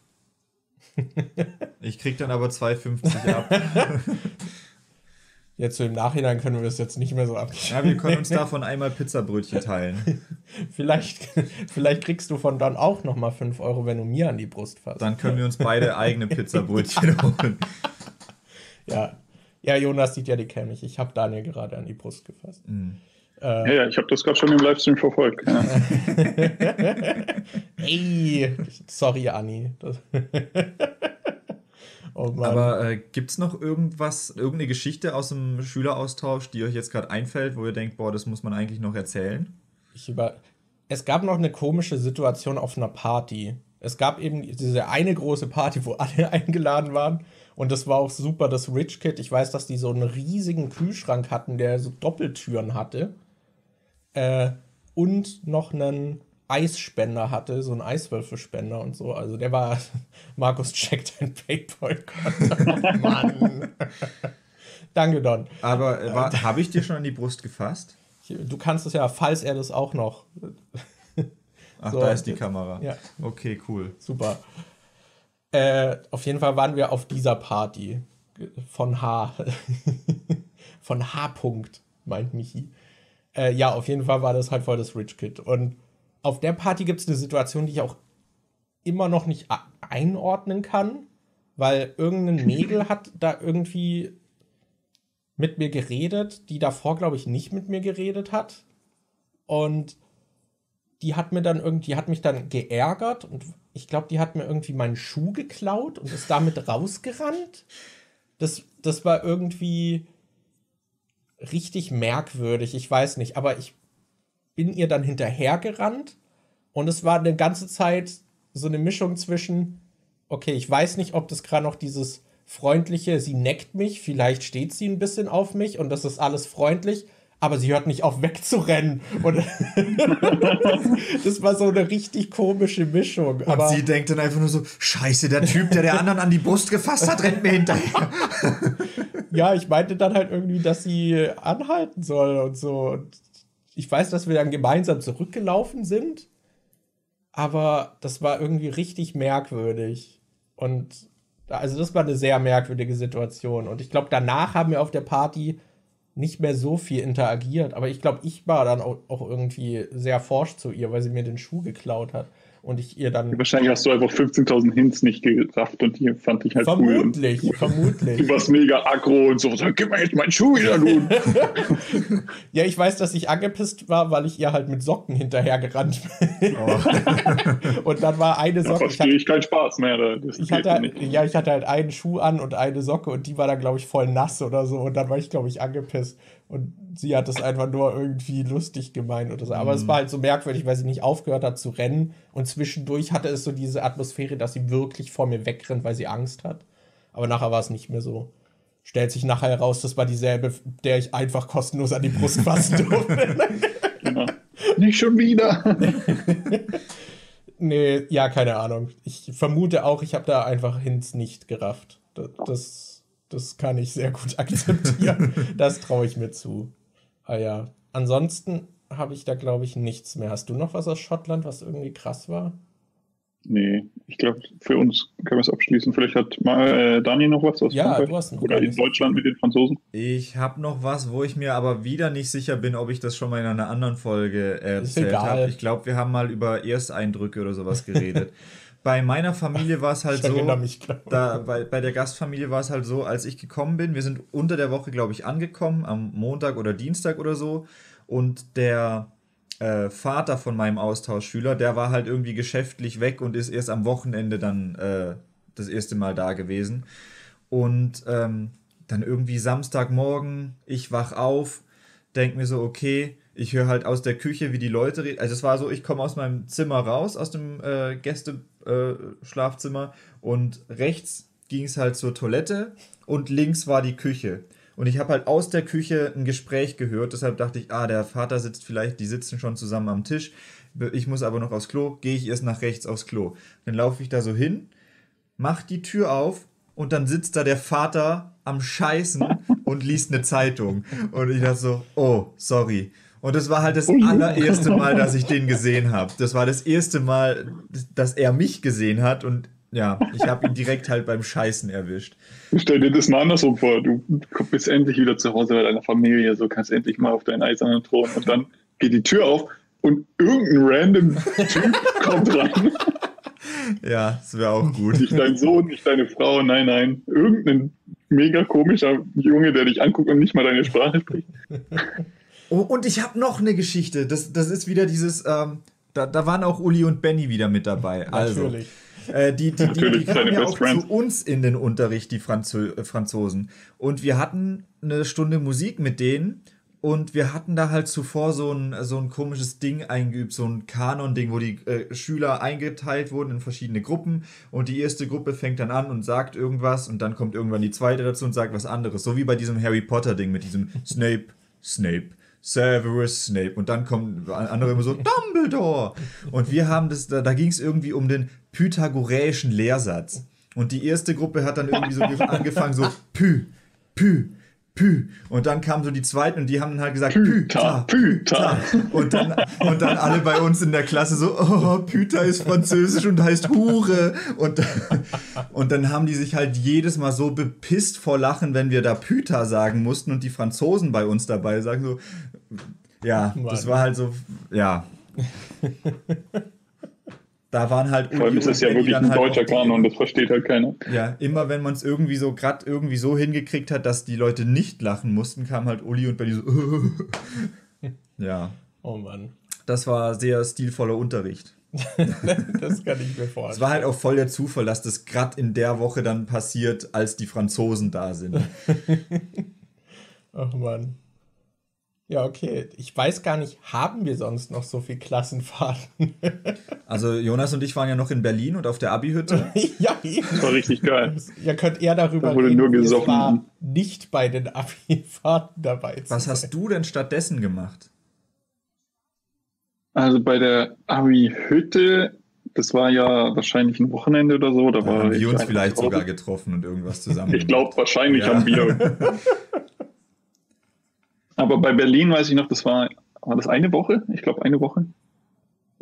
Ich krieg dann aber 2,50 ab. jetzt so im Nachhinein können wir das jetzt nicht mehr so abschließen. Ja, wir können uns davon einmal Pizzabrötchen teilen. Vielleicht, vielleicht kriegst du von Don auch noch mal 5 Euro, wenn du mir an die Brust fasst. Dann können wir uns beide eigene Pizzabrötchen holen. Ja. ja, Jonas sieht ja die Cam nicht. Ich habe Daniel gerade an die Brust gefasst. Ja, ja, ich habe das gerade schon im Livestream verfolgt. Ja. Ey, sorry, Anni. Oh. Aber äh, gibt es noch irgendwas, irgendeine Geschichte aus dem Schüleraustausch, die euch jetzt gerade einfällt, wo ihr denkt, boah, das muss man eigentlich noch erzählen? Ich über es gab noch eine komische Situation auf einer Party. Es gab eben diese eine große Party, wo alle eingeladen waren. Und das war auch super, das Rich Kid. Ich weiß, dass die so einen riesigen Kühlschrank hatten, der so Doppeltüren hatte. Äh, und noch einen Eisspender hatte, so einen Eiswürfelspender und so. Also der war, Markus checkt dein Paypal-Konto. Mann. Danke, Don. Aber äh, war- habe ich dir schon an die Brust gefasst? Du kannst es ja, falls er das auch noch. Ach, So, da ist die Kamera. Ja. Okay, cool. Super. Äh, auf jeden Fall waren wir auf dieser Party von H. von H. -Punkt, meint Michi. Äh, ja, auf jeden Fall war das halt voll das Rich Kid. Und auf der Party gibt es eine Situation, die ich auch immer noch nicht einordnen kann, weil irgendein Mädel hat da irgendwie mit mir geredet, die davor, glaube ich, nicht mit mir geredet hat. Und die hat mir dann irgendwie, hat mich dann geärgert und ich glaube, die hat mir irgendwie meinen Schuh geklaut und ist damit rausgerannt. Das, das war irgendwie richtig merkwürdig, ich weiß nicht, aber ich bin ihr dann hinterhergerannt und es war eine ganze Zeit so eine Mischung zwischen, okay, ich weiß nicht, ob das gerade noch dieses freundliche, sie neckt mich, vielleicht steht sie ein bisschen auf mich und das ist alles freundlich, aber sie hört nicht auf wegzurennen. Und das war so eine richtig komische Mischung. Und aber sie denkt dann einfach nur so, scheiße, der Typ, der der anderen an die Brust gefasst hat, rennt mir hinterher. ja, ich meinte dann halt irgendwie, dass sie anhalten soll und so. Und ich weiß, dass wir dann gemeinsam zurückgelaufen sind, aber das war irgendwie richtig merkwürdig. Und also das war eine sehr merkwürdige Situation. Und ich glaube, danach haben wir auf der Party nicht mehr so viel interagiert. Aber ich glaube, ich war dann auch, irgendwie sehr forsch zu ihr, weil sie mir den Schuh geklaut hat. Und ich ihr dann. Wahrscheinlich hast du einfach 15.000 Hints nicht gerafft und die fand ich halt Vermutlich, cool. vermutlich. Du warst mega aggro und so, gib mir jetzt meinen Schuh wieder, du. Ja, ich weiß, dass ich angepisst war, weil ich ihr halt mit Socken hinterhergerannt bin. und dann war eine da Socke. Ich verstehe hatte, ich keinen Spaß mehr. Da ich hatte, nicht. ja, ich hatte halt einen Schuh an und eine Socke und die war dann, glaube ich, voll nass oder so. Und dann war ich, glaube ich, angepisst. Und sie hat es einfach nur irgendwie lustig gemeint oder so. Aber es war halt so merkwürdig, weil sie nicht aufgehört hat zu rennen. Und zwischendurch hatte es so diese Atmosphäre, dass sie wirklich vor mir wegrennt, weil sie Angst hat. Aber nachher war es nicht mehr so. Stellt sich nachher heraus, das war dieselbe, der ich einfach kostenlos an die Brust fassen durfte. Genau. Nicht schon wieder. Nee, ja, keine Ahnung. Ich vermute auch, ich habe da einfach Hints nicht gerafft. Das, das, das kann ich sehr gut akzeptieren. das traue ich mir zu. Ah ja. Ansonsten habe ich da, glaube ich, nichts mehr. Hast du noch was aus Schottland, was irgendwie krass war? Nee, ich glaube, für uns können wir es abschließen. Vielleicht hat mal, äh, Dani noch was aus Ja, Frankreich? du hast noch Oder in. Deutschland mit den Franzosen. Ich habe noch was, wo ich mir aber wieder nicht sicher bin, ob ich das schon mal in einer anderen Folge erzählt habe. Ich glaube, wir haben mal über Ersteindrücke oder sowas geredet. bei meiner Familie war es halt so, mich, da, bei, bei der Gastfamilie war es halt so, als ich gekommen bin, wir sind unter der Woche, glaube ich, angekommen, am Montag oder Dienstag oder so. Und der äh, Vater von meinem Austauschschüler, der war halt irgendwie geschäftlich weg und ist erst am Wochenende dann äh, das erste Mal da gewesen. Und ähm, dann irgendwie Samstagmorgen, ich wach auf, denk mir so, okay, ich höre halt aus der Küche, wie die Leute reden. Also es war so, ich komme aus meinem Zimmer raus, aus dem äh, Gäste-Schlafzimmer äh, und rechts ging es halt zur Toilette und links war die Küche. Und ich habe halt aus der Küche ein Gespräch gehört, deshalb dachte ich, ah, der Vater sitzt vielleicht, die sitzen schon zusammen am Tisch. Ich muss aber noch aufs Klo, gehe ich erst nach rechts aufs Klo. Dann laufe ich da so hin, mach die Tür auf und dann sitzt da der Vater am Scheißen und liest eine Zeitung. Und ich dachte so, oh, sorry. Und das war halt das allererste Mal, dass ich den gesehen habe. Das war das erste Mal, dass er mich gesehen hat und ja, ich habe ihn direkt halt beim Scheißen erwischt. Stell dir das mal andersrum vor. Du bist endlich wieder zu Hause bei deiner Familie, so kannst endlich mal auf deinen eisernen Thron und dann geht die Tür auf und irgendein random Typ kommt rein. Ja, das wäre auch gut. Nicht dein Sohn, nicht deine Frau, nein, nein. Irgendein mega komischer Junge, der dich anguckt und nicht mal deine Sprache spricht. Oh, und ich habe noch eine Geschichte. Das, das ist wieder dieses, ähm, da, da waren auch Uli und Benny wieder mit dabei. Also, Natürlich. Äh, die, die, die, die kamen ja auch zu uns in den Unterricht, die Franzo äh, Franzosen. Und wir hatten eine Stunde Musik mit denen. Und wir hatten da halt zuvor so ein, so ein komisches Ding eingeübt, so ein Kanon-Ding, wo die äh, Schüler eingeteilt wurden in verschiedene Gruppen und die erste Gruppe fängt dann an und sagt irgendwas und dann kommt irgendwann die zweite dazu und sagt was anderes. So wie bei diesem Harry Potter-Ding mit diesem Snape, Snape, Severus Snape. Und dann kommen andere immer so, Dumbledore. Und wir haben das, da, da ging es irgendwie um den pythagoräischen Lehrsatz. Und die erste Gruppe hat dann irgendwie so angefangen, so Pü, Pü, Pü. Und dann kamen so die zweiten und die haben dann halt gesagt, Pytha, Pytha. Und dann, und dann alle bei uns in der Klasse so, oh, Pytha ist französisch und heißt Hure. Und, und dann haben die sich halt jedes Mal so bepisst vor Lachen, wenn wir da Pytha sagen mussten und die Franzosen bei uns dabei sagen so, ja, das war halt so, ja. da waren halt. Vor allem ist es ja wirklich ein halt deutscher Kanon, das versteht halt keiner. Ja, immer wenn man es irgendwie so, gerade irgendwie so hingekriegt hat, dass die Leute nicht lachen mussten, kam halt Uli und Benny so. ja. Oh Mann. Das war sehr stilvoller Unterricht. das kann ich mir vorstellen. Es war halt auch voll der Zufall, dass das gerade in der Woche dann passiert, als die Franzosen da sind. Ach Mann. Ja, okay. Ich weiß gar nicht, haben wir sonst noch so viel Klassenfahrten? also Jonas und ich waren ja noch in Berlin und auf der Abi-Hütte. ja, eben. Das war richtig geil. Ihr könnt eher darüber da wurde reden, nur gesoffen. war nicht bei den Abi-Fahrten dabei Was sein. hast du denn stattdessen gemacht? Also bei der Abi-Hütte, das war ja wahrscheinlich ein Wochenende oder so. Da, da haben wir uns vielleicht sogar getroffen und irgendwas zusammen. ich glaube, wahrscheinlich ja. haben wir. Aber bei Berlin weiß ich noch, das war, war das eine Woche? Ich glaube, eine Woche.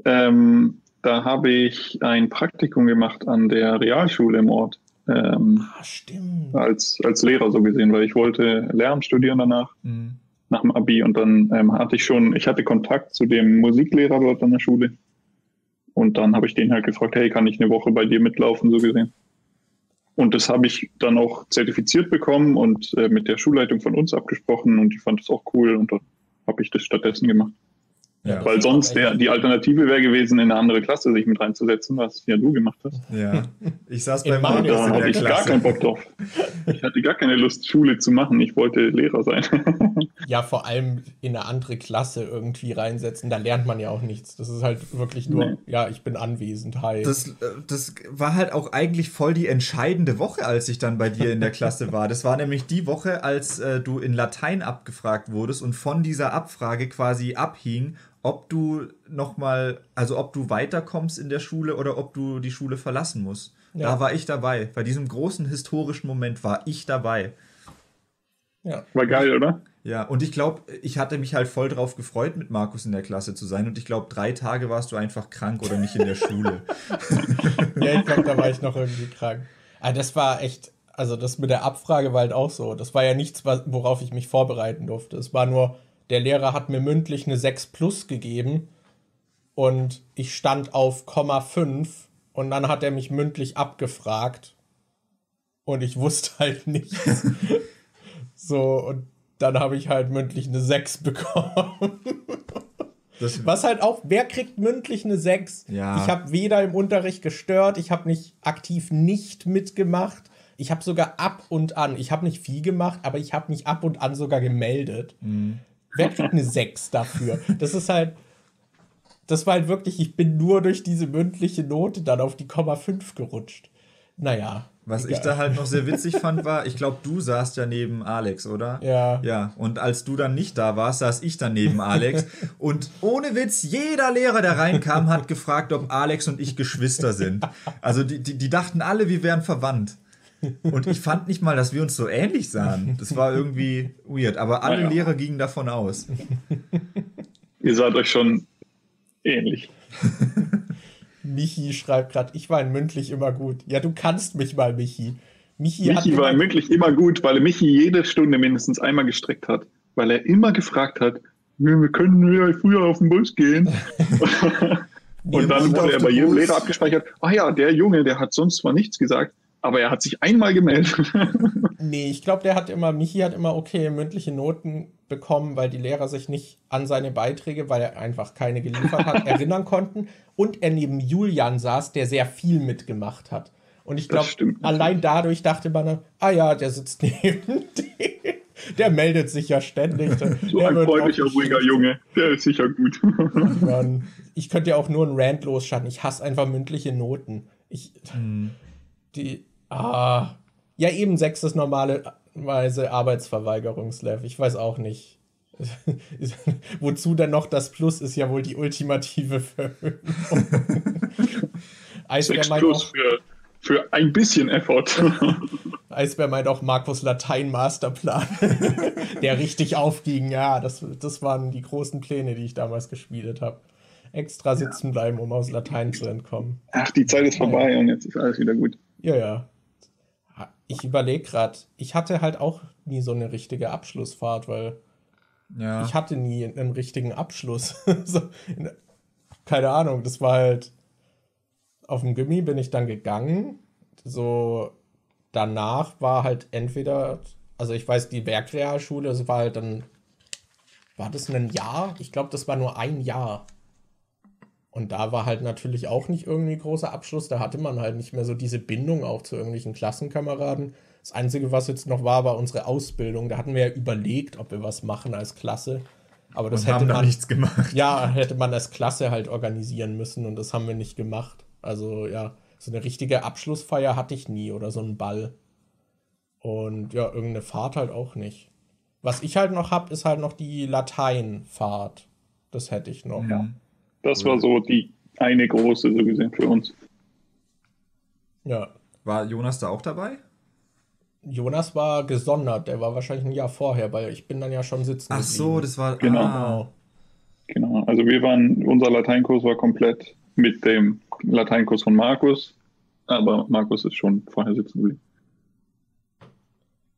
Ähm, da habe ich ein Praktikum gemacht an der Realschule im Ort. Ähm, ah, stimmt. Als, als Lehrer so gesehen, weil ich wollte Lehramt studieren danach, mhm. nach dem Abi. Und dann ähm, hatte ich schon, ich hatte Kontakt zu dem Musiklehrer dort an der Schule. Und dann habe ich den halt gefragt, hey, kann ich eine Woche bei dir mitlaufen, so gesehen. Und das habe ich dann auch zertifiziert bekommen und äh, mit der Schulleitung von uns abgesprochen und die fand es auch cool und dann habe ich das stattdessen gemacht. Ja, Weil sonst der, die Alternative wäre gewesen, in eine andere Klasse sich mit reinzusetzen, was ja du gemacht hast. Ja, ich saß bei Marius Da hatte ich Klasse. gar keinen Bock drauf. Ich hatte gar keine Lust, Schule zu machen. Ich wollte Lehrer sein. Ja, vor allem in eine andere Klasse irgendwie reinsetzen. Da lernt man ja auch nichts. Das ist halt wirklich nur, nee. ja, ich bin anwesend. Hi. Das, äh, das war halt auch eigentlich voll die entscheidende Woche, als ich dann bei dir in der Klasse war. Das war nämlich die Woche, als äh, du in Latein abgefragt wurdest und von dieser Abfrage quasi abhing, ob du nochmal, also ob du weiterkommst in der Schule oder ob du die Schule verlassen musst. Ja. Da war ich dabei. Bei diesem großen historischen Moment war ich dabei. Ja. War geil, oder? Ja, und ich glaube, ich hatte mich halt voll drauf gefreut, mit Markus in der Klasse zu sein. Und ich glaube, drei Tage warst du einfach krank oder nicht in der Schule. ja, ich glaube, da war ich noch irgendwie krank. Aber ah, das war echt, also das mit der Abfrage war halt auch so. Das war ja nichts, worauf ich mich vorbereiten durfte. Es war nur, der Lehrer hat mir mündlich eine 6 plus gegeben und ich stand auf Komma 5 und dann hat er mich mündlich abgefragt und ich wusste halt nichts. so, und dann habe ich halt mündlich eine 6 bekommen. Das Was halt auch, wer kriegt mündlich eine 6? Ja. Ich habe weder im Unterricht gestört, ich habe nicht aktiv nicht mitgemacht. Ich habe sogar ab und an, ich habe nicht viel gemacht, aber ich habe mich ab und an sogar gemeldet. Mhm. Wer kriegt eine 6 dafür? Das ist halt, das war halt wirklich, ich bin nur durch diese mündliche Note dann auf die Komma 5 gerutscht. Naja. Was egal. ich da halt noch sehr witzig fand, war, ich glaube, du saßt ja neben Alex, oder? Ja. Ja. Und als du dann nicht da warst, saß ich dann neben Alex. und ohne Witz, jeder Lehrer, der reinkam, hat gefragt, ob Alex und ich Geschwister sind. Also die, die, die dachten alle, wir wären verwandt. Und ich fand nicht mal, dass wir uns so ähnlich sahen. Das war irgendwie weird. Aber alle ja. Lehrer gingen davon aus. Ihr seid euch schon ähnlich. Michi schreibt gerade, ich war in mündlich immer gut. Ja, du kannst mich mal, Michi. Michi, Michi war in mündlich immer gut, weil Michi jede Stunde mindestens einmal gestreckt hat. Weil er immer gefragt hat, wir können ja früher auf den Bus gehen. Und dann wurde er bei jedem Lehrer abgespeichert, ach ja, der Junge, der hat sonst zwar nichts gesagt, aber er hat sich einmal gemeldet. nee, ich glaube, der hat immer, Michi hat immer okay mündliche Noten bekommen, weil die Lehrer sich nicht an seine Beiträge, weil er einfach keine geliefert hat, erinnern konnten. Und er neben Julian saß, der sehr viel mitgemacht hat. Und ich glaube, allein dadurch dachte man, ah ja, der sitzt neben dem. Der meldet sich ja ständig. So der ein freundlicher, ruhiger Junge. Der ist sicher gut. Ich könnte ja auch nur einen Rant losschatten. Ich hasse einfach mündliche Noten. Ich, hm. Die, ah, ja eben sechs ist normalerweise Arbeitsverweigerungslevel. Ich weiß auch nicht. Wozu denn noch das Plus ist ja wohl die ultimative Verhöhnung. Eisbär meint Plus auch, für, für ein bisschen Effort. Eisbär meint auch Markus Latein-Masterplan, der richtig aufging. Ja, das, das waren die großen Pläne, die ich damals gespielt habe. Extra sitzen bleiben, um aus Latein zu entkommen. Ach, die Zeit ist vorbei ja. und jetzt ist alles wieder gut. Ja, ja. Ich überlege gerade, ich hatte halt auch nie so eine richtige Abschlussfahrt, weil ja. ich hatte nie einen richtigen Abschluss. so, keine Ahnung, das war halt auf dem Gimmi bin ich dann gegangen. So danach war halt entweder, also ich weiß, die Bergrealschule, das war halt dann, war das ein Jahr? Ich glaube, das war nur ein Jahr. Und da war halt natürlich auch nicht irgendwie großer Abschluss. Da hatte man halt nicht mehr so diese Bindung auch zu irgendwelchen Klassenkameraden. Das Einzige, was jetzt noch war, war unsere Ausbildung. Da hatten wir ja überlegt, ob wir was machen als Klasse. Aber das und hätte man nichts gemacht. Ja, hätte man als Klasse halt organisieren müssen und das haben wir nicht gemacht. Also ja, so eine richtige Abschlussfeier hatte ich nie oder so einen Ball. Und ja, irgendeine Fahrt halt auch nicht. Was ich halt noch habe, ist halt noch die Lateinfahrt. Das hätte ich noch. Ja. Das war so die eine große, so gesehen, für uns. Ja. War Jonas da auch dabei? Jonas war gesondert, der war wahrscheinlich ein Jahr vorher, weil ich bin dann ja schon sitzen. Ach so, das war. Genau. Ah. Genau. Also wir waren, unser Lateinkurs war komplett mit dem Lateinkurs von Markus, aber Markus ist schon vorher sitzen geblieben.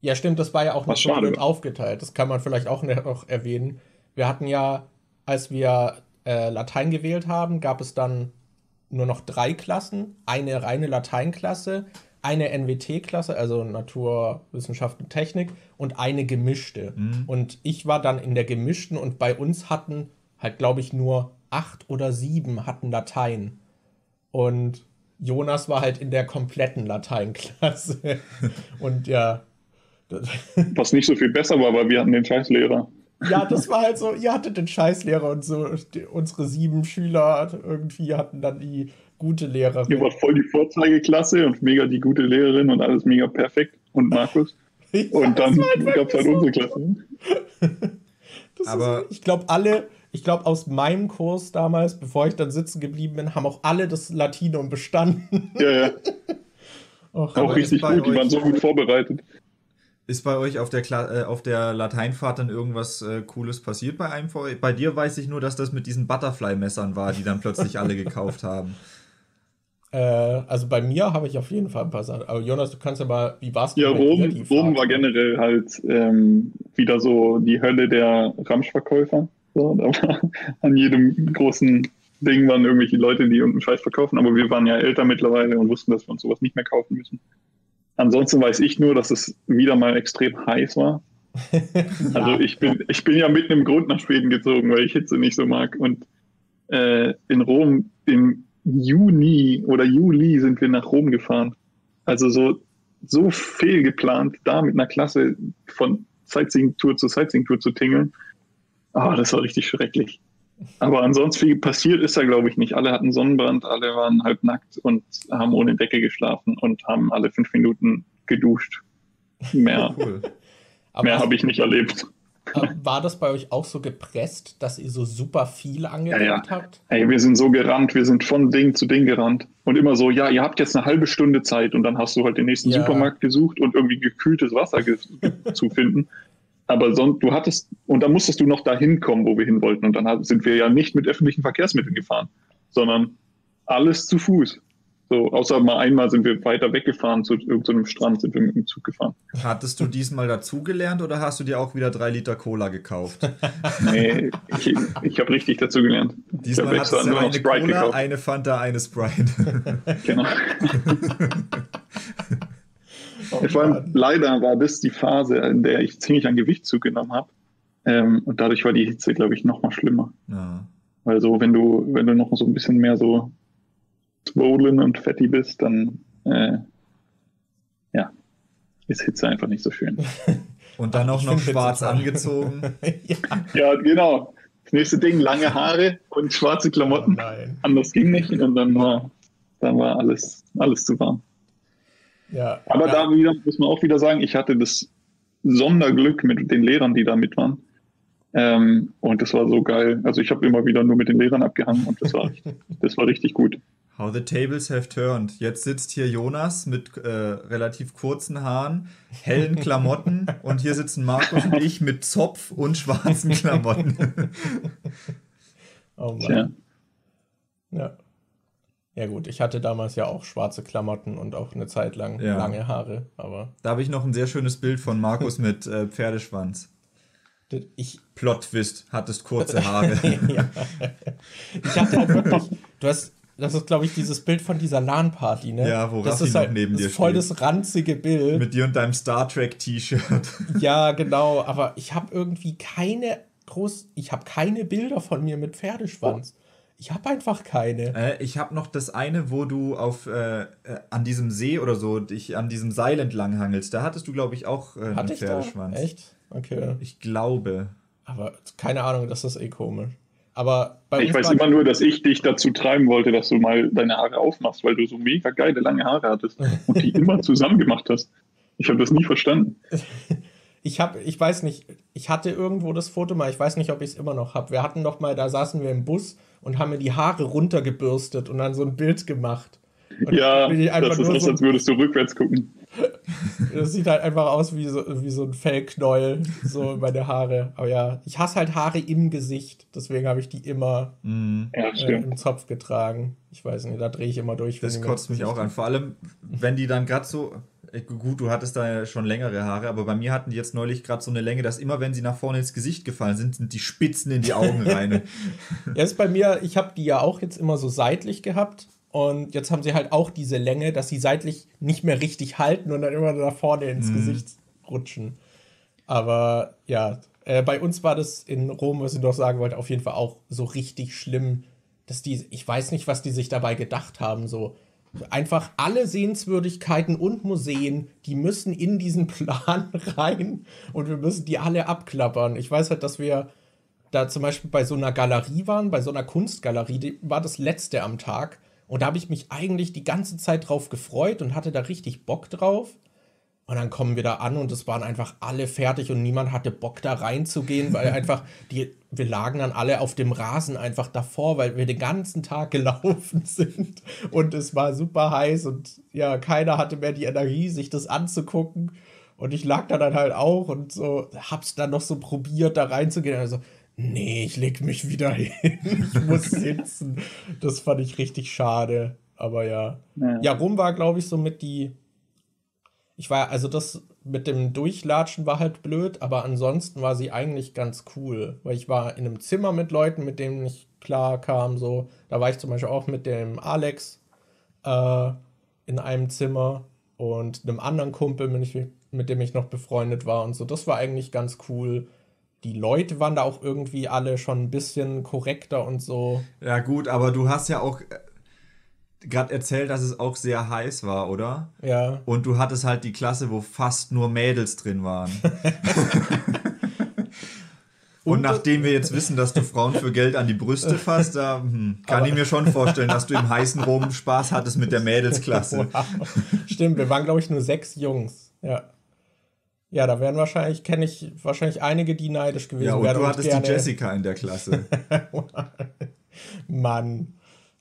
Ja, stimmt, das war ja auch nicht so blöd aufgeteilt. Das kann man vielleicht auch noch erwähnen. Wir hatten ja, als wir äh, Latein gewählt haben, gab es dann nur noch drei Klassen. Eine reine Lateinklasse, eine NWT-Klasse, also Natur, Wissenschaft und Technik, und eine gemischte. Mhm. Und ich war dann in der gemischten und bei uns hatten halt, glaube ich, nur acht oder sieben hatten Latein. Und Jonas war halt in der kompletten Lateinklasse. und ja. Was nicht so viel besser war, weil wir hatten den Scheißlehrer. Ja, das war halt so, ihr hattet den Scheißlehrer und so, die, unsere sieben Schüler irgendwie hatten dann die gute Lehrerin. Ihr wart voll die Vorzeigeklasse und mega die gute Lehrerin und alles mega perfekt und Markus. ja, und dann gab es halt so. unsere Klasse. Aber ist, ich glaube, alle, ich glaube, aus meinem Kurs damals, bevor ich dann sitzen geblieben bin, haben auch alle das Latinum bestanden. Ja, ja. Och, auch richtig gut, die waren so gut vorbereitet. Ist bei euch auf der, Kla äh, auf der Lateinfahrt dann irgendwas äh, Cooles passiert bei einem von Bei dir weiß ich nur, dass das mit diesen Butterfly-Messern war, die dann plötzlich alle gekauft haben. Äh, also bei mir habe ich auf jeden Fall ein paar Sachen. Aber Jonas, du kannst ja mal, wie warst du? Ja, Rom, Rom war generell halt ähm, wieder so die Hölle der Ramschverkäufer. So, da war an jedem großen Ding waren irgendwelche Leute, die irgendeinen Scheiß verkaufen, aber wir waren ja älter mittlerweile und wussten, dass wir uns sowas nicht mehr kaufen müssen. Ansonsten weiß ich nur, dass es wieder mal extrem heiß war. Also ich bin, ich bin ja mit einem Grund nach Schweden gezogen, weil ich Hitze nicht so mag. Und äh, in Rom im Juni oder Juli sind wir nach Rom gefahren. Also so, so fehlgeplant, da mit einer Klasse von Sightseeing-Tour zu Sightseeing-Tour zu tingeln. Ah, das war richtig schrecklich. Aber ansonsten viel passiert ist da, glaube ich, nicht. Alle hatten Sonnenbrand, alle waren halb nackt und haben ohne Decke geschlafen und haben alle fünf Minuten geduscht. Mehr, cool. mehr habe ich nicht erlebt. War das bei euch auch so gepresst, dass ihr so super viel angedeckt ja, ja. habt? Ey, wir sind so gerannt, wir sind von Ding zu Ding gerannt. Und immer so, ja, ihr habt jetzt eine halbe Stunde Zeit und dann hast du halt den nächsten ja. Supermarkt gesucht und irgendwie gekühltes Wasser zu finden. Aber sonst, du hattest, und dann musstest du noch dahin kommen, wo wir hin wollten. Und dann sind wir ja nicht mit öffentlichen Verkehrsmitteln gefahren, sondern alles zu Fuß. So, außer mal einmal sind wir weiter weggefahren zu irgendeinem Strand, sind wir mit dem Zug gefahren. Hattest du diesmal dazugelernt oder hast du dir auch wieder drei Liter Cola gekauft? nee, ich, ich habe richtig dazugelernt. Diesmal hattest du eine Sprite Cola, gekauft. eine Fanta, eine Sprite. genau. Oh, Vor allem, leider war das die Phase, in der ich ziemlich an Gewicht zugenommen habe. Ähm, und dadurch war die Hitze, glaube ich, noch mal schlimmer. Ja. Weil so, wenn du, wenn du noch so ein bisschen mehr so swollen und fetty bist, dann äh, ja, ist Hitze einfach nicht so schön. und dann auch noch schwarz angezogen. ja. ja. genau. Das nächste Ding, lange Haare und schwarze Klamotten. Oh Anders ging nicht und dann war, dann war alles, alles zu warm. Ja, Aber ja. da wieder, muss man auch wieder sagen, ich hatte das Sonderglück mit den Lehrern, die da mit waren. Ähm, und das war so geil. Also ich habe immer wieder nur mit den Lehrern abgehangen und das war, das war richtig gut. How the tables have turned. Jetzt sitzt hier Jonas mit äh, relativ kurzen Haaren, hellen Klamotten und hier sitzen Markus und ich mit Zopf und schwarzen Klamotten. oh Mann. Ja. Ja gut, ich hatte damals ja auch schwarze Klamotten und auch eine Zeit lang ja. lange Haare, aber. Da habe ich noch ein sehr schönes Bild von Markus mit äh, Pferdeschwanz. Ich Plot-Twist, hattest kurze Haare. ja. Ich hatte halt wirklich, du hast, das ist glaube ich dieses Bild von dieser LAN-Party, ne? Ja, wo das Raffi ist halt, neben dir steht. voll das ranzige Bild. Mit dir und deinem Star Trek-T-Shirt. Ja, genau, aber ich habe irgendwie keine groß, ich habe keine Bilder von mir mit Pferdeschwanz. Oh. Ich habe einfach keine. Äh, ich habe noch das eine, wo du auf äh, äh, an diesem See oder so dich an diesem Seil entlang hangelst. Da hattest du, glaube ich, auch äh, einen Pferdeschwanz. Da? Echt? Okay. Ich glaube. Aber keine Ahnung, das ist eh komisch. Aber ich weiß immer nur, dass ich dich dazu treiben wollte, dass du mal deine Haare aufmachst, weil du so mega geile lange Haare hattest und die immer zusammen gemacht hast. Ich habe das nie verstanden. ich habe, ich weiß nicht, ich hatte irgendwo das Foto mal, ich weiß nicht, ob ich es immer noch habe. Wir hatten doch mal, da saßen wir im Bus und haben mir die Haare runtergebürstet und dann so ein Bild gemacht. Und ja, das ist aus, so, als würdest du rückwärts gucken. Das sieht halt einfach aus wie so, wie so ein Fellknäuel, so meine Haare. Aber ja, ich hasse halt Haare im Gesicht. Deswegen habe ich die immer mm. ja, äh, im Zopf getragen. Ich weiß nicht, da drehe ich immer durch. Das kotzt mich auch an. Vor allem, wenn die dann gerade so. Äh, gut, du hattest da ja schon längere Haare, aber bei mir hatten die jetzt neulich gerade so eine Länge, dass immer, wenn sie nach vorne ins Gesicht gefallen sind, sind die Spitzen in die Augen rein. ja, ist bei mir, ich habe die ja auch jetzt immer so seitlich gehabt und jetzt haben sie halt auch diese Länge, dass sie seitlich nicht mehr richtig halten und dann immer nach vorne ins mhm. Gesicht rutschen. Aber ja, äh, bei uns war das in Rom, was ich noch sagen wollte, auf jeden Fall auch so richtig schlimm, dass die, ich weiß nicht, was die sich dabei gedacht haben, so einfach alle Sehenswürdigkeiten und Museen, die müssen in diesen Plan rein und wir müssen die alle abklappern. Ich weiß halt, dass wir da zum Beispiel bei so einer Galerie waren, bei so einer Kunstgalerie, die war das letzte am Tag. Und da habe ich mich eigentlich die ganze Zeit drauf gefreut und hatte da richtig Bock drauf. Und dann kommen wir da an und es waren einfach alle fertig und niemand hatte Bock da reinzugehen, weil einfach die, wir lagen dann alle auf dem Rasen einfach davor, weil wir den ganzen Tag gelaufen sind und es war super heiß und ja, keiner hatte mehr die Energie, sich das anzugucken. Und ich lag da dann halt auch und so, hab's dann noch so probiert, da reinzugehen. Also, nee, ich leg mich wieder hin. Ich muss sitzen. Das fand ich richtig schade. Aber ja. Ja, ja Rum war, glaube ich, so mit die. Ich war, also das mit dem Durchlatschen war halt blöd, aber ansonsten war sie eigentlich ganz cool. Weil ich war in einem Zimmer mit Leuten, mit denen ich klar kam. So. Da war ich zum Beispiel auch mit dem Alex äh, in einem Zimmer. und einem anderen Kumpel, mit, mit dem ich noch befreundet war und so. Das war eigentlich ganz cool. Die Leute waren da auch irgendwie alle schon ein bisschen korrekter und so. Ja, gut, aber du hast ja auch gerade erzählt, dass es auch sehr heiß war, oder? Ja. Und du hattest halt die Klasse, wo fast nur Mädels drin waren. Und nachdem wir jetzt wissen, dass du Frauen für Geld an die Brüste fasst, da hm, kann Aber- ich mir schon vorstellen, dass du im heißen Rom Spaß hattest mit der Mädelsklasse. Wow. Stimmt, wir waren, glaube ich, nur sechs Jungs. Ja. Ja, da wären wahrscheinlich, kenne ich wahrscheinlich einige, die neidisch gewesen Ja, und wären. du hattest gerne, die Jessica in der Klasse. Mann.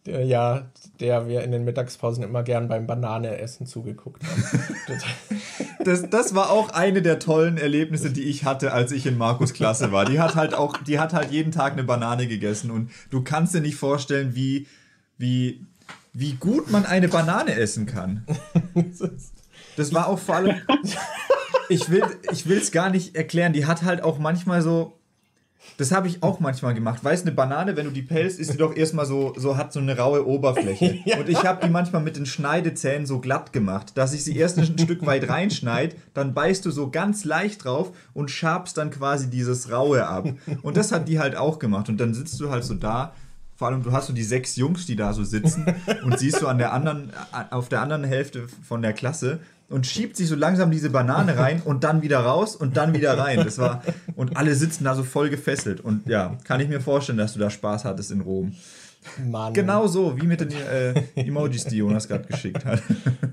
Der, ja, der wir in den Mittagspausen immer gern beim Bananeessen zugeguckt haben. Das- Das, war auch eine der tollen Erlebnisse, die ich hatte, als ich in Markus Klasse war. Die hat halt auch, die hat halt jeden Tag eine Banane gegessen und du kannst dir nicht vorstellen, wie, wie, wie gut man eine Banane essen kann. Das war auch vor allem. Ich will es gar nicht erklären. Die hat halt auch manchmal so. Das habe ich auch manchmal gemacht. Weißt eine Banane, wenn du die pelst, ist die doch erstmal so, so hat so eine raue Oberfläche. Ja. Und ich habe die manchmal mit den Schneidezähnen so glatt gemacht, dass ich sie erst ein Stück weit reinschneide, dann beißt du so ganz leicht drauf und schabst dann quasi dieses Raue ab. Und das hat die halt auch gemacht. Und dann sitzt du halt so da vor allem, du hast so die sechs Jungs, die da so sitzen und siehst du an der anderen, auf der anderen Hälfte von der Klasse und schiebt sich so langsam diese Banane rein und dann wieder raus und dann wieder rein. Das war, und alle sitzen da so voll gefesselt. Und ja, kann ich mir vorstellen, dass du da Spaß hattest in Rom. Mann. Genau so, wie mit den äh, Emojis, die Jonas gerade geschickt hat.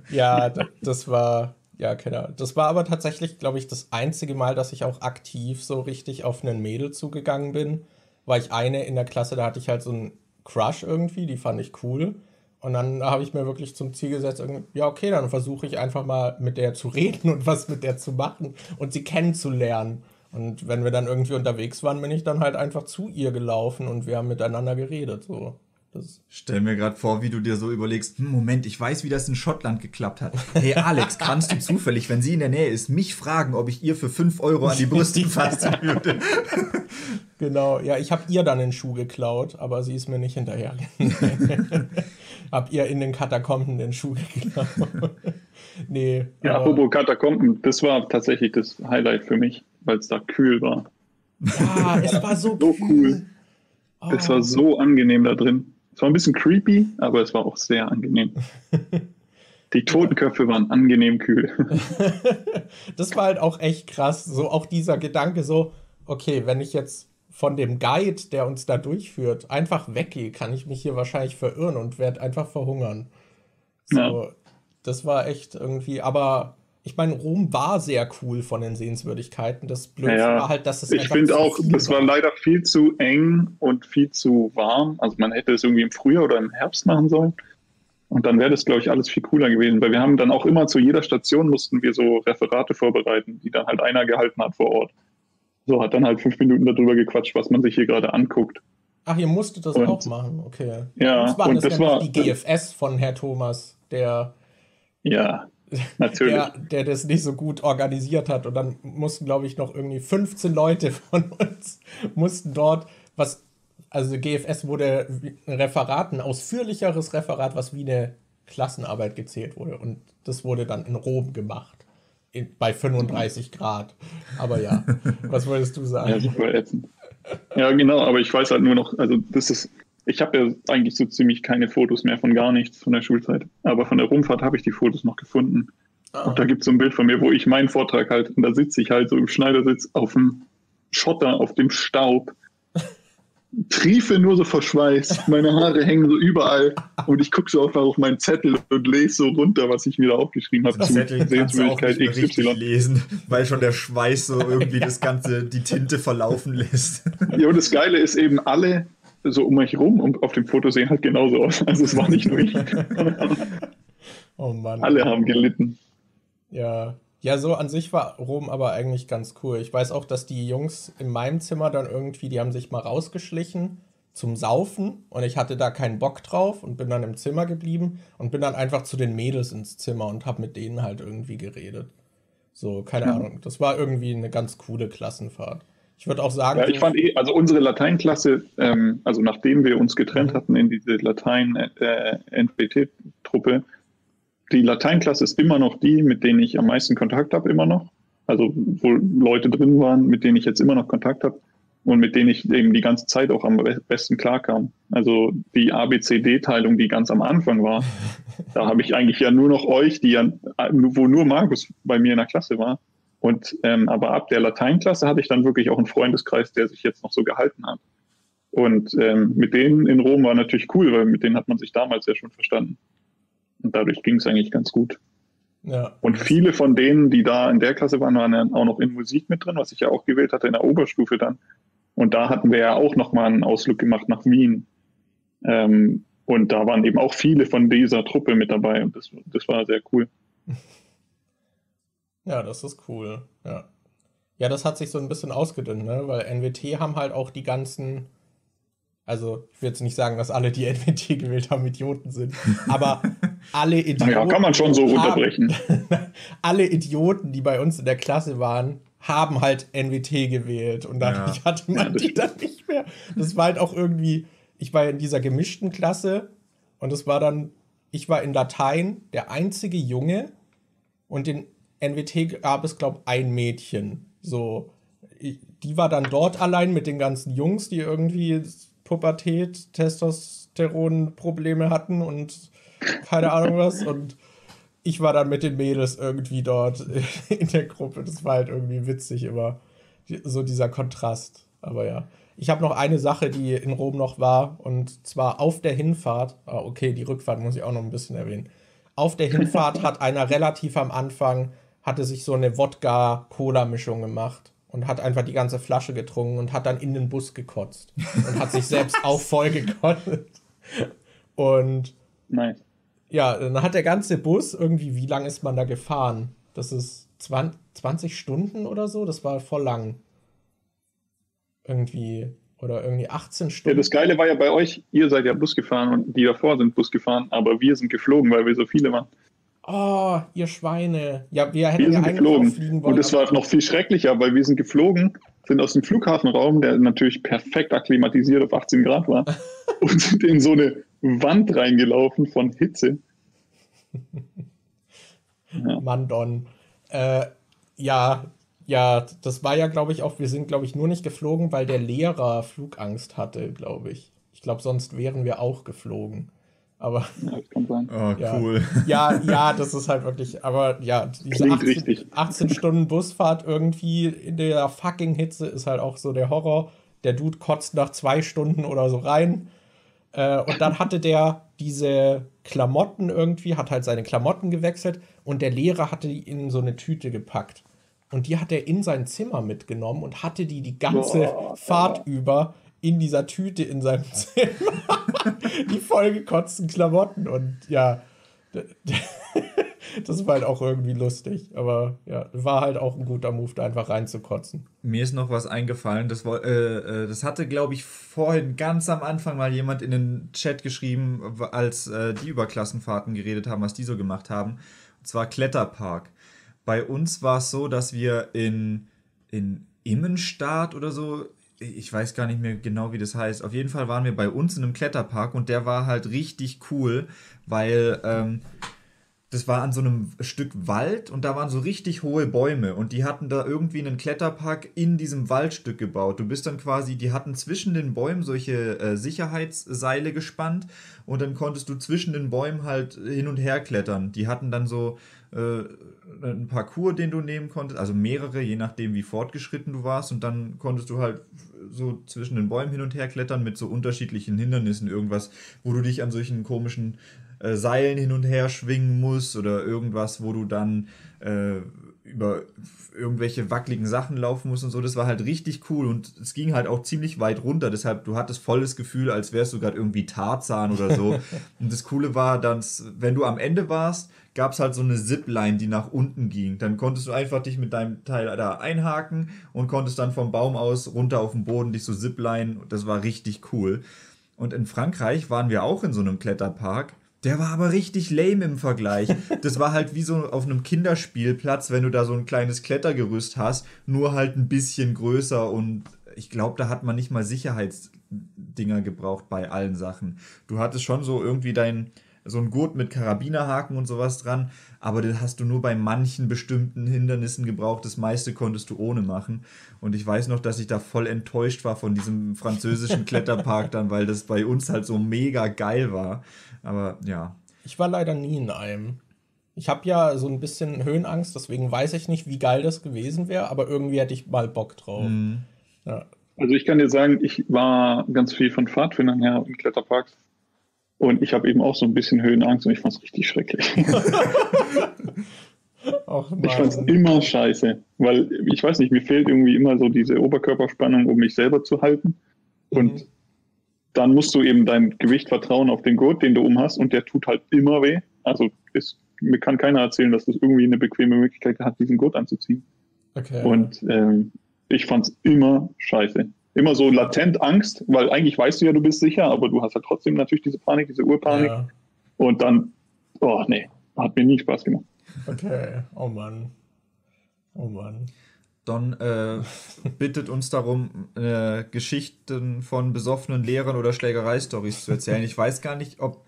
Ja, das war, ja, keine Ahnung. Das war aber tatsächlich, glaube ich, das einzige Mal, dass ich auch aktiv so richtig auf einen Mädel zugegangen bin. War ich eine in der Klasse, da hatte ich halt so einen Crush irgendwie, die fand ich cool. Und dann habe ich mir wirklich zum Ziel gesetzt, ja, okay, dann versuche ich einfach mal mit der zu reden und was mit der zu machen und sie kennenzulernen. Und wenn wir dann irgendwie unterwegs waren, bin ich dann halt einfach zu ihr gelaufen und wir haben miteinander geredet. So. Das, Stell mir gerade vor, wie du dir so überlegst, hm, Moment, ich weiß, wie das in Schottland geklappt hat. Hey Alex, kannst du zufällig, wenn sie in der Nähe ist, mich fragen, ob ich ihr für 5 Euro an die Brüste fassen würde? Genau, ja, ich habe ihr dann den Schuh geklaut, aber sie ist mir nicht hinterher. hab ihr in den Katakomben den Schuh geklaut. nee, Ja, apropos Katakomben, das war tatsächlich das Highlight für mich, weil es da kühl war. ja, es war so, So cool. Oh, Das war so angenehm da drin. Es war ein bisschen creepy, aber es war auch sehr angenehm. Die Totenköpfe waren angenehm kühl. das war halt auch echt krass. So auch dieser Gedanke, so, okay, wenn ich jetzt von dem Guide, der uns da durchführt, einfach weggehe, kann ich mich hier wahrscheinlich verirren und werde einfach verhungern. So, Ja. das war echt irgendwie, aber ich meine, Rom war sehr cool von den Sehenswürdigkeiten. Das Blöde Ja, war halt, dass es Ich finde auch, das war leider viel zu eng und viel zu warm. Also man hätte es irgendwie im Frühjahr oder im Herbst machen sollen. Und dann wäre das, glaube ich, alles viel cooler gewesen. Weil wir haben dann auch immer zu jeder Station mussten wir so Referate vorbereiten, die dann halt einer gehalten hat vor Ort. So hat dann halt fünf Minuten darüber gequatscht, was man sich hier gerade anguckt. Ach, ihr musstet das Und- auch machen, okay. Ja, uns war und das, das war- die GFS von Herr Thomas, der, Ja, natürlich. der, der das nicht so gut organisiert hat. Und dann mussten, glaube ich, noch irgendwie 15 Leute von uns mussten dort was. Also GFS wurde ein Referat, ein ausführlicheres Referat, was wie eine Klassenarbeit gezählt wurde. Und das wurde dann in Rom gemacht. In, bei 35 Grad. Aber ja, was wolltest du sagen? Ja, super ätzend. Ja, genau, aber ich weiß halt nur noch, also das ist, ich habe ja eigentlich so ziemlich keine Fotos mehr von gar nichts von der Schulzeit. Aber von der Rumfahrt habe ich die Fotos noch gefunden. Ah. Und da gibt es so ein Bild von mir, wo ich meinen Vortrag halt, und da sitze ich halt so im Schneidersitz auf dem Schotter, auf dem Staub, triefe nur so vor Schweiß, meine Haare hängen so überall und ich gucke so einfach auf meinen Zettel und lese so runter, was ich mir da aufgeschrieben habe Zettel Sehenswürdigkeit XY. lesen, weil schon der Schweiß so irgendwie das ganze, die Tinte verlaufen lässt. Ja, und das Geile ist eben, alle so um mich rum und auf dem Foto sehen halt genauso aus. Also es war nicht nur ich. Oh Mann. alle haben gelitten. Ja. Ja, so an sich war Rom aber eigentlich ganz cool. Ich weiß auch, dass die Jungs in meinem Zimmer dann irgendwie, die haben sich mal rausgeschlichen zum Saufen und ich hatte da keinen Bock drauf und bin dann im Zimmer geblieben und bin dann einfach zu den Mädels ins Zimmer und habe mit denen halt irgendwie geredet. So, keine Ahnung. Das war irgendwie eine ganz coole Klassenfahrt. Ich würde auch sagen, Ja, ich fand eh, also unsere Lateinklasse, ähm, also nachdem wir uns getrennt hatten in diese Latein-NPT-Truppe, die Lateinklasse ist immer noch die, mit denen ich am meisten Kontakt habe, immer noch. Also wo Leute drin waren, mit denen ich jetzt immer noch Kontakt habe und mit denen ich eben die ganze Zeit auch am besten klarkam. Also die ABCD-Teilung, die ganz am Anfang war, da habe ich eigentlich ja nur noch euch, die ja, wo nur Markus bei mir in der Klasse war. Und ähm, aber ab der Lateinklasse hatte ich dann wirklich auch einen Freundeskreis, der sich jetzt noch so gehalten hat. Und ähm, mit denen in Rom war natürlich cool, weil mit denen hat man sich damals ja schon verstanden. Und dadurch ging es eigentlich ganz gut. Ja. Und viele von denen, die da in der Klasse waren, waren dann auch noch in Musik mit drin, was ich ja auch gewählt hatte in der Oberstufe dann. Und da hatten wir ja auch nochmal einen Ausflug gemacht nach Wien. Ähm, und da waren eben auch viele von dieser Truppe mit dabei und das, das war sehr cool. Ja, das ist cool. Ja. Ja, das hat sich so ein bisschen ausgedünnt, ne? Weil NWT haben halt auch die ganzen. Also, ich will jetzt nicht sagen, dass alle, die NWT gewählt haben, Idioten sind, aber alle Idioten. Ja, kann man schon so runterbrechen. alle Idioten, die bei uns in der Klasse waren, haben halt NWT gewählt und dadurch ja. hatte man ja, die dann nicht mehr. Das war halt auch irgendwie, ich war in dieser gemischten Klasse und es war dann, ich war in Latein der einzige Junge und in NWT gab es, glaube ich, ein Mädchen. So, die war dann dort allein mit den ganzen Jungs, die irgendwie Pubertät, Testosteron-Probleme hatten und keine Ahnung was und ich war dann mit den Mädels irgendwie dort in der Gruppe. Das war halt irgendwie witzig immer. So dieser Kontrast. Aber ja. Ich habe noch eine Sache, die in Rom noch war. Und zwar auf der Hinfahrt. Ah, okay, die Rückfahrt muss ich auch noch ein bisschen erwähnen. Auf der Hinfahrt hat einer relativ am Anfang, hatte sich so eine Wodka-Cola-Mischung gemacht und hat einfach die ganze Flasche getrunken und hat dann in den Bus gekotzt. Und hat sich selbst auch voll gekotzt. Und nice ja, dann hat der ganze Bus irgendwie, wie lange ist man da gefahren? Das ist 20, 20 Stunden oder so? Das war voll lang. Irgendwie. Oder irgendwie 18 Stunden. Ja, das Geile war ja bei euch, ihr seid ja Bus gefahren und die davor sind Bus gefahren, aber wir sind geflogen, weil wir so viele waren. Oh, ihr Schweine. Ja, wir hätten wir ja sind geflogen. fliegen wollen. Und es war noch viel schrecklicher, weil wir sind geflogen, sind aus dem Flughafenraum, der natürlich perfekt akklimatisiert auf 18 Grad war, und sind in so eine Wand reingelaufen von Hitze. ja. Mandon. Äh, ja, ja, das war ja, glaube ich, auch, wir sind, glaube ich, nur nicht geflogen, weil der Lehrer Flugangst hatte, glaube ich. Ich glaube, sonst wären wir auch geflogen. Aber. Ja, das kann sein. Oh, ja. cool. Ja, ja, das ist halt wirklich, aber ja, diese 18, 18, Stunden Busfahrt irgendwie in der fucking Hitze ist halt auch so der Horror. Der Dude kotzt nach zwei Stunden oder so rein. Äh, und dann hatte der diese Klamotten irgendwie, hat halt seine Klamotten gewechselt und der Lehrer hatte die in so eine Tüte gepackt. Und die hat er in sein Zimmer mitgenommen und hatte die die ganze Boah, Fahrt über in dieser Tüte in seinem Zimmer. die vollgekotzten Klamotten und ja. das war halt auch irgendwie lustig. Aber ja, war halt auch ein guter Move, da einfach reinzukotzen. Mir ist noch was eingefallen. Das, äh, äh, das hatte, glaube ich, vorhin ganz am Anfang mal jemand in den Chat geschrieben, als äh, die über Klassenfahrten geredet haben, was die so gemacht haben. Und zwar Kletterpark. Bei uns war es so, dass wir in, in Immenstadt oder so ich weiß gar nicht mehr genau, wie das heißt. Auf jeden Fall waren wir bei uns in einem Kletterpark und der war halt richtig cool, weil ähm, das war an so einem Stück Wald und da waren so richtig hohe Bäume und die hatten da irgendwie einen Kletterpark in diesem Waldstück gebaut. Du bist dann quasi, die hatten zwischen den Bäumen solche äh, Sicherheitsseile gespannt und dann konntest du zwischen den Bäumen halt hin und her klettern. Die hatten dann so äh, einen Parcours, den du nehmen konntest, also mehrere, je nachdem wie fortgeschritten du warst. Und dann konntest du halt so zwischen den Bäumen hin und her klettern mit so unterschiedlichen Hindernissen, irgendwas, wo du dich an solchen komischen äh, Seilen hin und her schwingen musst oder irgendwas, wo du dann äh, über irgendwelche wackeligen Sachen laufen musst und so. Das war halt richtig cool und es ging halt auch ziemlich weit runter. Deshalb, du hattest volles Gefühl, als wärst du gerade irgendwie Tarzan oder so. und das Coole war, dass, wenn du am Ende warst, gab es halt so eine Zipline, die nach unten ging. Dann konntest du einfach dich mit deinem Teil da einhaken und konntest dann vom Baum aus runter auf den Boden dich so Zipline. Das war richtig cool. Und in Frankreich waren wir auch in so einem Kletterpark der war aber richtig lame im Vergleich. Das war halt wie so auf einem Kinderspielplatz, wenn du da so ein kleines Klettergerüst hast, nur halt ein bisschen größer und ich glaube, da hat man nicht mal Sicherheitsdinger gebraucht bei allen Sachen. Du hattest schon so irgendwie dein, so ein Gurt mit Karabinerhaken und sowas dran, aber das hast du nur bei manchen bestimmten Hindernissen gebraucht. Das meiste konntest du ohne machen. Und ich weiß noch, dass ich da voll enttäuscht war von diesem französischen Kletterpark dann, weil das bei uns halt so mega geil war. Aber ja. Ich war leider nie in einem. Ich habe ja so ein bisschen Höhenangst, deswegen weiß ich nicht, wie geil das gewesen wäre, aber irgendwie hätte ich mal Bock drauf. Mhm. Ja. Also ich kann dir sagen, ich war ganz viel von Pfadfindern her in Kletterparks und ich habe eben auch so ein bisschen Höhenangst und ich fand es richtig schrecklich. Ach, ich fand es immer scheiße, weil ich weiß nicht, mir fehlt irgendwie immer so diese Oberkörperspannung, um mich selber zu halten. Und mhm. dann musst du eben dein Gewicht vertrauen auf den Gurt, den du um hast und der tut halt immer weh. Also ist, mir kann keiner erzählen, dass das irgendwie eine bequeme Möglichkeit hat, diesen Gurt anzuziehen. Okay. Und ähm, ich fand es immer scheiße immer so latent Angst, weil eigentlich weißt du ja, du bist sicher, aber du hast halt trotzdem natürlich diese Panik, diese Urpanik. Ja. Und dann, oh nee, hat mir nie Spaß gemacht. Okay, oh Mann. Oh Mann. Don äh, bittet uns darum, äh, Geschichten von besoffenen Lehrern oder Schlägereistories zu erzählen. Ich weiß gar nicht, ob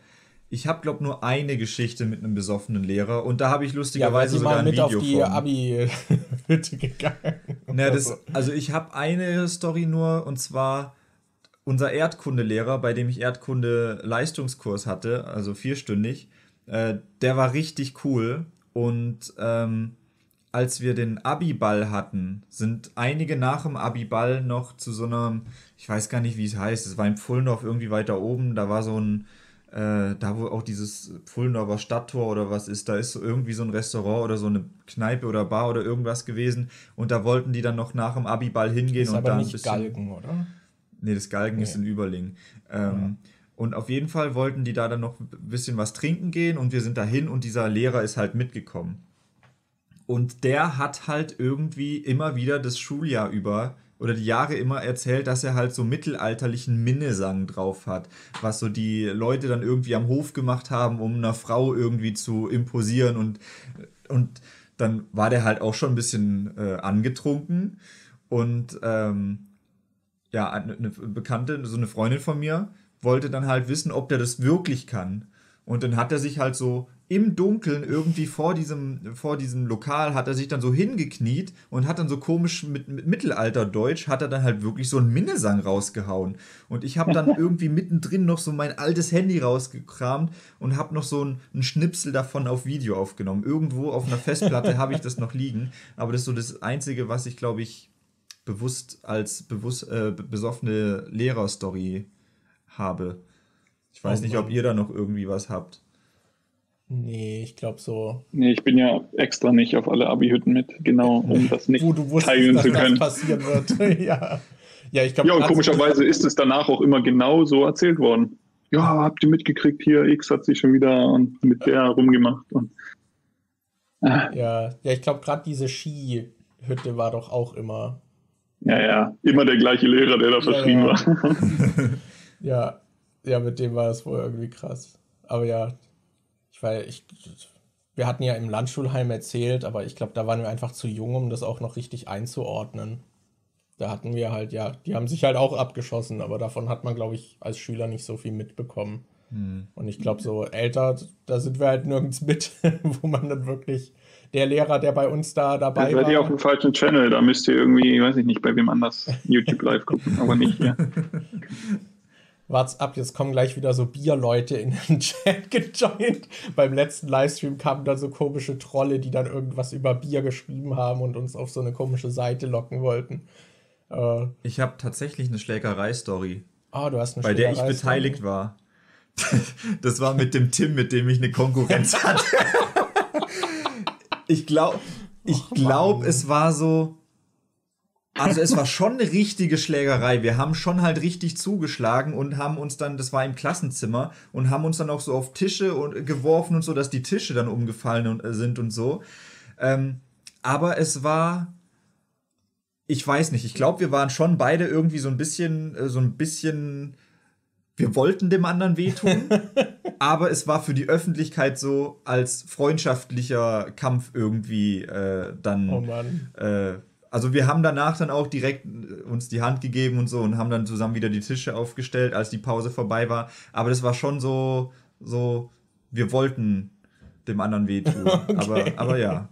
ich habe, glaube nur eine Geschichte mit einem besoffenen Lehrer und da habe ich lustigerweise ja, sogar ein mit Video auf die Abi-Hütte gegangen. Na, das, also ich habe eine Story nur und zwar unser Erdkundelehrer, bei dem ich Erdkunde-Leistungskurs hatte, also vierstündig, äh, der war richtig cool und ähm, als wir den Abi-Ball hatten, sind einige nach dem Abi-Ball noch zu so einem, ich weiß gar nicht, wie es heißt, es war in Pfullendorf irgendwie weiter oben, da war so ein äh, da wo auch dieses Pfullendorfer Stadttor oder was ist, da ist so irgendwie so ein Restaurant oder so eine Kneipe oder Bar oder irgendwas gewesen und da wollten die dann noch nach dem Abiball hingehen ist und aber dann nicht bisschen, Galgen, oder? Nee, das Galgen nee. ist in Überling. Ähm, ja. Und auf jeden Fall wollten die da dann noch ein bisschen was trinken gehen und wir sind dahin und dieser Lehrer ist halt mitgekommen. Und der hat halt irgendwie immer wieder das Schuljahr über oder die Jahre immer erzählt, dass er halt so mittelalterlichen Minnesang drauf hat, was so die Leute dann irgendwie am Hof gemacht haben, um einer Frau irgendwie zu imposieren und, und dann war der halt auch schon ein bisschen äh, angetrunken und ähm, ja, eine Bekannte, so eine Freundin von mir, wollte dann halt wissen, ob der das wirklich kann. Und dann hat er sich halt so im Dunkeln irgendwie vor diesem, vor diesem Lokal hat er sich dann so hingekniet und hat dann so komisch mit, mit Mittelalterdeutsch hat er dann halt wirklich so einen Minnesang rausgehauen. Und ich habe dann irgendwie mittendrin noch so mein altes Handy rausgekramt und habe noch so einen, einen Schnipsel davon auf Video aufgenommen. Irgendwo auf einer Festplatte habe ich das noch liegen. Aber das ist so das Einzige, was ich, glaube ich, bewusst als bewusst, äh, besoffene Lehrerstory habe. Ich weiß oh nicht, ob ihr da noch irgendwie was habt. Nee, ich glaube so. Nee, ich bin ja extra nicht auf alle Abi-Hütten mit, genau, um das nicht Wo du wusstest, teilen dass zu können. Das passieren wird. ja. Ja, ich glaube. Ja, und komischerweise ist es danach auch immer genau so erzählt worden. Ja, habt ihr mitgekriegt, hier X hat sich schon wieder mit der rumgemacht. Und, äh. Ja, ja, ich glaube, gerade diese Skihütte war doch auch immer. Ja, ja, immer der gleiche Lehrer, der da verschrieben ja, ja. war. ja, ja, mit dem war es wohl irgendwie krass. Aber ja, ich weil ich, wir hatten ja im Landschulheim erzählt, aber ich glaube, da waren wir einfach zu jung, um das auch noch richtig einzuordnen. Da hatten wir halt, ja, die haben sich halt auch abgeschossen, aber davon hat man, glaube ich, als Schüler nicht so viel mitbekommen. Hm. Und ich glaube, so älter, da sind wir halt nirgends mit, wo man dann wirklich der Lehrer, der bei uns da dabei war. Seid ihr auf dem falschen Channel, da müsst ihr irgendwie, weiß ich nicht, bei wem anders YouTube live gucken, aber nicht hier. Wart's ab, jetzt kommen gleich wieder so Bierleute in den Chat gejoint. Beim letzten Livestream kamen da so komische Trolle, die dann irgendwas über Bier geschrieben haben und uns auf so eine komische Seite locken wollten. Äh, ich habe tatsächlich eine Schlägerei-Story. Ah, oh, du hast eine Bei der ich beteiligt war. das war mit dem Tim, mit dem ich eine Konkurrenz hatte. ich glaube, ich glaube, es war so also es war schon eine richtige Schlägerei. Wir haben schon halt richtig zugeschlagen und haben uns dann, das war im Klassenzimmer, und haben uns dann auch so auf Tische und, geworfen und so, dass die Tische dann umgefallen und, äh, sind und so. Ähm, aber es war, ich weiß nicht, ich glaube, wir waren schon beide irgendwie so ein bisschen, äh, so ein bisschen, wir wollten dem anderen wehtun, aber es war für die Öffentlichkeit so als freundschaftlicher Kampf irgendwie äh, dann oh äh, also wir haben danach dann auch direkt äh, uns die Hand gegeben und so und haben dann zusammen wieder die Tische aufgestellt, als die Pause vorbei war. Aber das war schon so, so wir wollten dem anderen wehtun. okay. aber, aber ja.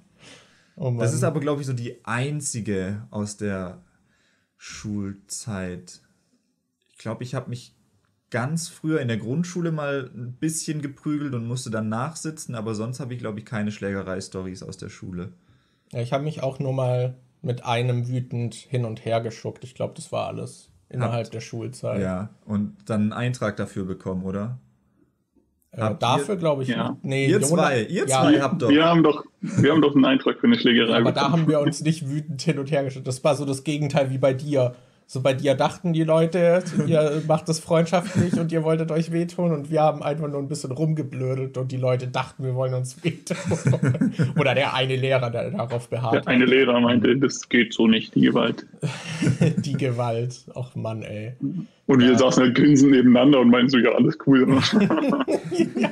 Oh das ist aber, glaube ich, so die einzige aus der Schulzeit. Ich glaube, ich habe mich ganz früher in der Grundschule mal ein bisschen geprügelt und musste dann nachsitzen, aber sonst habe ich, glaube ich, keine Schlägerei-Stories aus der Schule. Ja, ich habe mich auch nur mal mit einem wütend hin und her geschuckt. Ich glaube, das war alles innerhalb Habt, der Schulzeit. Ja, und dann einen Eintrag dafür bekommen, oder? Äh, dafür glaube ich. Ja. Nee, ihr zwei, ihr ja, zwei habt doch. Wir haben doch, wir haben doch einen Eintrag für eine Schlägerei. Ja, aber bekommen. da haben wir uns nicht wütend hin und her geschuckt. Das war so das Gegenteil wie bei dir. So bei dir dachten die Leute, ihr macht das freundschaftlich und ihr wolltet euch wehtun und wir haben einfach nur ein bisschen rumgeblödelt und die Leute dachten, wir wollen uns wehtun. Oder der eine Lehrer, der darauf beharrt. Der eine Lehrer meinte, das geht so nicht, die Gewalt. die Gewalt, ach Mann, ey. Und wir ja. saßen halt grinsend nebeneinander und meinten so, ja, alles cool. ja.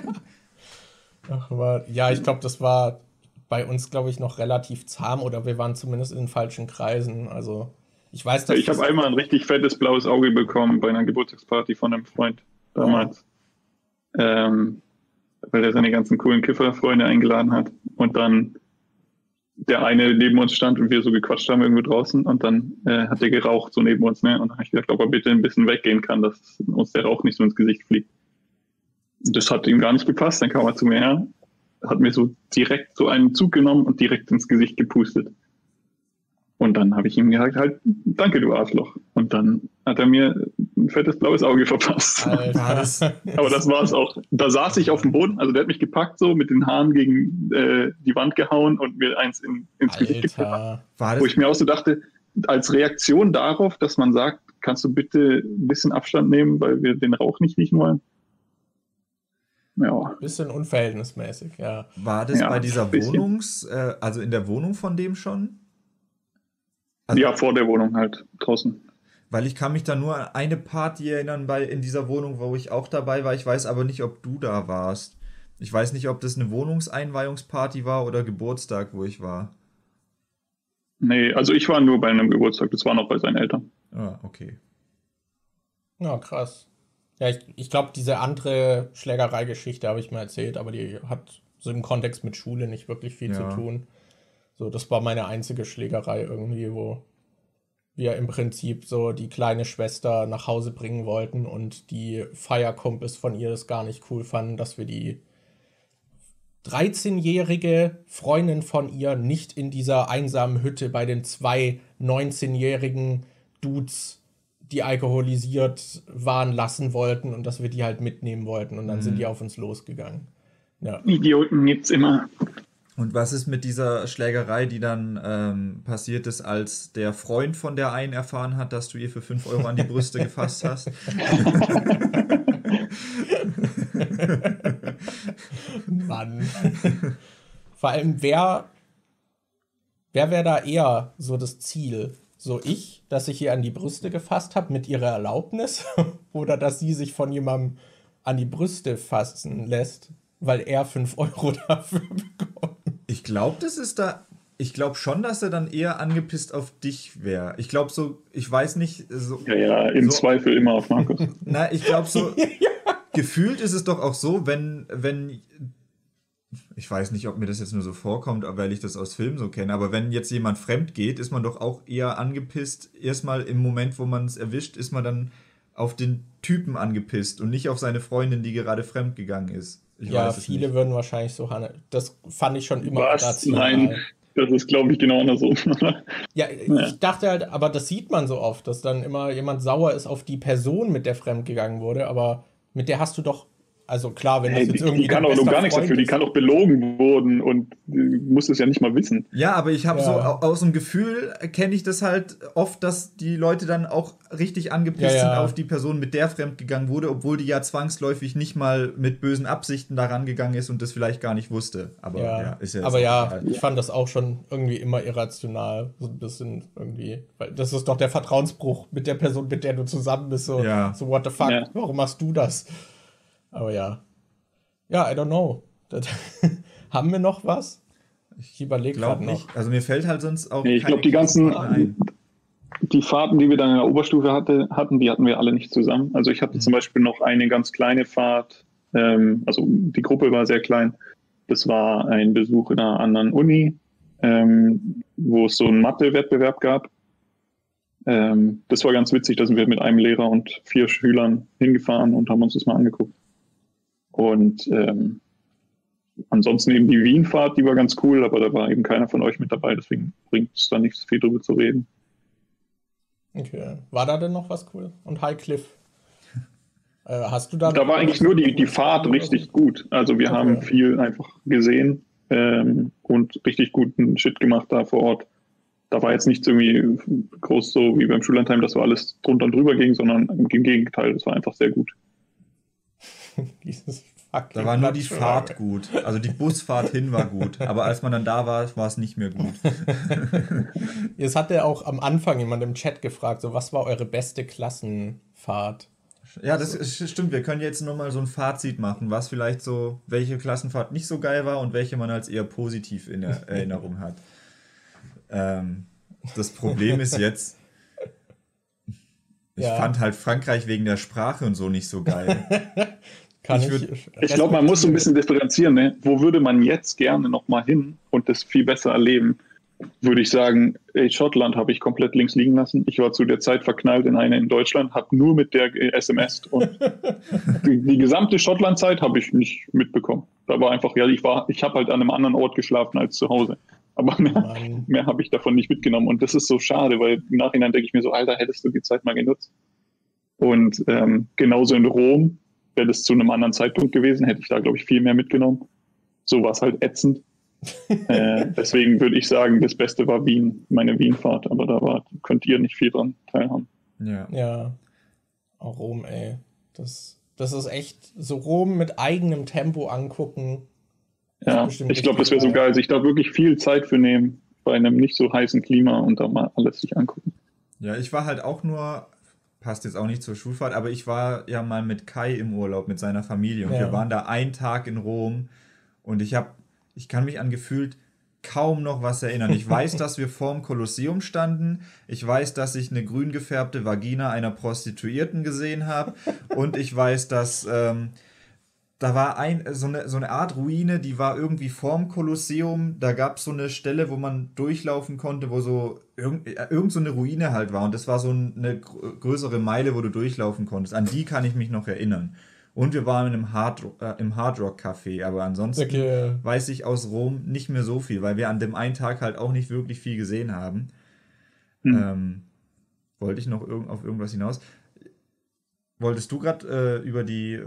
Ach, aber, ja, ich glaube, das war bei uns, glaube ich, noch relativ zahm oder wir waren zumindest in den falschen Kreisen. Also ich weiß, dass. Ich habe einmal ein richtig fettes blaues Auge bekommen bei einer Geburtstagsparty von einem Freund damals. Ja. Ähm, weil er seine ganzen coolen Kifferfreunde eingeladen hat. Und dann der eine neben uns stand und wir so gequatscht haben irgendwo draußen und dann äh, hat der geraucht so neben uns, ne? Und dann habe ich gesagt, ob er bitte ein bisschen weggehen kann, dass uns der Rauch nicht so ins Gesicht fliegt. Und das hat ihm gar nicht gepasst, dann kam er zu mir her, hat mir so direkt so einen Zug genommen und direkt ins Gesicht gepustet. Und dann habe ich ihm gesagt, halt, danke, du Arschloch. Und dann hat er mir ein fettes blaues Auge verpasst. Alter. Aber das war es auch. Da saß ich auf dem Boden, also der hat mich gepackt, so mit den Haaren gegen äh, die Wand gehauen und mir eins in, ins Alter. Gesicht gepackt. Wo ich mir auch so dachte, als Reaktion darauf, dass man sagt, kannst du bitte ein bisschen Abstand nehmen, weil wir den Rauch nicht riechen wollen. Ja. Bisschen unverhältnismäßig, ja. War das ja, bei dieser Wohnungs-, äh, also in der Wohnung von dem schon? Also, ja, vor der Wohnung halt, draußen. Weil ich kann mich da nur an eine Party erinnern bei, in dieser Wohnung, wo ich auch dabei war. Ich weiß aber nicht, ob du da warst. Ich weiß nicht, ob das eine Wohnungseinweihungsparty war oder Geburtstag, wo ich war. Nee, also ich war nur bei einem Geburtstag. Das war noch bei seinen Eltern. Ah, okay. Ja, krass. Ja, ich, ich glaube, diese andere Schlägerei-Geschichte habe ich mir erzählt, aber die hat so im Kontext mit Schule nicht wirklich viel ja. zu tun. So, das war meine einzige Schlägerei irgendwie, wo wir im Prinzip so die kleine Schwester nach Hause bringen wollten und die Feierkumpels von ihr das gar nicht cool fanden, dass wir die 13-jährige Freundin von ihr nicht in dieser einsamen Hütte bei den zwei 19-jährigen Dudes, die alkoholisiert waren, lassen wollten und dass wir die halt mitnehmen wollten und dann mhm. sind die auf uns losgegangen. Ja. Idioten gibt's immer. Und was ist mit dieser Schlägerei, die dann ähm, passiert ist, als der Freund von der einen erfahren hat, dass du ihr für 5 Euro an die Brüste gefasst hast? Mann. Vor allem, wer, wer wäre da eher so das Ziel? So ich, dass ich ihr an die Brüste gefasst habe mit ihrer Erlaubnis? Oder dass sie sich von jemandem an die Brüste fassen lässt, weil er 5 Euro dafür bekommt? Ich glaube, das ist da. Ich glaube schon, dass er dann eher angepisst auf dich wäre. Ich glaube so, ich weiß nicht. So, ja, ja, im so, Zweifel immer auf Markus. Na, ich glaube so. ja. Gefühlt ist es doch auch so, wenn, wenn. Ich weiß nicht, ob mir das jetzt nur so vorkommt, weil ich das aus Filmen so kenne, aber wenn jetzt jemand fremd geht, ist man doch auch eher angepisst. Erstmal im Moment, wo man es erwischt, ist man dann auf den Typen angepisst und nicht auf seine Freundin, die gerade fremd gegangen ist. Ich ja, viele nicht. würden wahrscheinlich so handeln. Das fand ich schon immer Was? Nein, das ist, glaube ich, genau andersrum. ja, ja, ich dachte halt, aber das sieht man so oft, dass dann immer jemand sauer ist auf die Person, mit der fremdgegangen wurde, aber mit der hast du doch also klar, wenn hey, das jetzt irgendwie. Die kann auch gar nichts dafür, die kann auch belogen worden und muss es ja nicht mal wissen. Ja, aber ich habe ja. so aus dem Gefühl, kenne ich das halt oft, dass die Leute dann auch richtig angepisst ja, ja. sind auf die Person, mit der fremdgegangen wurde, obwohl die ja zwangsläufig nicht mal mit bösen Absichten daran gegangen ist und das vielleicht gar nicht wusste. Aber ja, ist ja. Aber ja, halt. ich fand das auch schon irgendwie immer irrational. So ein bisschen irgendwie. Weil das ist doch der Vertrauensbruch mit der Person, mit der du zusammen bist. So, so what the fuck, warum machst du das? Aber ja. Ja, I don't know. Das, haben wir noch was? Ich überlege gerade noch. Also mir fällt halt sonst auch. Nee, ich glaube, die ganzen. Ein. Die Fahrten, die wir dann in der Oberstufe hatte, hatten, die hatten wir alle nicht zusammen. Also ich hatte mhm. zum Beispiel noch eine ganz kleine Fahrt Ähm, also die Gruppe war sehr klein. Das war ein Besuch in einer anderen Uni, ähm, wo es so einen Mathe-Wettbewerb gab. Ähm, das war ganz witzig, da sind wir mit einem Lehrer und vier Schülern hingefahren und haben uns das mal angeguckt. Und ähm, ansonsten eben die Wienfahrt, die war ganz cool, aber da war eben keiner von euch mit dabei, deswegen bringt es da nicht so viel drüber zu reden. Okay. War da denn noch was cool? Und High Cliff? Äh, hast du da. Da war eigentlich nur die, die Fahrt richtig gut. Also wir okay. haben viel einfach gesehen ähm, und richtig guten Shit gemacht da vor Ort. Da war jetzt nichts irgendwie groß so wie beim Schullandheim, dass so alles drunter und drüber ging, sondern im Gegenteil, das war einfach sehr gut. Dieses da war nur die Fahrt gut. Also die Busfahrt hin war gut. Aber als man dann da war, war es nicht mehr gut. Jetzt hat ja auch am Anfang jemand im Chat gefragt, so was war eure beste Klassenfahrt? Ja, das ist, stimmt. Wir können jetzt nochmal so ein Fazit machen, was vielleicht so, welche Klassenfahrt nicht so geil war und welche man als eher positiv in Erinnerung hat. Ähm, das Problem ist jetzt, ich ja. fand halt Frankreich wegen der Sprache und so nicht so geil. Kann ich ich, ich glaube, man muss so ein bisschen differenzieren. Ne? Wo würde man jetzt gerne nochmal hin und das viel besser erleben? Würde ich sagen, ey, Schottland habe ich komplett links liegen lassen. Ich war zu der Zeit verknallt in eine in Deutschland, habe nur mit der SMS und die, die, gesamte Schottlandzeit habe ich nicht mitbekommen. Da war einfach, ja, ich war, ich habe halt an einem anderen Ort geschlafen als zu Hause. Aber mehr, mehr habe ich davon nicht mitgenommen. Und das ist so schade, weil im Nachhinein denke ich mir so, Alter, hättest du die Zeit mal genutzt. Und ähm, genauso in Rom, wäre das zu einem anderen Zeitpunkt gewesen, hätte ich da, glaube ich, viel mehr mitgenommen. So war es halt ätzend. äh, deswegen würde ich sagen, das Beste war Wien, meine Wienfahrt, aber da war, könnt ihr nicht viel dran teilhaben. Ja. Ja. Auch Rom, ey. Das, das ist echt so Rom mit eigenem Tempo angucken. Ja, ich glaube, das wäre so geil, sich da wirklich viel Zeit für nehmen, bei einem nicht so heißen Klima und da mal alles sich angucken. Ja, ich war halt auch nur passt jetzt auch nicht zur Schulfahrt, aber ich war ja mal mit Kai im Urlaub mit seiner Familie und ja. wir waren da einen Tag in Rom und ich habe, ich kann mich an gefühlt kaum noch was erinnern. Ich weiß, dass wir vorm Kolosseum standen. Ich weiß, dass ich eine grün gefärbte Vagina einer Prostituierten gesehen habe. Und ich weiß, dass ähm, da war ein, so, eine, so eine Art Ruine, die war irgendwie vorm Kolosseum. Da gab es so eine Stelle, wo man durchlaufen konnte, wo so irgend, äh, irgend so eine Ruine halt war. Und das war so eine größere Meile, wo du durchlaufen konntest. An die kann ich mich noch erinnern. Und wir waren im Hard, äh, im Hard Rock Café, aber ansonsten okay. weiß ich aus Rom nicht mehr so viel, weil wir an dem einen Tag halt auch nicht wirklich viel gesehen haben. Hm. Ähm, wollte ich noch irg auf irgendwas hinaus? Wolltest du gerade äh, über die äh,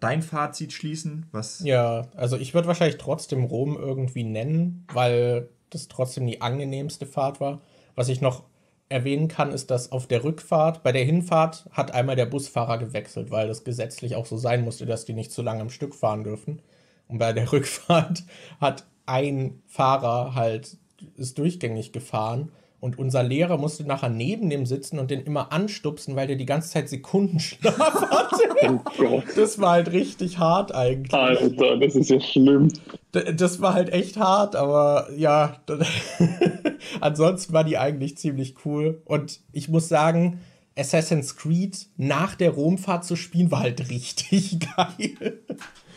dein Fazit schließen? Was? Ja, also ich würde wahrscheinlich trotzdem Rom irgendwie nennen, weil das trotzdem die angenehmste Fahrt war. Was ich noch erwähnen kann, ist, dass auf der Rückfahrt, bei der Hinfahrt hat einmal der Busfahrer gewechselt, weil das gesetzlich auch so sein musste, dass die nicht zu lange am Stück fahren dürfen. Und bei der Rückfahrt hat ein Fahrer halt ist durchgängig gefahren und unser Lehrer musste nachher neben dem sitzen und den immer anstupsen, weil der die ganze Zeit Sekundenschlaf hatte. Oh Gott. Das war halt richtig hart eigentlich. Alter, das ist ja schlimm. Das war halt echt hart, aber ja, ansonsten war die eigentlich ziemlich cool. Und ich muss sagen, Assassin's Creed nach der Romfahrt zu spielen, war halt richtig geil.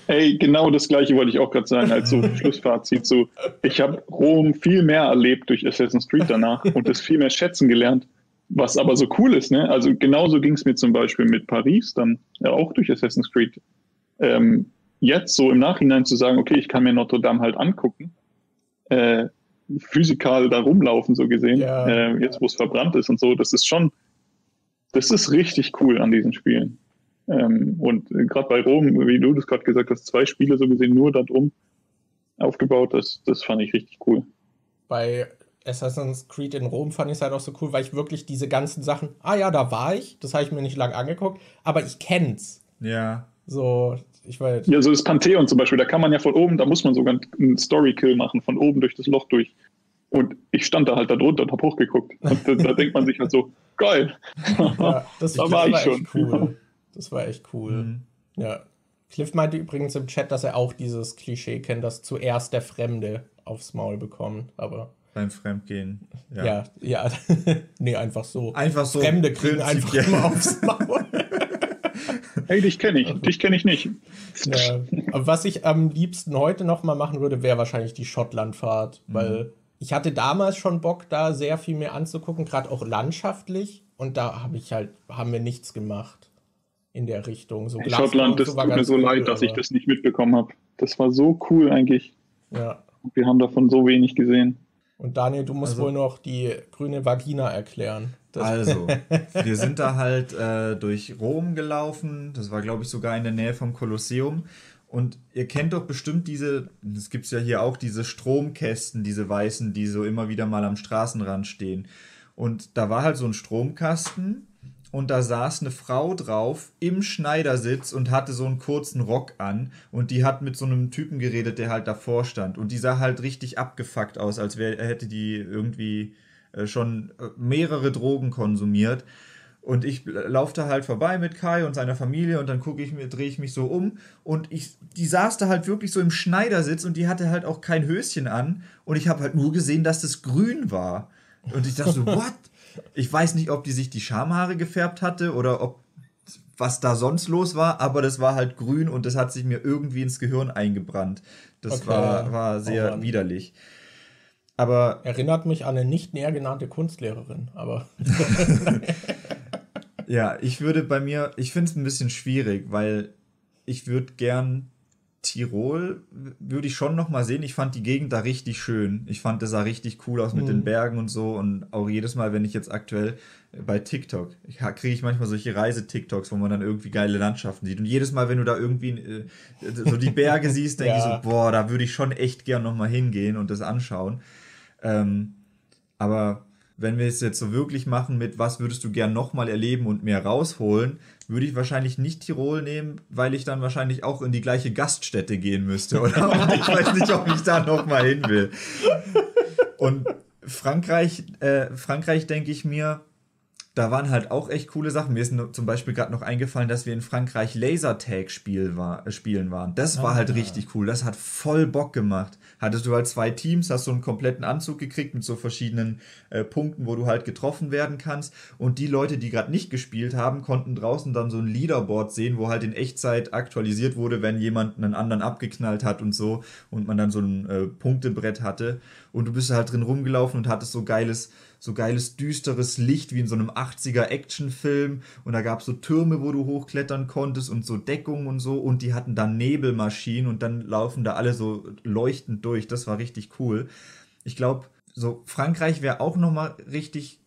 Hey, genau das gleiche wollte ich auch gerade sagen, als so Schlussfazit. So, ich habe Rom viel mehr erlebt durch Assassin's Creed danach und das viel mehr schätzen gelernt, was aber so cool ist. Ne? Also genauso ging es mir zum Beispiel mit Paris, dann ja auch durch Assassin's Creed. Ähm, jetzt so im Nachhinein zu sagen, okay, ich kann mir Notre Dame halt angucken, äh, physikal da rumlaufen, so gesehen, ja. äh, jetzt wo es verbrannt ist und so, das ist schon, das ist richtig cool an diesen Spielen. Ähm, und gerade bei Rom, wie du das gerade gesagt hast, zwei Spiele so gesehen nur darum aufgebaut, das, das fand ich richtig cool. Bei Assassin's Creed in Rom fand ich es halt auch so cool, weil ich wirklich diese ganzen Sachen, ah ja, da war ich, das habe ich mir nicht lange angeguckt, aber ich kenn's. Ja. So, ich weiß. Ja, so das Pantheon zum Beispiel, da kann man ja von oben, da muss man sogar einen Story-Kill machen, von oben durch das Loch durch. Und ich stand da halt da drunter und hab hochgeguckt. Und da, da denkt man sich halt so, geil. Ja, das, da war ich schon. Cool. Das war echt cool. Mhm. Ja. Cliff meinte übrigens im Chat, dass er auch dieses Klischee kennt, dass zuerst der Fremde aufs Maul bekommt, aber. Beim Fremdgehen. Ja, ja. ja. nee, einfach so. Einfach so. Fremde kriegen einfach immer aufs Maul. Hey, dich kenne ich, dich kenne ich nicht. Ja. Aber was ich am liebsten heute noch mal machen würde, wäre wahrscheinlich die Schottlandfahrt, Mhm. weil ich hatte damals schon Bock, da sehr viel mehr anzugucken, gerade auch landschaftlich. Und da habe ich halt, haben wir nichts gemacht in der Richtung. So Schottland, das so tut mir so cool, leid, dass ich das nicht mitbekommen habe. Das war so cool eigentlich. Ja. Wir haben davon so wenig gesehen. Und Daniel, du musst Also- wohl noch die grüne Vagina erklären. Das, Also, wir sind da halt äh, durch Rom gelaufen. Das war, glaube ich, sogar in der Nähe vom Kolosseum. Und ihr kennt doch bestimmt diese, es gibt ja hier auch diese Stromkästen, diese weißen, die so immer wieder mal am Straßenrand stehen. Und da war halt so ein Stromkasten und da saß eine Frau drauf im Schneidersitz und hatte so einen kurzen Rock an und die hat mit so einem Typen geredet, der halt davor stand. Und die sah halt richtig abgefuckt aus, als wär, hätte die irgendwie äh, schon äh, mehrere Drogen konsumiert. Und ich laufe da halt vorbei mit Kai und seiner Familie und dann gucke ich mir, drehe ich mich so um und ich, die saß da halt wirklich so im Schneidersitz und die hatte halt auch kein Höschen an und ich habe halt nur gesehen, dass das grün war. Und ich dachte so, what? Ich weiß nicht, ob die sich die Schamhaare gefärbt hatte oder ob was da sonst los war, aber das war halt grün und das hat sich mir irgendwie ins Gehirn eingebrannt. Das Okay. war, war Oh sehr Mann. widerlich. Aber Erinnert mich an eine nicht näher genannte Kunstlehrerin, aber Ja, ich würde bei mir, ich finde es ein bisschen schwierig, weil ich würde gern Tirol, würde ich schon noch mal sehen. Ich fand die Gegend da richtig schön. Ich fand, das sah richtig cool aus mit den Bergen und so. Und auch jedes Mal, wenn ich jetzt aktuell bei TikTok, kriege ich manchmal solche Reise-TikToks, wo man dann irgendwie geile Landschaften sieht. Und jedes Mal, wenn du da irgendwie äh, so die Berge siehst, denke Ja. ich so, boah, da würde ich schon echt gern noch mal hingehen und das anschauen. Ähm, aber wenn wir es jetzt so wirklich machen mit, was würdest du gern nochmal erleben und mehr rausholen, würde ich wahrscheinlich nicht Tirol nehmen, weil ich dann wahrscheinlich auch in die gleiche Gaststätte gehen müsste. Oder Und ich weiß nicht, ob ich da nochmal hin will. Und Frankreich, äh, Frankreich denke ich mir, da waren halt auch echt coole Sachen. Mir ist zum Beispiel gerade noch eingefallen, dass wir in Frankreich Lasertag spiel war, äh, spielen waren. Das war halt richtig cool. Das hat voll Bock gemacht. Hattest du halt zwei Teams, hast so einen kompletten Anzug gekriegt mit so verschiedenen äh, Punkten, wo du halt getroffen werden kannst. Und die Leute, die gerade nicht gespielt haben, konnten draußen dann so ein Leaderboard sehen, wo halt in Echtzeit aktualisiert wurde, wenn jemand einen anderen abgeknallt hat und so. Und man dann so ein äh, Punktebrett hatte. Und du bist halt drin rumgelaufen und hattest so geiles so geiles, düsteres Licht wie in so einem 80er Actionfilm und da gab es so Türme, wo du hochklettern konntest und so Deckungen und so und die hatten dann Nebelmaschinen und dann laufen da alle so leuchtend durch. Das war richtig cool. Ich glaube, so Frankreich wäre auch nochmal richtig,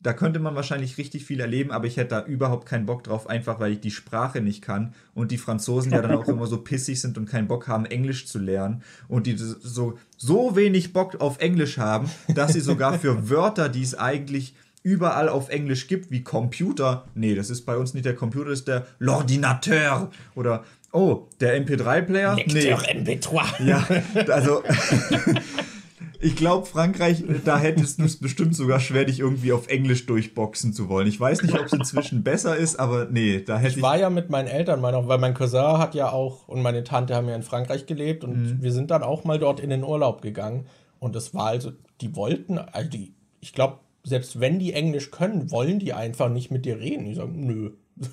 da könnte man wahrscheinlich richtig viel erleben, aber ich hätte da überhaupt keinen Bock drauf, einfach weil ich die Sprache nicht kann und die Franzosen ja dann auch immer so pissig sind und keinen Bock haben, Englisch zu lernen und die so, so wenig Bock auf Englisch haben, dass sie sogar für Wörter, die es eigentlich überall auf Englisch gibt, wie Computer, nee, das ist bei uns nicht der Computer, das ist der L'ordinateur oder oh, der MP3-Player, nee, Lecteur MP3. ja, also ich glaube, Frankreich, da hättest du es bestimmt sogar schwer, dich irgendwie auf Englisch durchboxen zu wollen. Ich weiß nicht, ob es inzwischen besser ist, aber nee, da hätte Ich ich. war ja mit meinen Eltern mal noch, weil mein Cousin hat ja auch und meine Tante haben ja in Frankreich gelebt und Mhm. wir sind dann auch mal dort in den Urlaub gegangen. Und es war also, die wollten, also die, ich glaube, selbst wenn die Englisch können, wollen die einfach nicht mit dir reden. Die sagen, nö.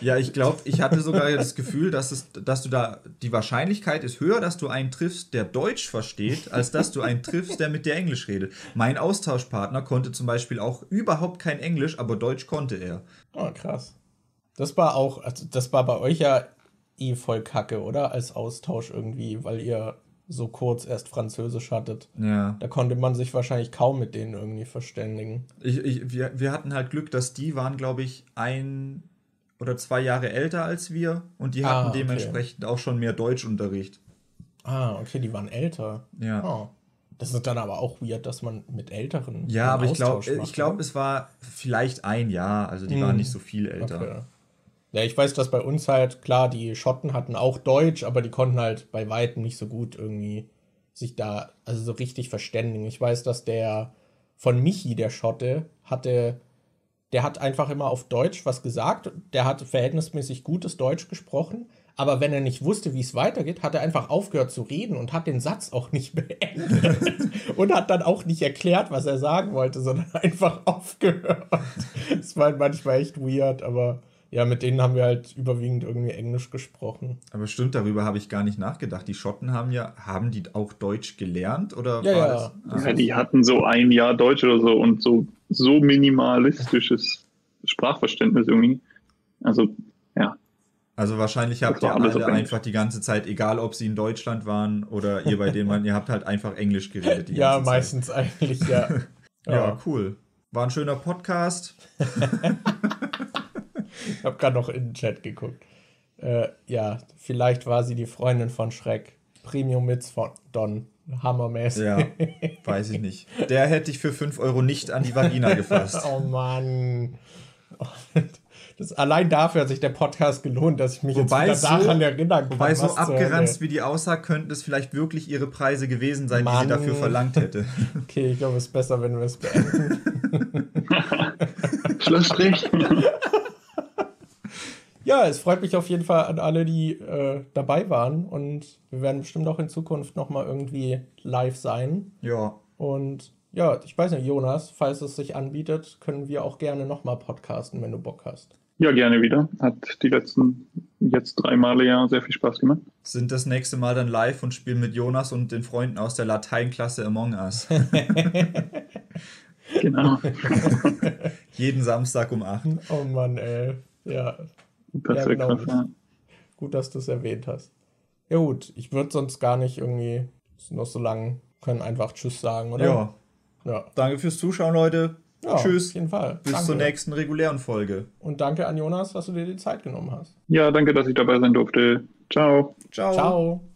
Ja, ich glaube, ich hatte sogar das Gefühl, dass, es, dass du da, die Wahrscheinlichkeit ist höher, dass du einen triffst, der Deutsch versteht, als dass du einen triffst, der mit dir Englisch redet. Mein Austauschpartner konnte zum Beispiel auch überhaupt kein Englisch, aber Deutsch konnte er. Oh, krass. Das war auch, also das war bei euch ja eh voll kacke, oder? Als Austausch irgendwie, weil ihr so kurz erst Französisch hattet. Ja. Da konnte man sich wahrscheinlich kaum mit denen irgendwie verständigen. Ich, ich, wir, wir hatten halt Glück, dass die waren, glaube ich, ein oder zwei Jahre älter als wir und die Ah, hatten okay. dementsprechend auch schon mehr Deutschunterricht. Ah, okay, die waren älter. Ja. Oh. Das ist dann aber auch weird, dass man mit Älteren. Ja, aber ich glaube, Austausch ich glaube, ne? es war vielleicht ein Jahr, also die Hm. waren nicht so viel älter. Okay. Ja, ich weiß, dass bei uns halt, klar, die Schotten hatten auch Deutsch, aber die konnten halt bei Weitem nicht so gut irgendwie sich da, also so richtig verständigen. Ich weiß, dass der von Michi, der Schotte, hatte, der hat einfach immer auf Deutsch was gesagt. Der hat verhältnismäßig gutes Deutsch gesprochen. Aber wenn er nicht wusste, wie es weitergeht, hat er einfach aufgehört zu reden und hat den Satz auch nicht beendet. und hat dann auch nicht erklärt, was er sagen wollte, sondern einfach aufgehört. Das war manchmal echt weird, aber ja, mit denen haben wir halt überwiegend irgendwie Englisch gesprochen. Aber stimmt, darüber habe ich gar nicht nachgedacht. Die Schotten haben ja, haben die auch Deutsch gelernt oder Ja, war ja. das? Ja, die hatten so ein Jahr Deutsch oder so und so, so minimalistisches Sprachverständnis irgendwie. Also, ja. Also wahrscheinlich habt ihr alle einfach die ganze Zeit, egal ob sie in Deutschland waren oder ihr bei denen waren, ihr habt halt einfach Englisch geredet. Die Ja, ganze Zeit. meistens eigentlich, ja. Ja, cool. War ein schöner Podcast. Ich habe gerade noch in den Chat geguckt. Äh, ja, vielleicht war sie die Freundin von Schreck. Premium Mitz von Don. Hammermäßig. Ja, weiß ich nicht. Der hätte ich für 5 Euro nicht an die Vagina gefasst. oh Mann. Das, allein dafür hat sich der Podcast gelohnt, dass ich mich Wobei jetzt so- daran erinnern kann. Wobei so abgeranzt wie die aussah, könnten es vielleicht wirklich ihre Preise gewesen sein, die Mann. sie dafür verlangt hätte. Okay, ich glaube, es ist besser, wenn wir es beenden. Schlussstrich. Ja, es freut mich auf jeden Fall an alle, die äh, dabei waren. Und wir werden bestimmt auch in Zukunft nochmal irgendwie live sein. Ja, Und ja, ich weiß nicht, Jonas, falls es sich anbietet, können wir auch gerne nochmal podcasten, wenn du Bock hast. Ja, gerne wieder. Hat die letzten jetzt drei Male ja sehr viel Spaß gemacht. sind das nächste Mal dann live und spielen mit Jonas und den Freunden aus der Lateinklasse Among Us. Genau. Jeden Samstag um 8. Oh Mann, ey. Ja, Das Ja, genau. krass. Ja. gut, dass du es erwähnt hast. Ja gut, ich würde sonst gar nicht irgendwie noch so lang können einfach Tschüss sagen, oder? Ja, Ja, danke fürs Zuschauen, Leute. ja Tschüss. Auf jeden Fall. Bis danke. zur nächsten regulären Folge. Und danke an Jonas, dass du dir die Zeit genommen hast. ja, danke, dass ich dabei sein durfte. Ciao. Ciao. Ciao.